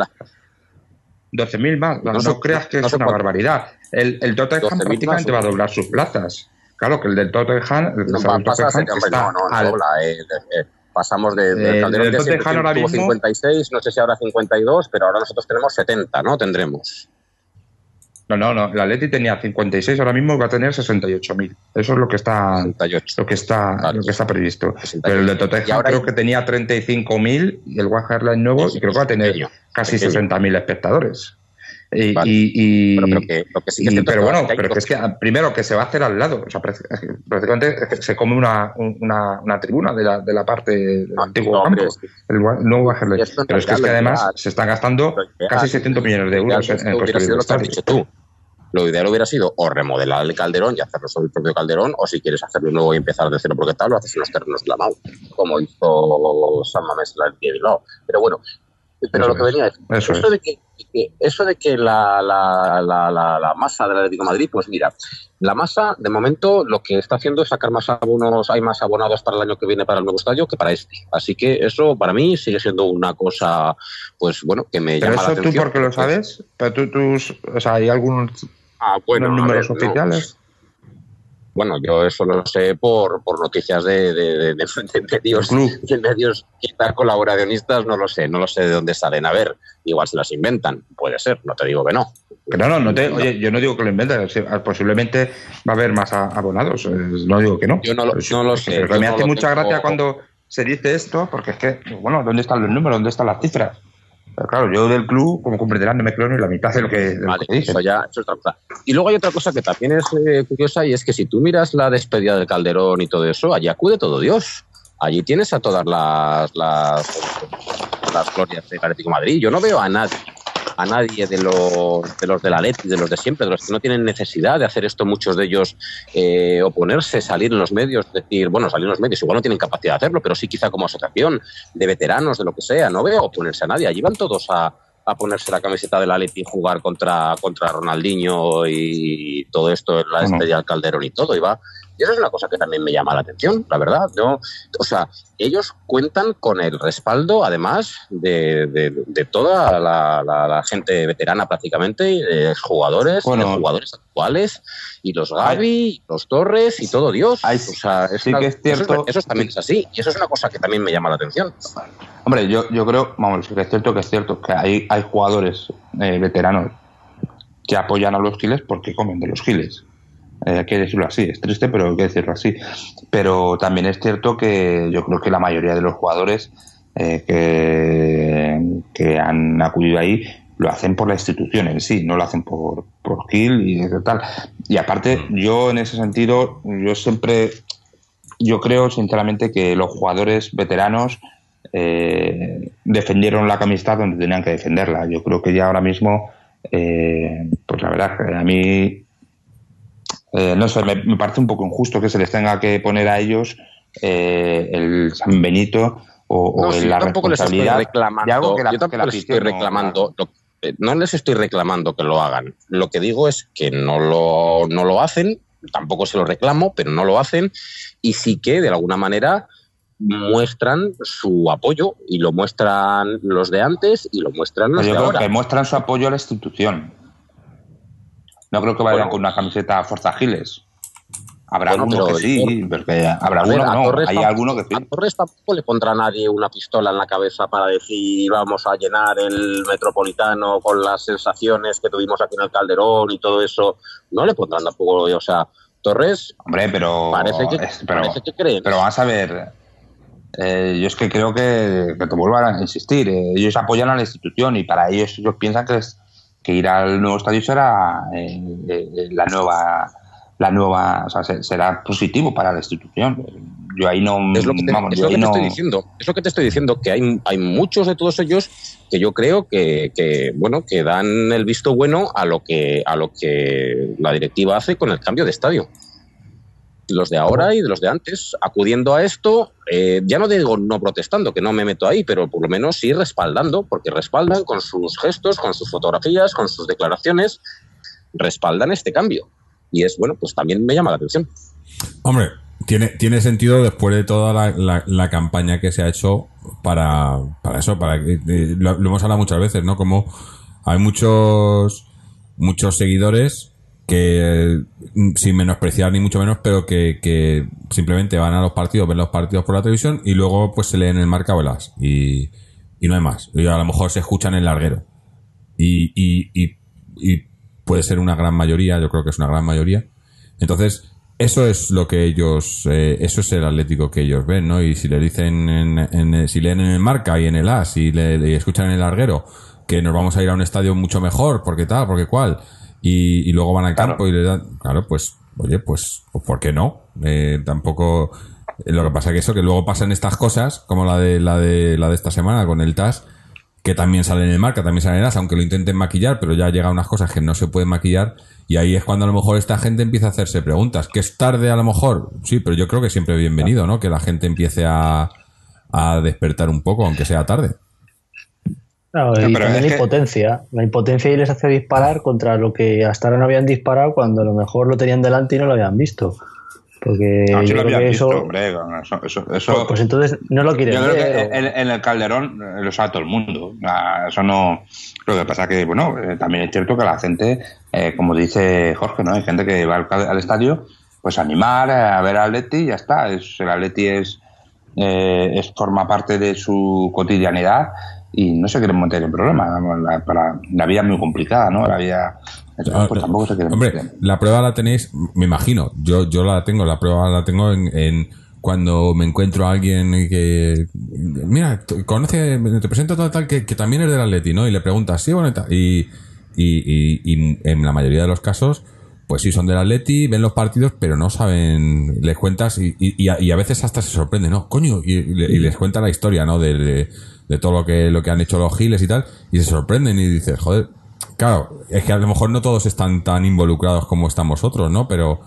12.000 más. No, no, creas que es una barbaridad. El, el Tottenham prácticamente va a doblar sus plazas. Claro que el del Tottenham... El no, pasa no, no, al... dobla, eh, eh, pasamos de, de Calderón de ahora mismo, 56, no sé si ahora 52, pero ahora nosotros tenemos 70, ¿no? Tendremos. No, no, no. La Leti tenía 56, ahora mismo va a tener 68.000. Eso es lo que está, 68. lo que está, lo que está previsto. 68. Pero el de Tottenham creo que tenía 35.000 y el One nuevo y creo que va a tener casi 60.000 espectadores. Y, pero, que, lo que sí que pero bueno, pero que es que primero que se va a hacer al lado, o sea, prácticamente se come una, una, una tribuna de la, de la parte del antiguo campo, el nuevo Pero es que, es que además se están gastando casi 700 millones de euros en, el construir Lo ideal hubiera sido o remodelar el calderón y hacerlo sobre el propio calderón, o si quieres hacerlo nuevo y empezar de cero porque tal, lo haces en los terrenos de la MAU, como hizo San Mamés de Pero bueno, pero lo que venía es, eso, de que, eso de que la, la, la, la, masa del Atlético de Madrid, pues mira, la masa de momento lo que está haciendo es sacar más abonos, hay más abonados para el año que viene para el nuevo estadio que para este. Así que eso para mí sigue siendo una cosa, pues bueno, que me llama la atención. ¿Pero eso tú porque lo sabes? ¿Pero tú, tú, o sea, hay algunos ah, bueno, números oficiales? Bueno, yo eso lo sé por, por noticias de, de, de, de medios, de medios quizás colaboracionistas, no lo sé, no lo sé de dónde salen. A ver, igual se las inventan, puede ser, no te digo que no. no, no, no te, oye, yo no digo que lo inventen, posiblemente va a haber más abonados, no digo que no. Yo no lo, no lo sé. Pero me hace mucha gracia cuando se dice esto, porque es que, bueno, ¿dónde están los números? ¿Dónde están las cifras? Pero claro, yo del club, como comprenderán, no me creo ni la mitad de lo que, de vale, Eso ya es otra cosa. Y luego hay otra cosa que también es eh, curiosa y es que si tú miras la despedida del Calderón y todo eso, allí acude todo Dios. Allí tienes a todas las, las, las glorias de Atlético Madrid. Yo no veo a nadie a nadie de los de los de la Leti, de los de siempre, de los que no tienen necesidad de hacer esto, muchos de ellos eh, oponerse, salir en los medios, decir, bueno, salir en los medios, igual no tienen capacidad de hacerlo, pero sí quizá como asociación de veteranos, de lo que sea, no veo oponerse a nadie, allí van todos a, a ponerse la camiseta de la Leti y jugar contra, contra Ronaldinho y todo esto la bueno. Calderón y todo, y va y eso es una cosa que también me llama la atención, la verdad. ¿no? O sea, ellos cuentan con el respaldo, además, de, de, toda la, gente veterana prácticamente, de jugadores, de jugadores actuales, y los Gaby, los Torres y todo Dios. o sea, sí que es cierto. Eso, también es así. Y eso es una cosa que también me llama la atención. Hombre, yo, yo creo, vamos, que es cierto que es cierto, que hay, hay jugadores eh, veteranos que apoyan a los giles porque comen de los giles. Eh, hay que decirlo así, es triste, pero hay que decirlo así. Pero también es cierto que yo creo que la mayoría de los jugadores eh, que, que, han acudido ahí lo hacen por la institución en sí, no lo hacen por, por Gil y tal. Y aparte, yo en ese sentido, yo siempre, yo creo sinceramente que los jugadores veteranos eh, defendieron la camiseta donde tenían que defenderla. Yo creo que ya ahora mismo, eh, pues la verdad, a mí eh, no sé, me, parece un poco injusto que se les tenga que poner a ellos eh, el San Benito o, no, la tampoco responsabilidad les estoy reclamando, yo tampoco les estoy reclamando no, eh, no les estoy reclamando que lo hagan. Lo que digo es que no lo, no lo hacen, tampoco se lo reclamo, pero no lo hacen, y sí que de alguna manera muestran su apoyo y lo muestran los de antes y lo muestran los Pero yo de creo ahora. que muestran su apoyo a la institución. No creo que vayan Bueno. con una camiseta Forza Giles. Habrá Bueno, alguno que sí, porque habrá alguno que no. Torres Hay alguno que sí. A Torres tampoco le pondrá a nadie una pistola en la cabeza para decir vamos a llenar el metropolitano con las sensaciones que tuvimos aquí en el Calderón y todo eso. No le pondrán tampoco, o sea, Torres Hombre, pero. parece que, es- pero, parece que cree. pero vamos a ver. eh, yo es que creo que, que te vuelvo a insistir. eh, ellos apoyan a la institución y para ellos ellos piensan que, es, que ir al nuevo estadio será eh, eh, la nueva. La nueva, o sea, se- será positivo para la institución. Yo ahí no. Es lo que te, vamos, es lo que te no- estoy diciendo. Es lo que te estoy diciendo, que hay, hay muchos de todos ellos que yo creo que, que, bueno, que dan el visto bueno a lo que, a lo que la directiva hace con el cambio de estadio. Los de ahora y de los de antes, acudiendo a esto, eh, ya no digo no protestando, que no me meto ahí, pero por lo menos sí respaldando, porque respaldan con sus gestos, con sus fotografías, con sus declaraciones, respaldan este cambio. Y es, bueno, pues también me llama la atención. Hombre, tiene, tiene sentido después de toda la, campaña que se ha hecho para, para eso, para que eh, lo, lo hemos hablado muchas veces, ¿no? Como hay muchos muchos seguidores que mm, sin menospreciar ni mucho menos, pero que, simplemente van a los partidos, ven los partidos por la televisión y luego pues se leen el marcabolas y, y no hay más. Y a lo mejor se escuchan el larguero. Y, y, y, y puede ser una gran mayoría, yo creo que es una gran mayoría. Entonces, eso es lo que ellos, eh, eso es el Atlético que ellos ven, ¿no? Y si le dicen, en, en- si leen en el marca y en el A, si le, le escuchan en el larguero, que nos vamos a ir a un estadio mucho mejor, porque tal, porque cual, y, y luego van al Claro. campo y le dan, claro, pues, oye, pues, pues ¿por qué no? Eh, tampoco, eh, lo que pasa que eso, que luego pasan estas cosas, como la de, la de, la de esta semana con el TAS, que también sale en el marca, también sale en AS, aunque lo intenten maquillar, pero ya llega unas cosas que no se pueden maquillar y ahí es cuando a lo mejor esta gente empieza a hacerse preguntas. ¿Que es tarde a lo mejor? Sí, pero yo creo que siempre bienvenido, ¿no? Que la gente empiece a, a despertar un poco, aunque sea tarde. Claro, No, y también la que- impotencia. La impotencia ahí les hace disparar contra lo que hasta ahora no habían disparado cuando a lo mejor lo tenían delante y no lo habían visto. Porque No, yo lo creo que visto, eso, hombre, eso, eso, pues, eso- pues entonces no lo quieren Yo creo ver. que en, en el Calderón lo sabe todo el mundo. Eso no. Lo que pasa que, bueno, eh, también es cierto que la gente, eh, como dice Jorge, ¿no? Hay gente que va al, al estadio, pues a animar, a ver al Atleti y ya está. Es, el Atleti es, eh, es, forma parte de su cotidianidad y no se quieren meter en problemas. La, para, la vida es muy complicada, ¿no? La vida. Ah, pues tampoco se quieren Hombre, meter. la prueba la tenéis, me imagino. Yo, yo la tengo, la prueba la tengo en, en cuando me encuentro a alguien que. Mira, conoce, te presento todo tal que, que también es del Atleti, ¿no? Y le preguntas, sí, bueno, y tal. y, y, y- en la mayoría de los casos, pues sí, son del Atleti, ven los partidos, pero no saben, les cuentas y, y- y a, y a veces hasta se sorprende, ¿no? Coño, y, y le- y les cuenta la historia, ¿no? De, de, de todo lo que, lo que han hecho los giles y tal, y se sorprenden y dices, joder, claro, es que a lo mejor no todos están tan involucrados como estamos otros, ¿no? Pero,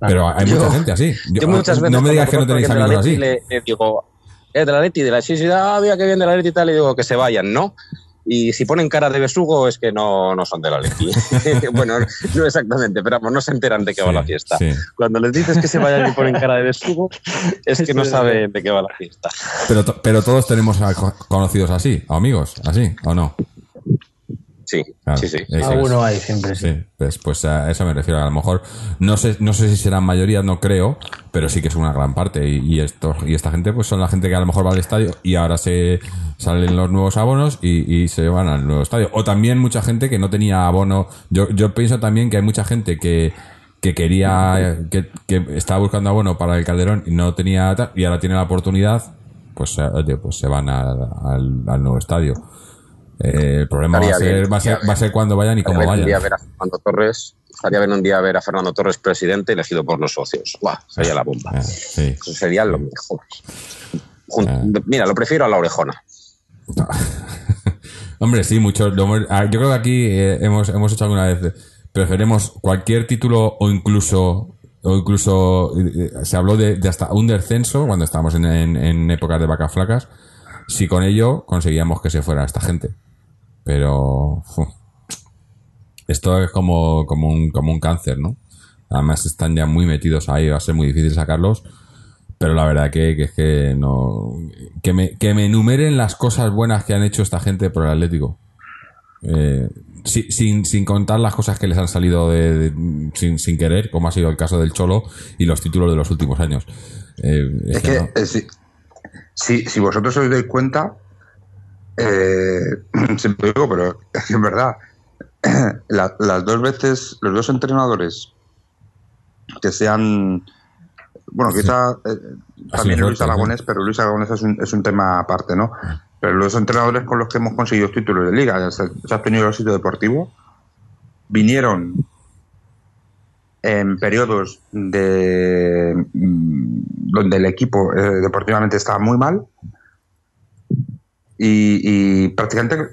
pero hay Yo- mucha gente así. Yo- Yo muchas veces no me digas que no tenéis amigos así. Le, le digo, es de la Leti, de la sí, ah, mira que bien de la Leti y tal, y digo que se vayan, ¿no? Y si ponen cara de besugo es que no, no son de la Leti. bueno, no exactamente, pero vamos, no se enteran de qué va la fiesta. sí. Cuando les dices que se vayan y ponen cara de besugo, es que no saben de qué va la fiesta. Pero, pero todos tenemos a conocidos así, o amigos, así, ¿o no? Sí, Claro, sí, sí. Alguno hay siempre, sí. Sí, pues, pues a eso me refiero. A lo mejor, no sé, no sé si serán mayoría, no creo, pero sí que es una gran parte. Y, y estos, y esta gente, pues son la gente que a lo mejor va al estadio y ahora se salen los nuevos abonos y, y se van al nuevo estadio. O también mucha gente que no tenía abono. Yo, yo pienso también que hay mucha gente que, que quería, que, que estaba buscando abono para el Calderón y no tenía tal, y ahora tiene la oportunidad, pues, eh, pues se van al, al, al nuevo estadio. Eh, el problema va a, ser, bien, va, a ser, va a ser cuando vayan y cómo día vayan. ver a Fernando Torres, estaría bien un día ver a Fernando Torres presidente elegido por los socios. ¡Guau! Sería la bomba. Eh, sí. Eso sería lo mejor. Jun- Ah. Mira, lo prefiero a la orejona. Hombre, sí, mucho. ah, yo creo que aquí eh, hemos, hemos hecho alguna vez. Preferemos cualquier título o incluso. O incluso eh, eh, se habló de, de hasta un descenso cuando estábamos en, en- en épocas de vacas flacas. Si con ello conseguíamos que se fuera esta gente. Pero. esto es como, como, un, como un cáncer, ¿no? Además están ya muy metidos ahí, va a ser muy difícil sacarlos. pero la verdad que, que es que no. Que me, que me enumeren las cosas buenas que han hecho esta gente por el Atlético. Eh, si- sin, sin contar las cosas que les han salido de, de- sin, sin querer, como ha sido el caso del Cholo y los títulos de los últimos años. Eh, es Es que que, no. Si, si, vosotros os dais cuenta, eh, siempre digo, pero es que es verdad, la- las dos veces, los dos entrenadores que sean, bueno, Sí. quizá eh, también Luis Aragonés, pero Luis Aragonés es un, es un tema aparte, ¿no? Pero los entrenadores con los que hemos conseguido títulos de liga, se, se ha tenido el sitio deportivo, vinieron en periodos de mm, donde el equipo eh, deportivamente estaba muy mal y, y prácticamente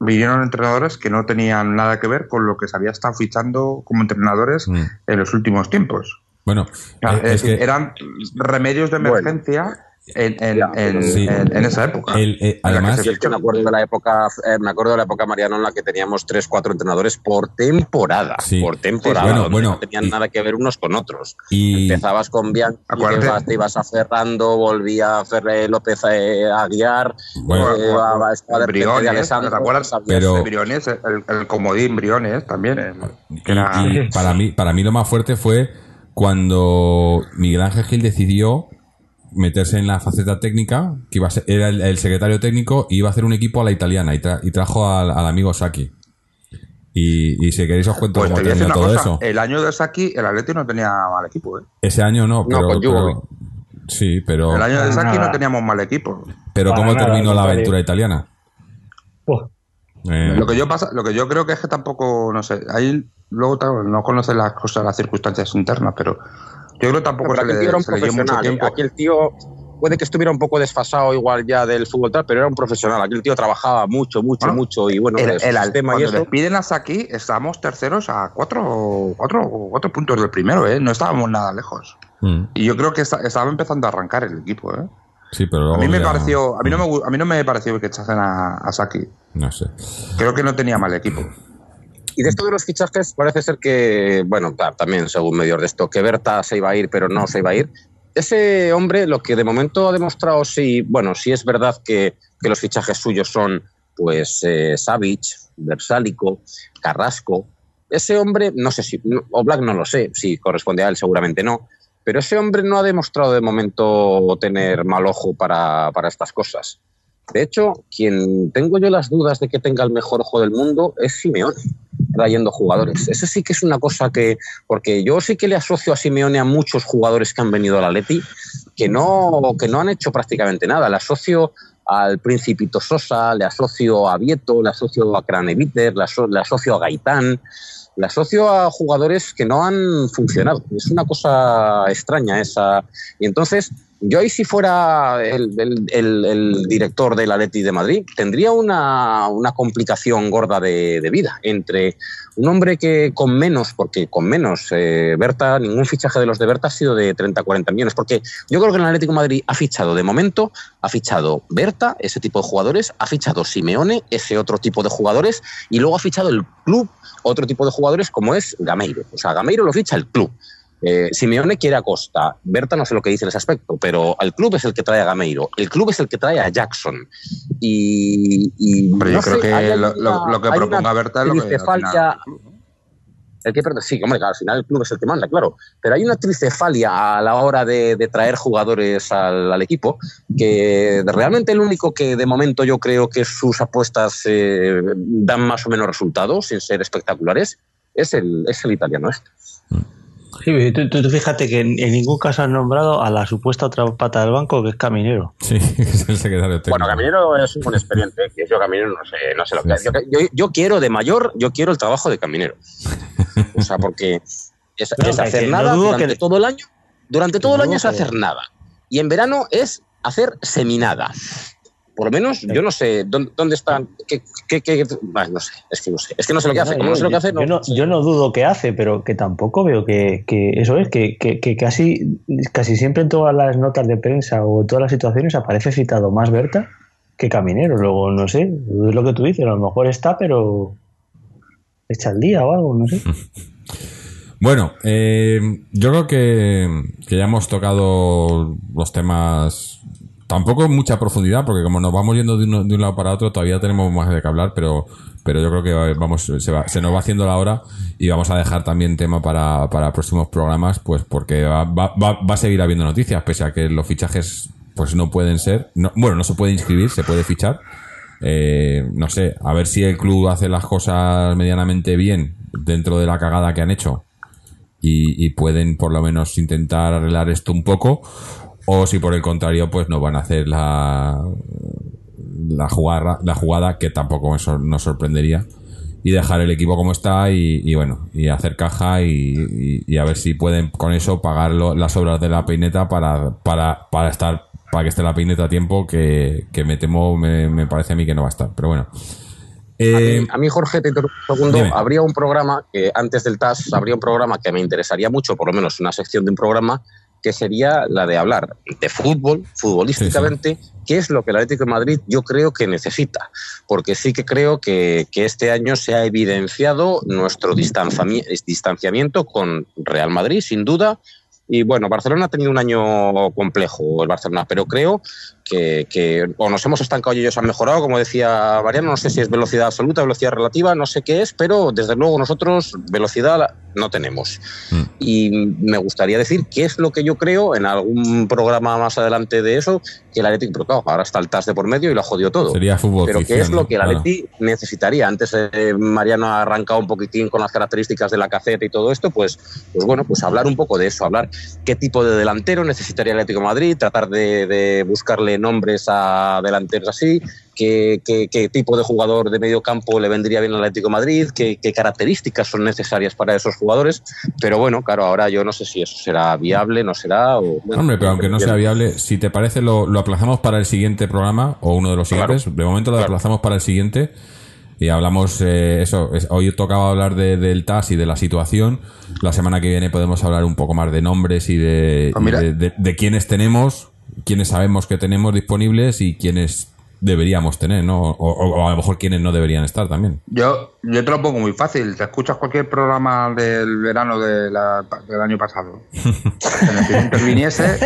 vinieron entrenadores que no tenían nada que ver con lo que se había estado fichando como entrenadores Mm. en los últimos tiempos. Bueno, eh, es es decir, que eran remedios de emergencia en, en- en- Sí. en- en esa época. el- eh, además, se Yo es que me acuerdo de la época, eh, me acuerdo de la época Mariano en la que teníamos tres, cuatro entrenadores por temporada, Sí. por temporada, Bueno, donde bueno, no tenían y- nada que ver unos con otros. y, Empezabas con Bianchi, ibas, te ibas a Ferrando, volvía a Ferre López eh, a guiar, Bueno. eh, a- a- Briones, Alessandro, ¿te acuerdas? sabías- Pero- Briones, el, el comodín Briones también. que era- para mí, para mí lo más fuerte fue cuando Miguel Ángel Gil decidió meterse en la faceta técnica, que iba a ser, era el, el secretario técnico y iba a hacer un equipo a la italiana y, tra- y trajo al, al amigo Saki. Y, y si queréis os cuento Pues cómo terminó todo cosa, eso. el año de Saki, el Atleti no tenía mal equipo, ¿eh? Ese año no, pero, con Jugovic. pero- sí, pero El año de Saki nada. no teníamos mal equipo. pero para cómo nada, terminó la aventura italiana. Eh, Lo que yo pasa, lo que yo creo que es que tampoco, no sé, ahí luego no conoce las cosas, las circunstancias internas, pero creo que tampoco se aquí le, tío era un se le dio mucho. ¿eh? tiempo. Aquí el tío puede que estuviera un poco desfasado igual ya del fútbol tal, pero era un profesional. Aquí el tío trabajaba mucho, mucho, Bueno, mucho y bueno, el, el, el- sistema y eso. despiden a Saki, estábamos terceros a cuatro, cuatro, cuatro puntos del primero, ¿eh? No estábamos nada lejos. mm, Y yo creo que esta- estaba empezando a arrancar el equipo, ¿eh? sí, pero A mí me ya- pareció, a mí no me, gu- a mí no me pareció que echasen a, a Saki. No sé. Creo que no tenía mal equipo. Y de esto de los fichajes, parece ser que, bueno, ta- también según medios de esto, que Berta se iba a ir, pero no se iba a ir. Ese hombre, lo que de momento ha demostrado, sí, bueno, sí es verdad que, que los fichajes suyos son, pues, eh, Savic, Versálico, Carrasco. Ese hombre, no sé si, o Black no lo sé, si corresponde a él, seguramente no. Pero ese hombre no ha demostrado de momento tener mal ojo para, para estas cosas. De hecho, quien tengo yo las dudas de que tenga el mejor ojo del mundo es Simeone, trayendo jugadores. Eso sí que es una cosa que, porque yo sí que le asocio a Simeone a muchos jugadores que han venido al Atleti que no, que no han hecho prácticamente nada. Le asocio al Principito Sosa, le asocio a Vieto, le asocio a Craneviter, le, aso- le asocio a Gaitán, le asocio a jugadores que no han funcionado. Es una cosa extraña esa. Y entonces, yo ahí si fuera el, director del Atleti de Madrid, tendría una, una complicación gorda de, de vida entre un hombre que con menos, porque con menos, eh, Berta, ningún fichaje de los de Berta ha sido de 30 40 millones, porque yo creo que el Atlético de Madrid ha fichado de momento, ha fichado Berta, ese tipo de jugadores, ha fichado Simeone, ese otro tipo de jugadores, y luego ha fichado el club, otro tipo de jugadores como es Gameiro. O sea, Gameiro lo ficha el club. Eh, Simeone quiere a Costa. Berta no sé lo que dice en ese aspecto, pero el club es el que trae a Gameiro. El club es el que trae a Jackson. Y, y Pero yo no creo sé, que lo, una- lo- que hay proponga una Berta es lo que el que sí, hombre, claro, al final el club es el que manda, claro. Pero hay una tricefalia a la hora de, de traer jugadores al, al equipo que realmente el único que de momento yo creo que sus apuestas eh, dan más o menos resultados, sin ser espectaculares, es el, es el italiano este. Sí, tú, tú- tú fíjate que en, en ningún caso han nombrado a la supuesta otra pata del banco que es Caminero. Sí, es el secretario técnico. Bueno, Caminero es un buen experiente, que yo Caminero no sé, no sé lo que Sí, yo, yo, yo quiero de mayor, yo quiero el trabajo de Caminero. O sea, porque es, No, es hacer que no nada dudo durante que- todo el año. Durante todo el no año es que- hacer nada. Y en verano es hacer seminada. Por lo menos, yo no sé dónde, dónde están. Qué, qué- qué- no sé, es que no sé. Es que no sé lo que hace. Como no sé lo que hace, no. yo, no, yo no dudo que hace, pero que tampoco veo que, que eso es, que, que- que casi, casi siempre en todas las notas de prensa o en todas las situaciones aparece citado más Berta que Caminero. Luego, no sé, es lo que tú dices, a lo mejor está, pero echa el día o algo, no sé. Bueno, eh, yo creo que, que ya hemos tocado los temas tampoco mucha profundidad, porque como nos vamos yendo de, uno- de un lado para otro, todavía tenemos más de qué hablar, pero, pero yo creo que vamos, se, va- se nos va haciendo la hora y vamos a dejar también tema para, para próximos programas, pues porque va, va, va- va a seguir habiendo noticias, pese a que los fichajes pues no pueden ser, no- bueno, no se puede inscribir, se puede fichar. Eh, no sé, a ver si el club hace las cosas medianamente bien dentro de la cagada que han hecho y pueden por lo menos intentar arreglar esto un poco o si por el contrario pues no van a hacer la la jugada, la jugada que tampoco me sor- nos sorprendería y dejar el equipo como está y, y bueno y hacer caja y, y- y a ver si pueden con eso pagar lo- las obras de la peineta para, para, para estar para que esté la peineta a tiempo que, que me temo me, me parece a mí que no va a estar pero bueno Eh, A mí, Jorge, te interrumpo un segundo. dime. Habría un programa que antes del TAS habría un programa que me interesaría mucho, por lo menos una sección de un programa, que sería la de hablar de fútbol, futbolísticamente, qué es lo que el Atlético de Madrid yo creo que necesita. Porque sí que creo que, que este año se ha evidenciado nuestro distanciami- distanciamiento con Real Madrid, sin duda. Y bueno, Barcelona ha tenido un año complejo, el Barcelona, pero creo que, que o nos hemos estancado y ellos han mejorado, como decía Mariano, no sé si es velocidad absoluta, velocidad relativa, no sé qué es, pero desde luego nosotros velocidad no tenemos. Mm. Y me gustaría decir qué es lo que yo creo en algún programa más adelante de eso, que el Atlético, pero claro, ahora está el TAS de por medio y lo ha jodido todo. sería fútbol Pero qué es lo que el Claro. Atleti necesitaría. Antes eh, Mariano ha arrancado un poquitín con las características de la caceta y todo esto, pues, pues bueno, pues hablar un poco de eso, hablar qué tipo de delantero necesitaría el Atlético de Madrid, tratar de, de buscarle nombres a delanteros así, qué, qué- qué tipo de jugador de medio campo le vendría bien al Atlético de Madrid, qué, qué características son necesarias para esos jugadores. Pero bueno, claro, ahora yo no sé si eso será viable, no será. O, bueno, Hombre, pero aunque no sea viable, si te parece, lo, lo aplazamos para el siguiente programa o uno de los Claro. siguientes. De momento lo Claro. aplazamos para el siguiente y hablamos eh, eso. es- hoy tocaba hablar de- del TAS y de la situación. La semana que viene podemos hablar un poco más de nombres y de, y mira. de, de- de quiénes tenemos, quiénes sabemos que tenemos disponibles y quiénes deberíamos tener, ¿no? O, o- o a lo mejor quiénes no deberían estar también. Yo, yo te lo pongo muy fácil. Te escuchas cualquier programa del verano de la- del año pasado en el interviniese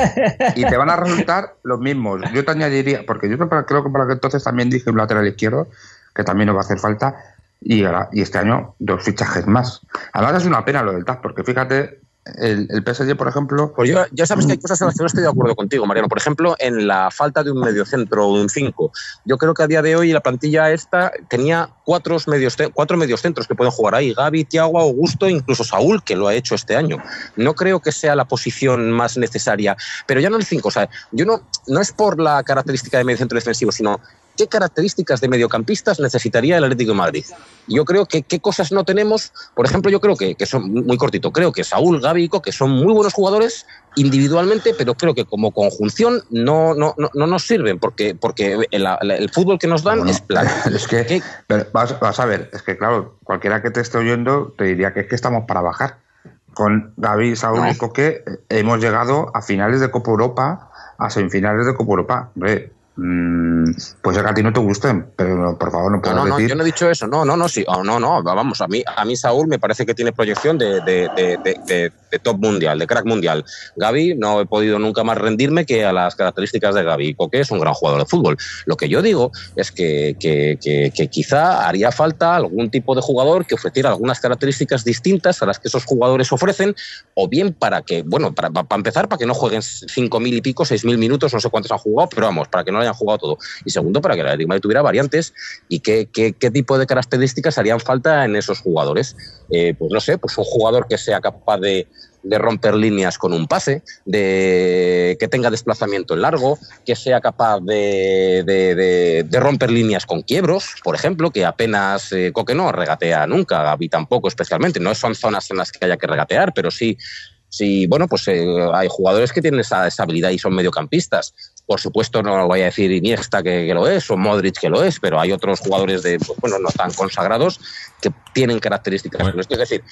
y te van a resultar los mismos. Yo te añadiría, porque yo creo creo que para que entonces también dije un lateral izquierdo, que también nos va a hacer falta, y, ahora- y este año dos fichajes más. Además es una pena lo del TAS, porque fíjate, el, el PSG, por ejemplo, Pues yo, ya sabes que hay cosas en las que no estoy de acuerdo contigo, Mariano. Por ejemplo, en la falta de un mediocentro o de un 5. Yo creo que a día de hoy la plantilla esta tenía cuatro medios, cuatro mediocentros que pueden jugar ahí. Gaby, Tiago, Augusto, incluso Saúl, que lo ha hecho este año. No creo que sea la posición más necesaria. Pero ya no el 5. O sea, yo no, no es por la característica de mediocentro defensivo, sino qué características de mediocampistas necesitaría el Atlético de Madrid. Yo creo que qué cosas no tenemos. Por ejemplo, yo creo que, que son muy cortito. Creo que Saúl, Gaby y Coque son muy buenos jugadores individualmente, pero creo que como conjunción no, no, no, no nos sirven porque, porque el, el fútbol que nos dan Bueno, es plano. Es que, vas, vas a ver, es que claro, cualquiera que te esté oyendo te diría que es que estamos para bajar. Con David, Saúl No. y Coque eh, hemos llegado a finales de Copa Europa, a semifinales de Copa Europa. Hombre, pues que a ti no te gusten, pero por favor no No, puedes no, no, decir... yo no he dicho eso. No, no, no, sí. Oh, no, no, vamos, a mí, a mí Saúl me parece que tiene proyección de, de, top mundial, de crack mundial. Gaby no he podido nunca más rendirme que a las características de Gaby. Coque es un gran jugador de fútbol. Lo que yo digo es que, que, que- que quizá haría falta algún tipo de jugador que ofreciera algunas características distintas a las que esos jugadores ofrecen, o bien para que, bueno, para, para empezar, para que no jueguen cinco mil y pico, seis mil minutos, no sé cuántos han jugado, pero vamos, para que no hayan jugado todo. Y segundo, para que el Atlético de tuviera variantes y qué, qué, qué tipo de características harían falta en esos jugadores. Eh, pues no sé, pues un jugador que sea capaz de, de romper líneas con un pase, de que tenga desplazamiento en largo, que sea capaz de- de romper líneas con quiebros, por ejemplo, que apenas eh, Coque no regatea nunca, Gaby tampoco especialmente. No son zonas en las que haya que regatear, pero sí, sí bueno, pues eh, hay jugadores que tienen esa, esa habilidad y son mediocampistas. Por supuesto, no lo voy a decir Iniesta que, que lo es, o Modric que lo es, pero hay otros jugadores de, pues, bueno, no tan consagrados que tienen características. Bueno. Es decir,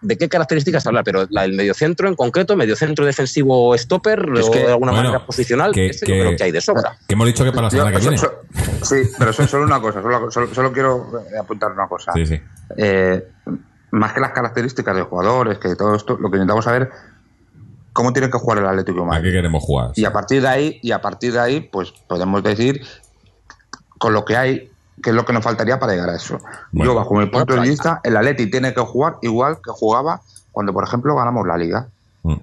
¿de qué características hablar? Pero la del mediocentro en concreto, mediocentro defensivo stopper, Es o que, de alguna bueno, manera posicional, que- ese que- yo creo que hay de sobra. Que hemos dicho que para la semana Yo- que viene. so- so- sí, pero so- solo una cosa, solo, solo- solo quiero eh, apuntar una cosa. Sí, sí. Eh, más que las características de jugadores, que todo esto, lo que intentamos saber cómo tiene que jugar el Atlético de ¿A Madrid. qué queremos jugar? Y a partir de ahí, y a partir de ahí, pues podemos decir con lo que hay, qué es lo que nos faltaría para llegar a eso. Bueno. Yo, bajo mi punto de vista, el Atleti tiene que jugar igual que jugaba cuando, por ejemplo, ganamos la Liga. Mm.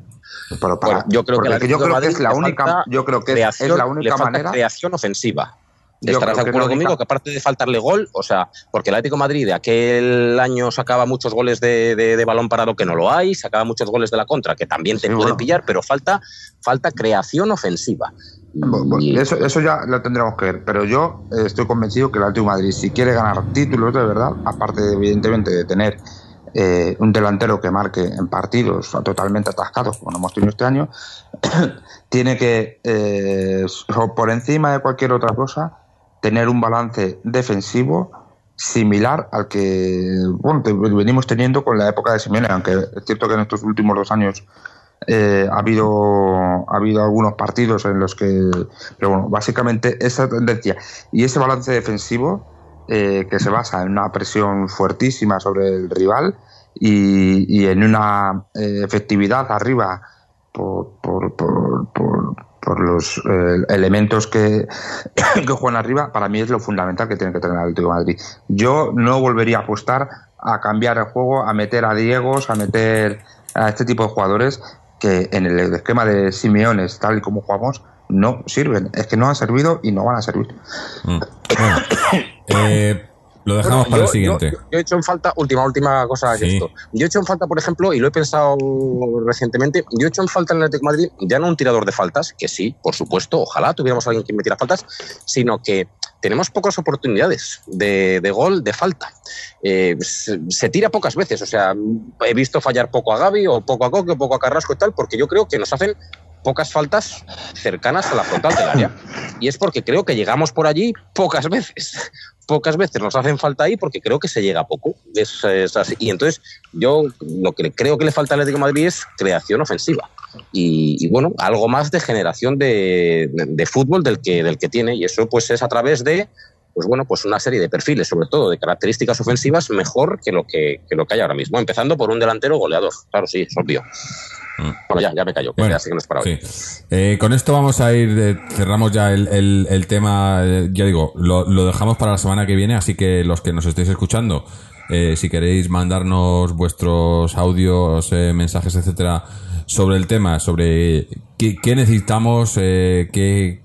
Pero para- Bueno, yo creo que, yo creo que es la única, yo creo que es- creación, es la le única falta manera. creación ofensiva. Yo ¿Estarás de acuerdo conmigo que aparte de faltarle gol, o sea, porque el Atlético de Madrid de aquel año sacaba muchos goles de, de- de balón parado que no lo hay, sacaba muchos goles de la contra que también te Sí, pueden bueno. pillar, pero falta, falta creación ofensiva. Y- Eso, eso ya lo tendremos que ver, pero yo eh, estoy convencido que el Atlético de Madrid, si quiere ganar títulos de verdad, aparte de, evidentemente de tener eh, un delantero que marque en partidos totalmente atascados, como hemos tenido este año, tiene que, eh, por encima de cualquier otra cosa, tener un balance defensivo similar al que bueno, venimos teniendo con la época de Simeone, aunque es cierto que en estos últimos dos años eh, ha habido ha habido algunos partidos en los que pero bueno básicamente esa tendencia y ese balance defensivo eh, que se basa en una presión fuertísima sobre el rival y, y en una eh, efectividad arriba por, por, por, por los eh, elementos que, que juegan arriba, para mí es lo fundamental que tiene que tener el Atlético Madrid. Yo no volvería a apostar a cambiar el juego, a meter a Diegos, a meter a este tipo de jugadores que en el esquema de Simeones, tal y como jugamos, no sirven. Es que no han servido y no van a servir. Mm. Eh, lo dejamos Bueno, para yo- el siguiente. Yo, yo he hecho en falta, última, última cosa Sí. esto. Yo he hecho en falta, por ejemplo, y lo he pensado recientemente, yo he hecho en falta en el Atlético de Madrid, ya no un tirador de faltas, que sí, por supuesto, ojalá tuviéramos a alguien que metiera faltas, sino que tenemos pocas oportunidades de, de gol de falta. Eh, se, se tira pocas veces, o sea, he visto fallar poco a Gaby o poco a Coque o poco a Carrasco y tal, porque yo creo que nos hacen pocas faltas cercanas a la frontal del área. Y es porque creo que llegamos por allí pocas veces. Pocas veces nos hacen falta ahí porque creo que se llega poco. Y entonces yo lo que creo que le falta al Atlético Madrid es creación ofensiva. Y, bueno, algo más de generación de fútbol del que, del que tiene. Y eso pues es a través de pues bueno, pues una serie de perfiles, sobre todo de características ofensivas, mejor que lo que, que lo que hay ahora mismo. Empezando por un delantero goleador. Claro, sí, es obvio. Mm. Bueno, ya, ya me callo, que Bueno, ya sé que no es para hoy. Sí. Eh, con esto vamos a ir, eh, cerramos ya el, el- el tema, eh, ya digo, lo, lo dejamos para la semana que viene, así que los que nos estéis escuchando, eh, si queréis mandarnos vuestros audios, eh, mensajes, etcétera, sobre el tema, sobre qué, qué necesitamos, qué,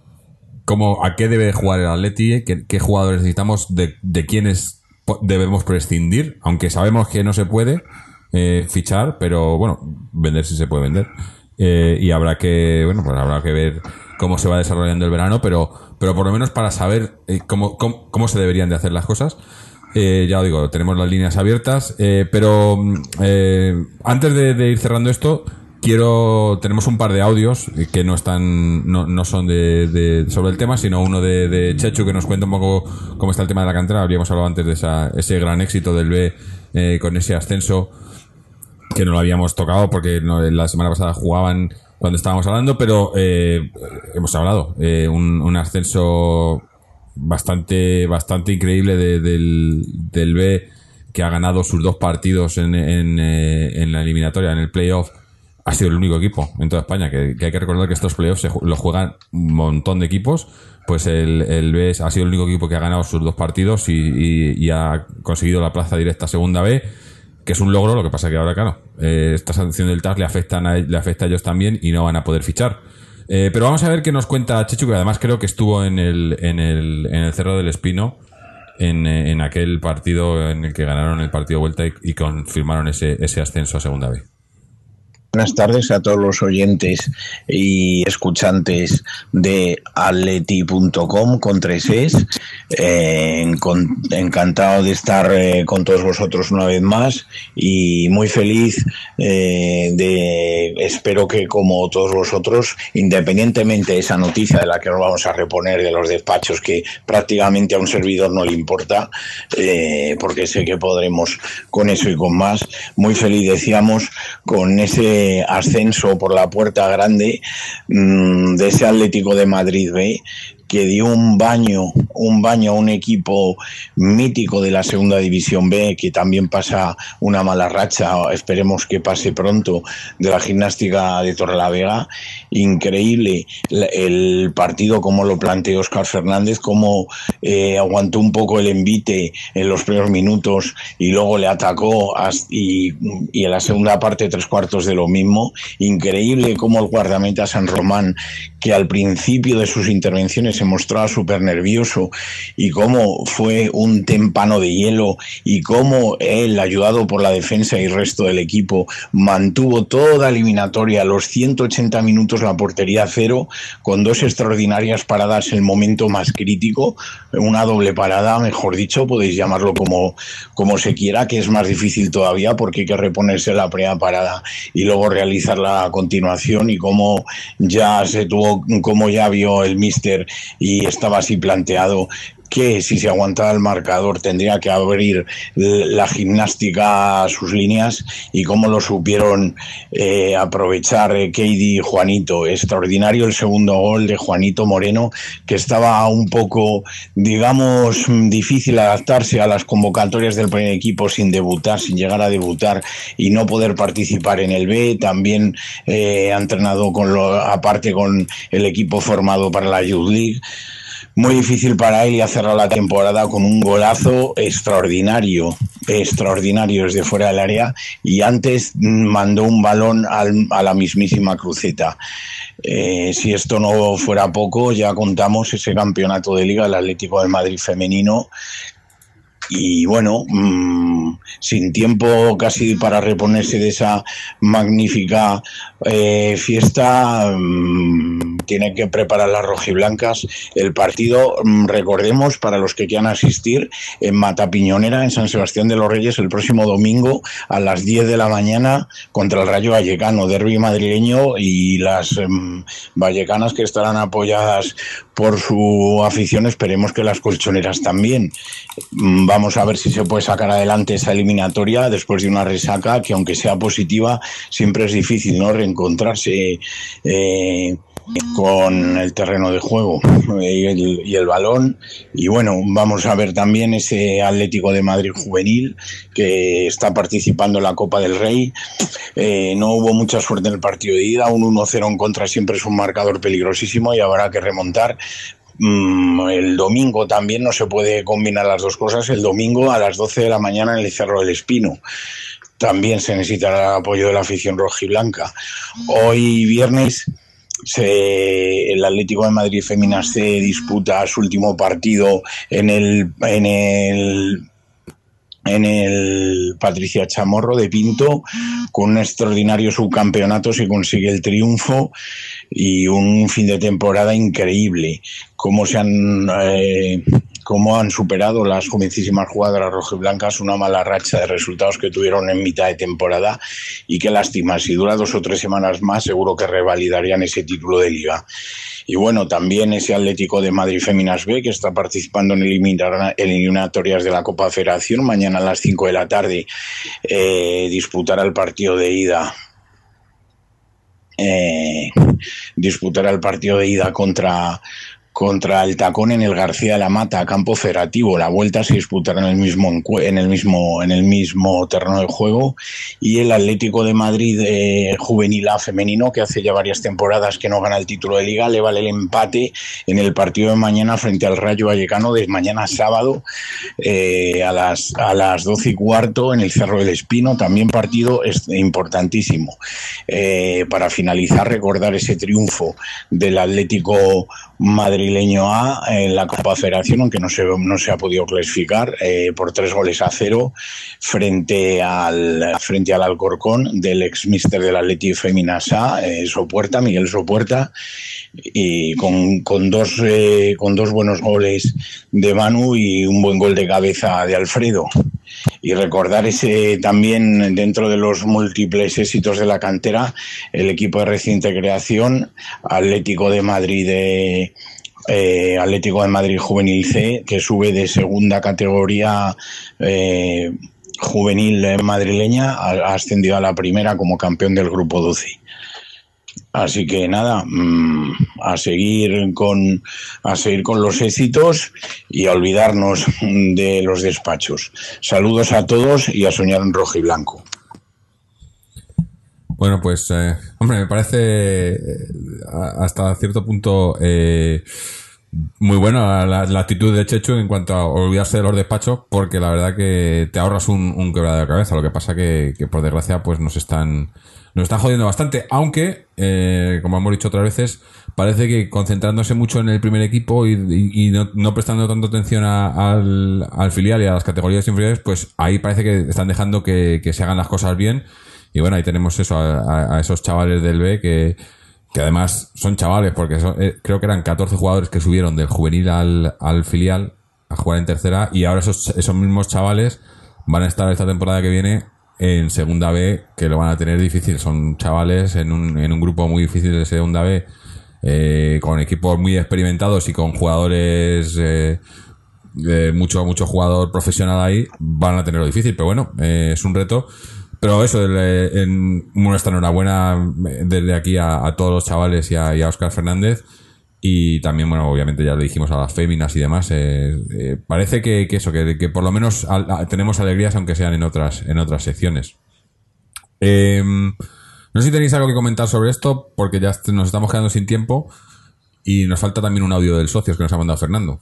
cómo, a qué debe jugar el Atleti, qué, qué jugadores necesitamos, de, de quiénes debemos prescindir, aunque sabemos que no se puede eh, fichar, pero bueno, vender sí se puede vender. Eh, y habrá que, bueno, pues habrá que ver cómo se va desarrollando el verano, pero, pero por lo menos para saber eh, cómo, cómo, cómo se deberían de hacer las cosas. Eh, ya os digo, tenemos las líneas abiertas, eh, pero mm, eh, antes de, ir cerrando esto, quiero tenemos un par de audios que no están no, no son de, sobre el tema sino uno de, de Chechu que nos cuenta un poco cómo está el tema de la cantera habíamos hablado antes de esa, ese gran éxito del B eh, con ese ascenso que no lo habíamos tocado porque no- la semana pasada jugaban cuando estábamos hablando, pero eh, hemos hablado. eh, un, ascenso bastante bastante increíble de- del, del B que ha ganado sus dos partidos en, en, eh, la eliminatoria, en el playoff. Ha sido el único equipo en toda España, que, hay que recordar que estos playoffs los juegan un montón de equipos. Pues el, el B ha sido el único equipo que ha ganado sus dos partidos y, y- ha conseguido la plaza directa segunda B que es un logro, lo que pasa que ahora, claro, eh, esta sanción del TAS le, afectan a, le afecta a ellos también y no van a poder fichar. Eh, pero vamos a ver qué nos cuenta Chechu, que además creo que estuvo en el, en el, en el Cerro del Espino, en, en aquel partido en el que ganaron el partido vuelta y, y confirmaron ese, ese ascenso a segunda B. Buenas tardes a todos los oyentes y escuchantes de atleti.com con tres es. Eh, encantado de estar eh, con todos vosotros una vez más y muy feliz eh, de, espero que como todos vosotros, independientemente de esa noticia de la que nos vamos a reponer de los despachos que prácticamente a un servidor no le importa, porque sé que podremos con eso y con más, muy feliz decíamos con ese ascenso por la puerta grande mm, de ese Atlético de Madrid B que dio un baño, un baño a un equipo mítico de la segunda división B, que también pasa una mala racha, esperemos que pase pronto, de la gimnástica de Torrelavega. Increíble el partido, como lo planteó Oscar Fernández, cómo eh, aguantó un poco el envite en los primeros minutos y luego le atacó y, y en la segunda parte tres cuartos de lo mismo. Increíble cómo el guardameta San Román, que al principio de sus intervenciones se mostraba súper nervioso y cómo fue un témpano de hielo y cómo él, ayudado por la defensa y el resto del equipo, mantuvo toda eliminatoria los 180 minutos la portería cero con dos extraordinarias paradas el momento más crítico, una doble parada, mejor dicho, podéis llamarlo como, como se quiera, que es más difícil todavía porque hay que reponerse la primera parada y luego realizarla a continuación y cómo ya se tuvo, como ya vio el mister y estaba así planteado que si se aguantaba el marcador tendría que abrir la gimnástica a sus líneas y cómo lo supieron eh, aprovechar eh, Katie y Juanito. Extraordinario el segundo gol de Juanito Moreno, que estaba un poco, digamos, difícil adaptarse a las convocatorias del primer equipo sin debutar, sin llegar a debutar y no poder participar en el B. También eh, ha entrenado con lo, aparte con el equipo formado para la Youth League muy difícil para él y ha cerrado la temporada con un golazo extraordinario, extraordinario desde fuera del área y antes mandó un balón al, a la mismísima cruceta. Eh, si esto no fuera poco, ya contamos ese campeonato de liga del Atlético de Madrid femenino y bueno, mmm, sin tiempo casi para reponerse de esa magnífica eh, fiesta, mmm, tienen que preparar las rojiblancas el partido, mmm, recordemos, para los que quieran asistir, en Matapiñonera, en San Sebastián de los Reyes, el próximo domingo a las 10 de la mañana contra el Rayo Vallecano, derby madrileño y las vallecanas que estarán apoyadas por su afición, esperemos que las colchoneras también. Vamos a ver si se puede sacar adelante esa eliminatoria después de una resaca que aunque sea positiva, siempre es difícil no reencontrarse eh, con el terreno de juego y el, y el, balón. Y bueno, vamos a ver también ese Atlético de Madrid juvenil que está participando en la Copa del Rey. Eh, no hubo mucha suerte en el partido de ida, un 1-0 en contra siempre es un marcador peligrosísimo y habrá que remontar. Mm, el domingo también no se puede combinar las dos cosas. El domingo a las 12 de la mañana en el Cerro del Espino también se necesitará el apoyo de la afición rojiblanca. Hoy viernes el Atlético de Madrid Féminas C disputa su último partido en el, en el en el Patricia Chamorro de Pinto con un extraordinario subcampeonato se consigue el triunfo y un fin de temporada increíble cómo se han eh, cómo han superado las jovencísimas jugadoras rojiblancas una mala racha de resultados que tuvieron en mitad de temporada y qué lástima, si dura dos o tres semanas más seguro que revalidarían ese título de liga. Y bueno, también ese Atlético de Madrid Féminas B que está participando en eliminatorias de la Copa Federación, mañana a las 5 de la tarde eh, disputará el partido de ida eh, disputará el partido de ida contra contra el Tacón en el García de la Mata, campo federativo. La vuelta se disputará en el mismo en el mismo en el mismo terreno de juego. Y el Atlético de Madrid eh, juvenil A femenino que hace ya varias temporadas que no gana el título de liga le vale el empate en el partido de mañana frente al Rayo Vallecano de mañana sábado eh, a las a las doce y cuarto en el Cerro del Espino. También partido importantísimo. Eh, para finalizar recordar ese triunfo del Atlético madrileño A en la Copa Federación, aunque no se, no se ha podido clasificar, eh, por tres goles a cero frente al, frente al Alcorcón del ex mister del Atleti Feminas A, eh, Sopuerta, Miguel Sopuerta, y con, con, dos, eh, con dos buenos goles de Manu y un buen gol de cabeza de Alfredo y recordar ese también dentro de los múltiples éxitos de la cantera, el equipo de reciente creación, Atlético de Madrid de eh, Atlético de Madrid Juvenil C, que sube de segunda categoría eh, juvenil madrileña, ha ascendido a la primera como campeón del grupo 12. Así que nada, mm, a seguir con a seguir con los éxitos y a olvidarnos de los despachos. Saludos a todos y a soñar en rojo y blanco. Bueno, pues, eh, hombre, me parece eh, hasta cierto punto eh, muy buena la, la actitud de Chechu en cuanto a olvidarse de los despachos, porque la verdad que te ahorras un, un quebrado de cabeza. Lo que pasa que, que por desgracia, pues nos están, nos están jodiendo bastante. Aunque, eh, como hemos dicho otras veces, parece que concentrándose mucho en el primer equipo y, no, prestando tanto atención al, al filial y a las categorías inferiores, pues ahí parece que están dejando que, se hagan las cosas bien. Y bueno, ahí tenemos eso, a- a esos chavales del B que, que además son chavales, porque son- eh, creo que eran 14 jugadores que subieron del juvenil al, al filial a jugar en tercera y ahora esos, esos mismos chavales van a estar esta temporada que viene en segunda B, que lo van a tener difícil. Son chavales en un, en un grupo muy difícil de segunda B, eh, con equipos muy experimentados y con jugadores... eh, de mucho mucho jugador profesional ahí van a tenerlo difícil pero bueno eh, es un reto pero eso el, eh, en, nuestra enhorabuena eh, desde aquí a, todos los chavales y a, y Oscar Fernández. Y también bueno obviamente ya le dijimos a las féminas y demás eh, parece que, eso que, por lo menos tenemos alegrías aunque sean en otras en otras secciones. Eh, no sé si tenéis algo que comentar sobre esto porque ya nos estamos quedando sin tiempo y nos falta también un audio del socios que nos ha mandado Fernando.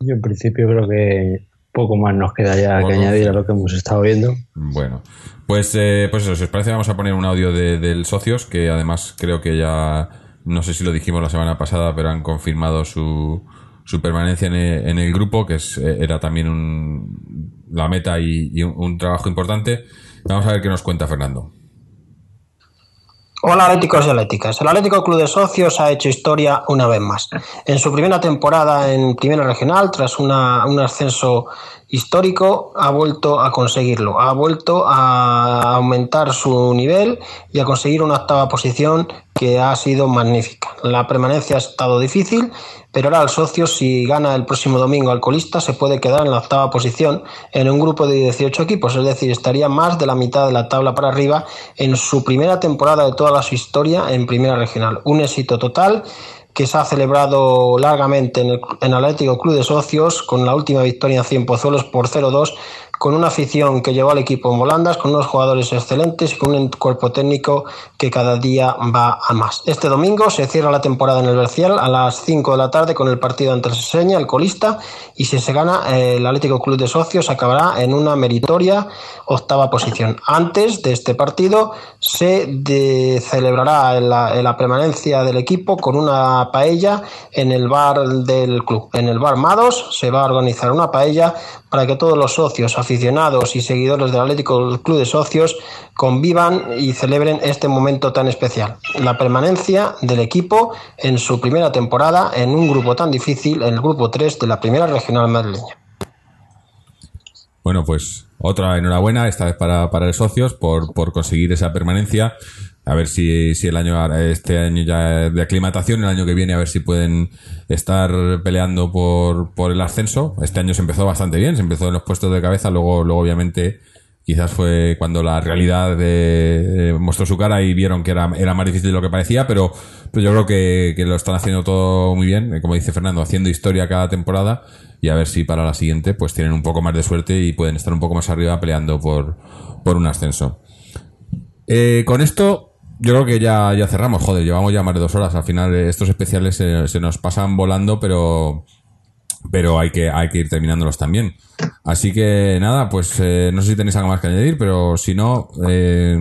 Yo en principio creo que poco más nos queda ya que añadir a lo que hemos estado viendo. Bueno, pues, eh, pues eso, si os parece, vamos a poner un audio de, del socios, que además creo que ya, no sé si lo dijimos la semana pasada, pero han confirmado su, su permanencia en el, en el grupo, que es, eh, era también un, la meta y, y un, un trabajo importante. Vamos a ver qué nos cuenta Fernando. Hola Atléticos y Atléticas. El Atlético Club de Socios ha hecho historia una vez más. En su primera temporada en Primera Regional, tras una- un ascenso histórico, ha vuelto a conseguirlo. Ha vuelto a aumentar su nivel y a conseguir una octava posición que ha sido magnífica. La permanencia ha estado difícil, pero ahora el socio, si gana el próximo domingo al colista, se puede quedar en la octava posición en un grupo de 18 equipos, es decir, estaría más de la mitad de la tabla para arriba en su primera temporada de toda su historia en Primera Regional. Un éxito total que se ha celebrado largamente en el Atlético Club de Socios con la última victoria en Cienpozuelos por 0-2 con una afición que llevó al equipo en volandas, con unos jugadores excelentes y con un cuerpo técnico que cada día va a más. Este domingo se cierra la temporada en el Bercial a las 5 de la tarde con el partido ante el Seseña, el colista, y si se gana, eh, el Atlético Club de Socios acabará en una meritoria octava posición. Antes de este partido se de- celebrará la, la permanencia del equipo con una paella en el bar del club. En el bar Mados se va a organizar una paella para que todos los socios, y seguidores del Atlético Club de Socios convivan y celebren este momento tan especial. La permanencia del equipo en su primera temporada en un grupo tan difícil, el grupo 3 de la primera regional madrileña. Bueno, pues otra enhorabuena, esta vez para, para los socios, por, por conseguir esa permanencia. A ver si, si el año, este año ya de aclimatación, el año que viene, a ver si pueden estar peleando por, por el ascenso. Este año se empezó bastante bien, se empezó en los puestos de cabeza, luego, luego obviamente, quizás fue cuando la realidad eh, mostró su cara y vieron que era, era más difícil de lo que parecía, pero, pero yo creo que, que lo están haciendo todo muy bien, eh, como dice Fernando, haciendo historia cada temporada y a ver si para la siguiente pues tienen un poco más de suerte y pueden estar un poco más arriba peleando por, por un ascenso. Eh, con esto yo creo que ya, ya cerramos, joder, llevamos ya más de dos horas, al final eh, estos especiales se, nos pasan volando, pero pero hay que, hay que ir terminándolos también. Así que nada, pues eh, no sé si tenéis algo más que añadir, pero si no, eh,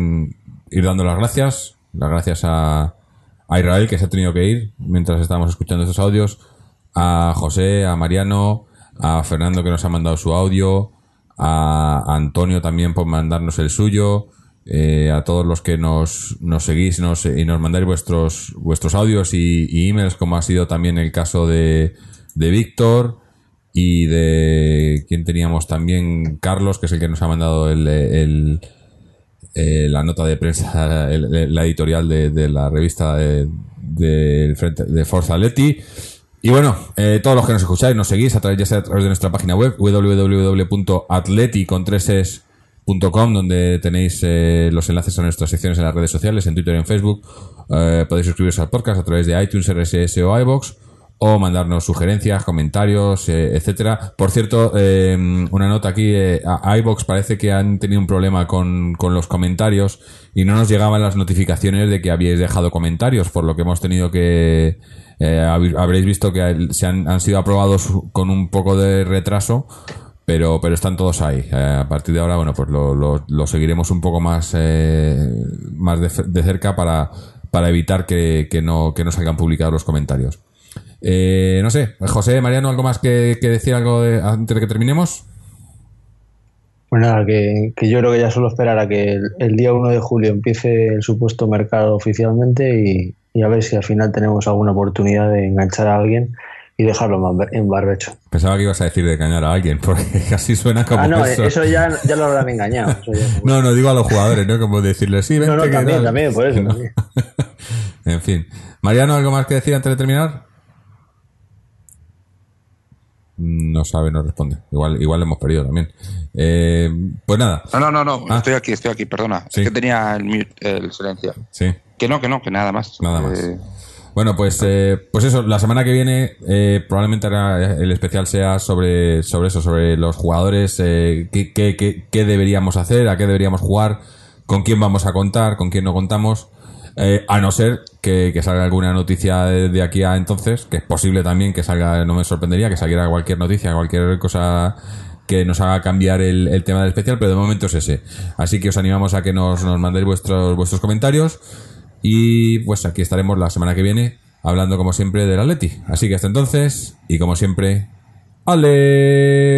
ir dando las gracias, las gracias a, a Israel que se ha tenido que ir mientras estábamos escuchando estos audios, a José, a Mariano, a Fernando que nos ha mandado su audio, a Antonio también por mandarnos el suyo, eh, a todos los que nos, nos seguís nos- y nos mandáis vuestros, vuestros audios y, emails, como ha sido también el caso de, de Víctor y de quién teníamos también Carlos, que es el que nos ha mandado el, el- eh, la nota de prensa, la editorial de, de la revista de, frente de Forza Atleti. Y bueno, eh, todos los que nos escucháis, nos seguís a través, ya sea a través de nuestra página web www.atleti con tres es .com, donde tenéis eh, los enlaces a nuestras secciones en las redes sociales, en Twitter y en Facebook. Eh, podéis suscribiros al podcast a través de iTunes, RSS o iBox o mandarnos sugerencias, comentarios, eh, etcétera. Por cierto, eh, una nota aquí, iBox parece que han tenido un problema con, con los comentarios y no nos llegaban las notificaciones de que habíais dejado comentarios, por lo que hemos tenido que... hab- habréis visto que se han, han sido aprobados con un poco de retraso, pero, pero están todos ahí. Eh, a partir de ahora, bueno, pues lo, lo- seguiremos un poco más, eh, más de, de cerca para, para evitar que, que no, que no salgan publicados los comentarios. Eh, no sé, José, Mariano, ¿algo más que, que decir algo antes de que terminemos? Pues nada, que, que yo creo que ya solo esperar a que el, día 1 de julio empiece el supuesto mercado oficialmente y a ver si al final tenemos alguna oportunidad de enganchar a alguien y dejarlo en barbe- en barbecho. Pensaba que ibas a decir de cañar a alguien, porque casi suena como ah, no, eso. eso, ya, ya lo habrán engañado. ya- No, no, digo a los jugadores, ¿no? Como decirles, sí, vente no, no, que también, tal. también, por eso. No. también. En fin. Mariano, ¿algo más que decir antes de terminar? No sabe, no responde. Igual, igual lo hemos perdido también. Eh, pues nada, No, no, no, no, Ah. estoy aquí, estoy aquí, perdona. Sí. Es que tenía el, mute, el silencio. sí. Que no, que no, que nada más. Nada más. Eh, Bueno, pues, eh, pues eso, la semana que viene eh, probablemente el especial sea sobre, sobre eso, sobre los jugadores, eh, qué, qué- qué- qué deberíamos hacer, a qué deberíamos jugar, con quién vamos a contar, con quién no contamos, eh, a no ser que, que salga alguna noticia de, de aquí a entonces, que es posible también que salga, no me sorprendería que saliera cualquier noticia, cualquier cosa que nos haga cambiar el, el tema del especial, pero de momento es ese. Así que os animamos a que nos, nos mandéis vuestros, vuestros comentarios. Y pues aquí estaremos la semana que viene hablando como siempre del Atleti. Así que hasta entonces, y como siempre, Atleti.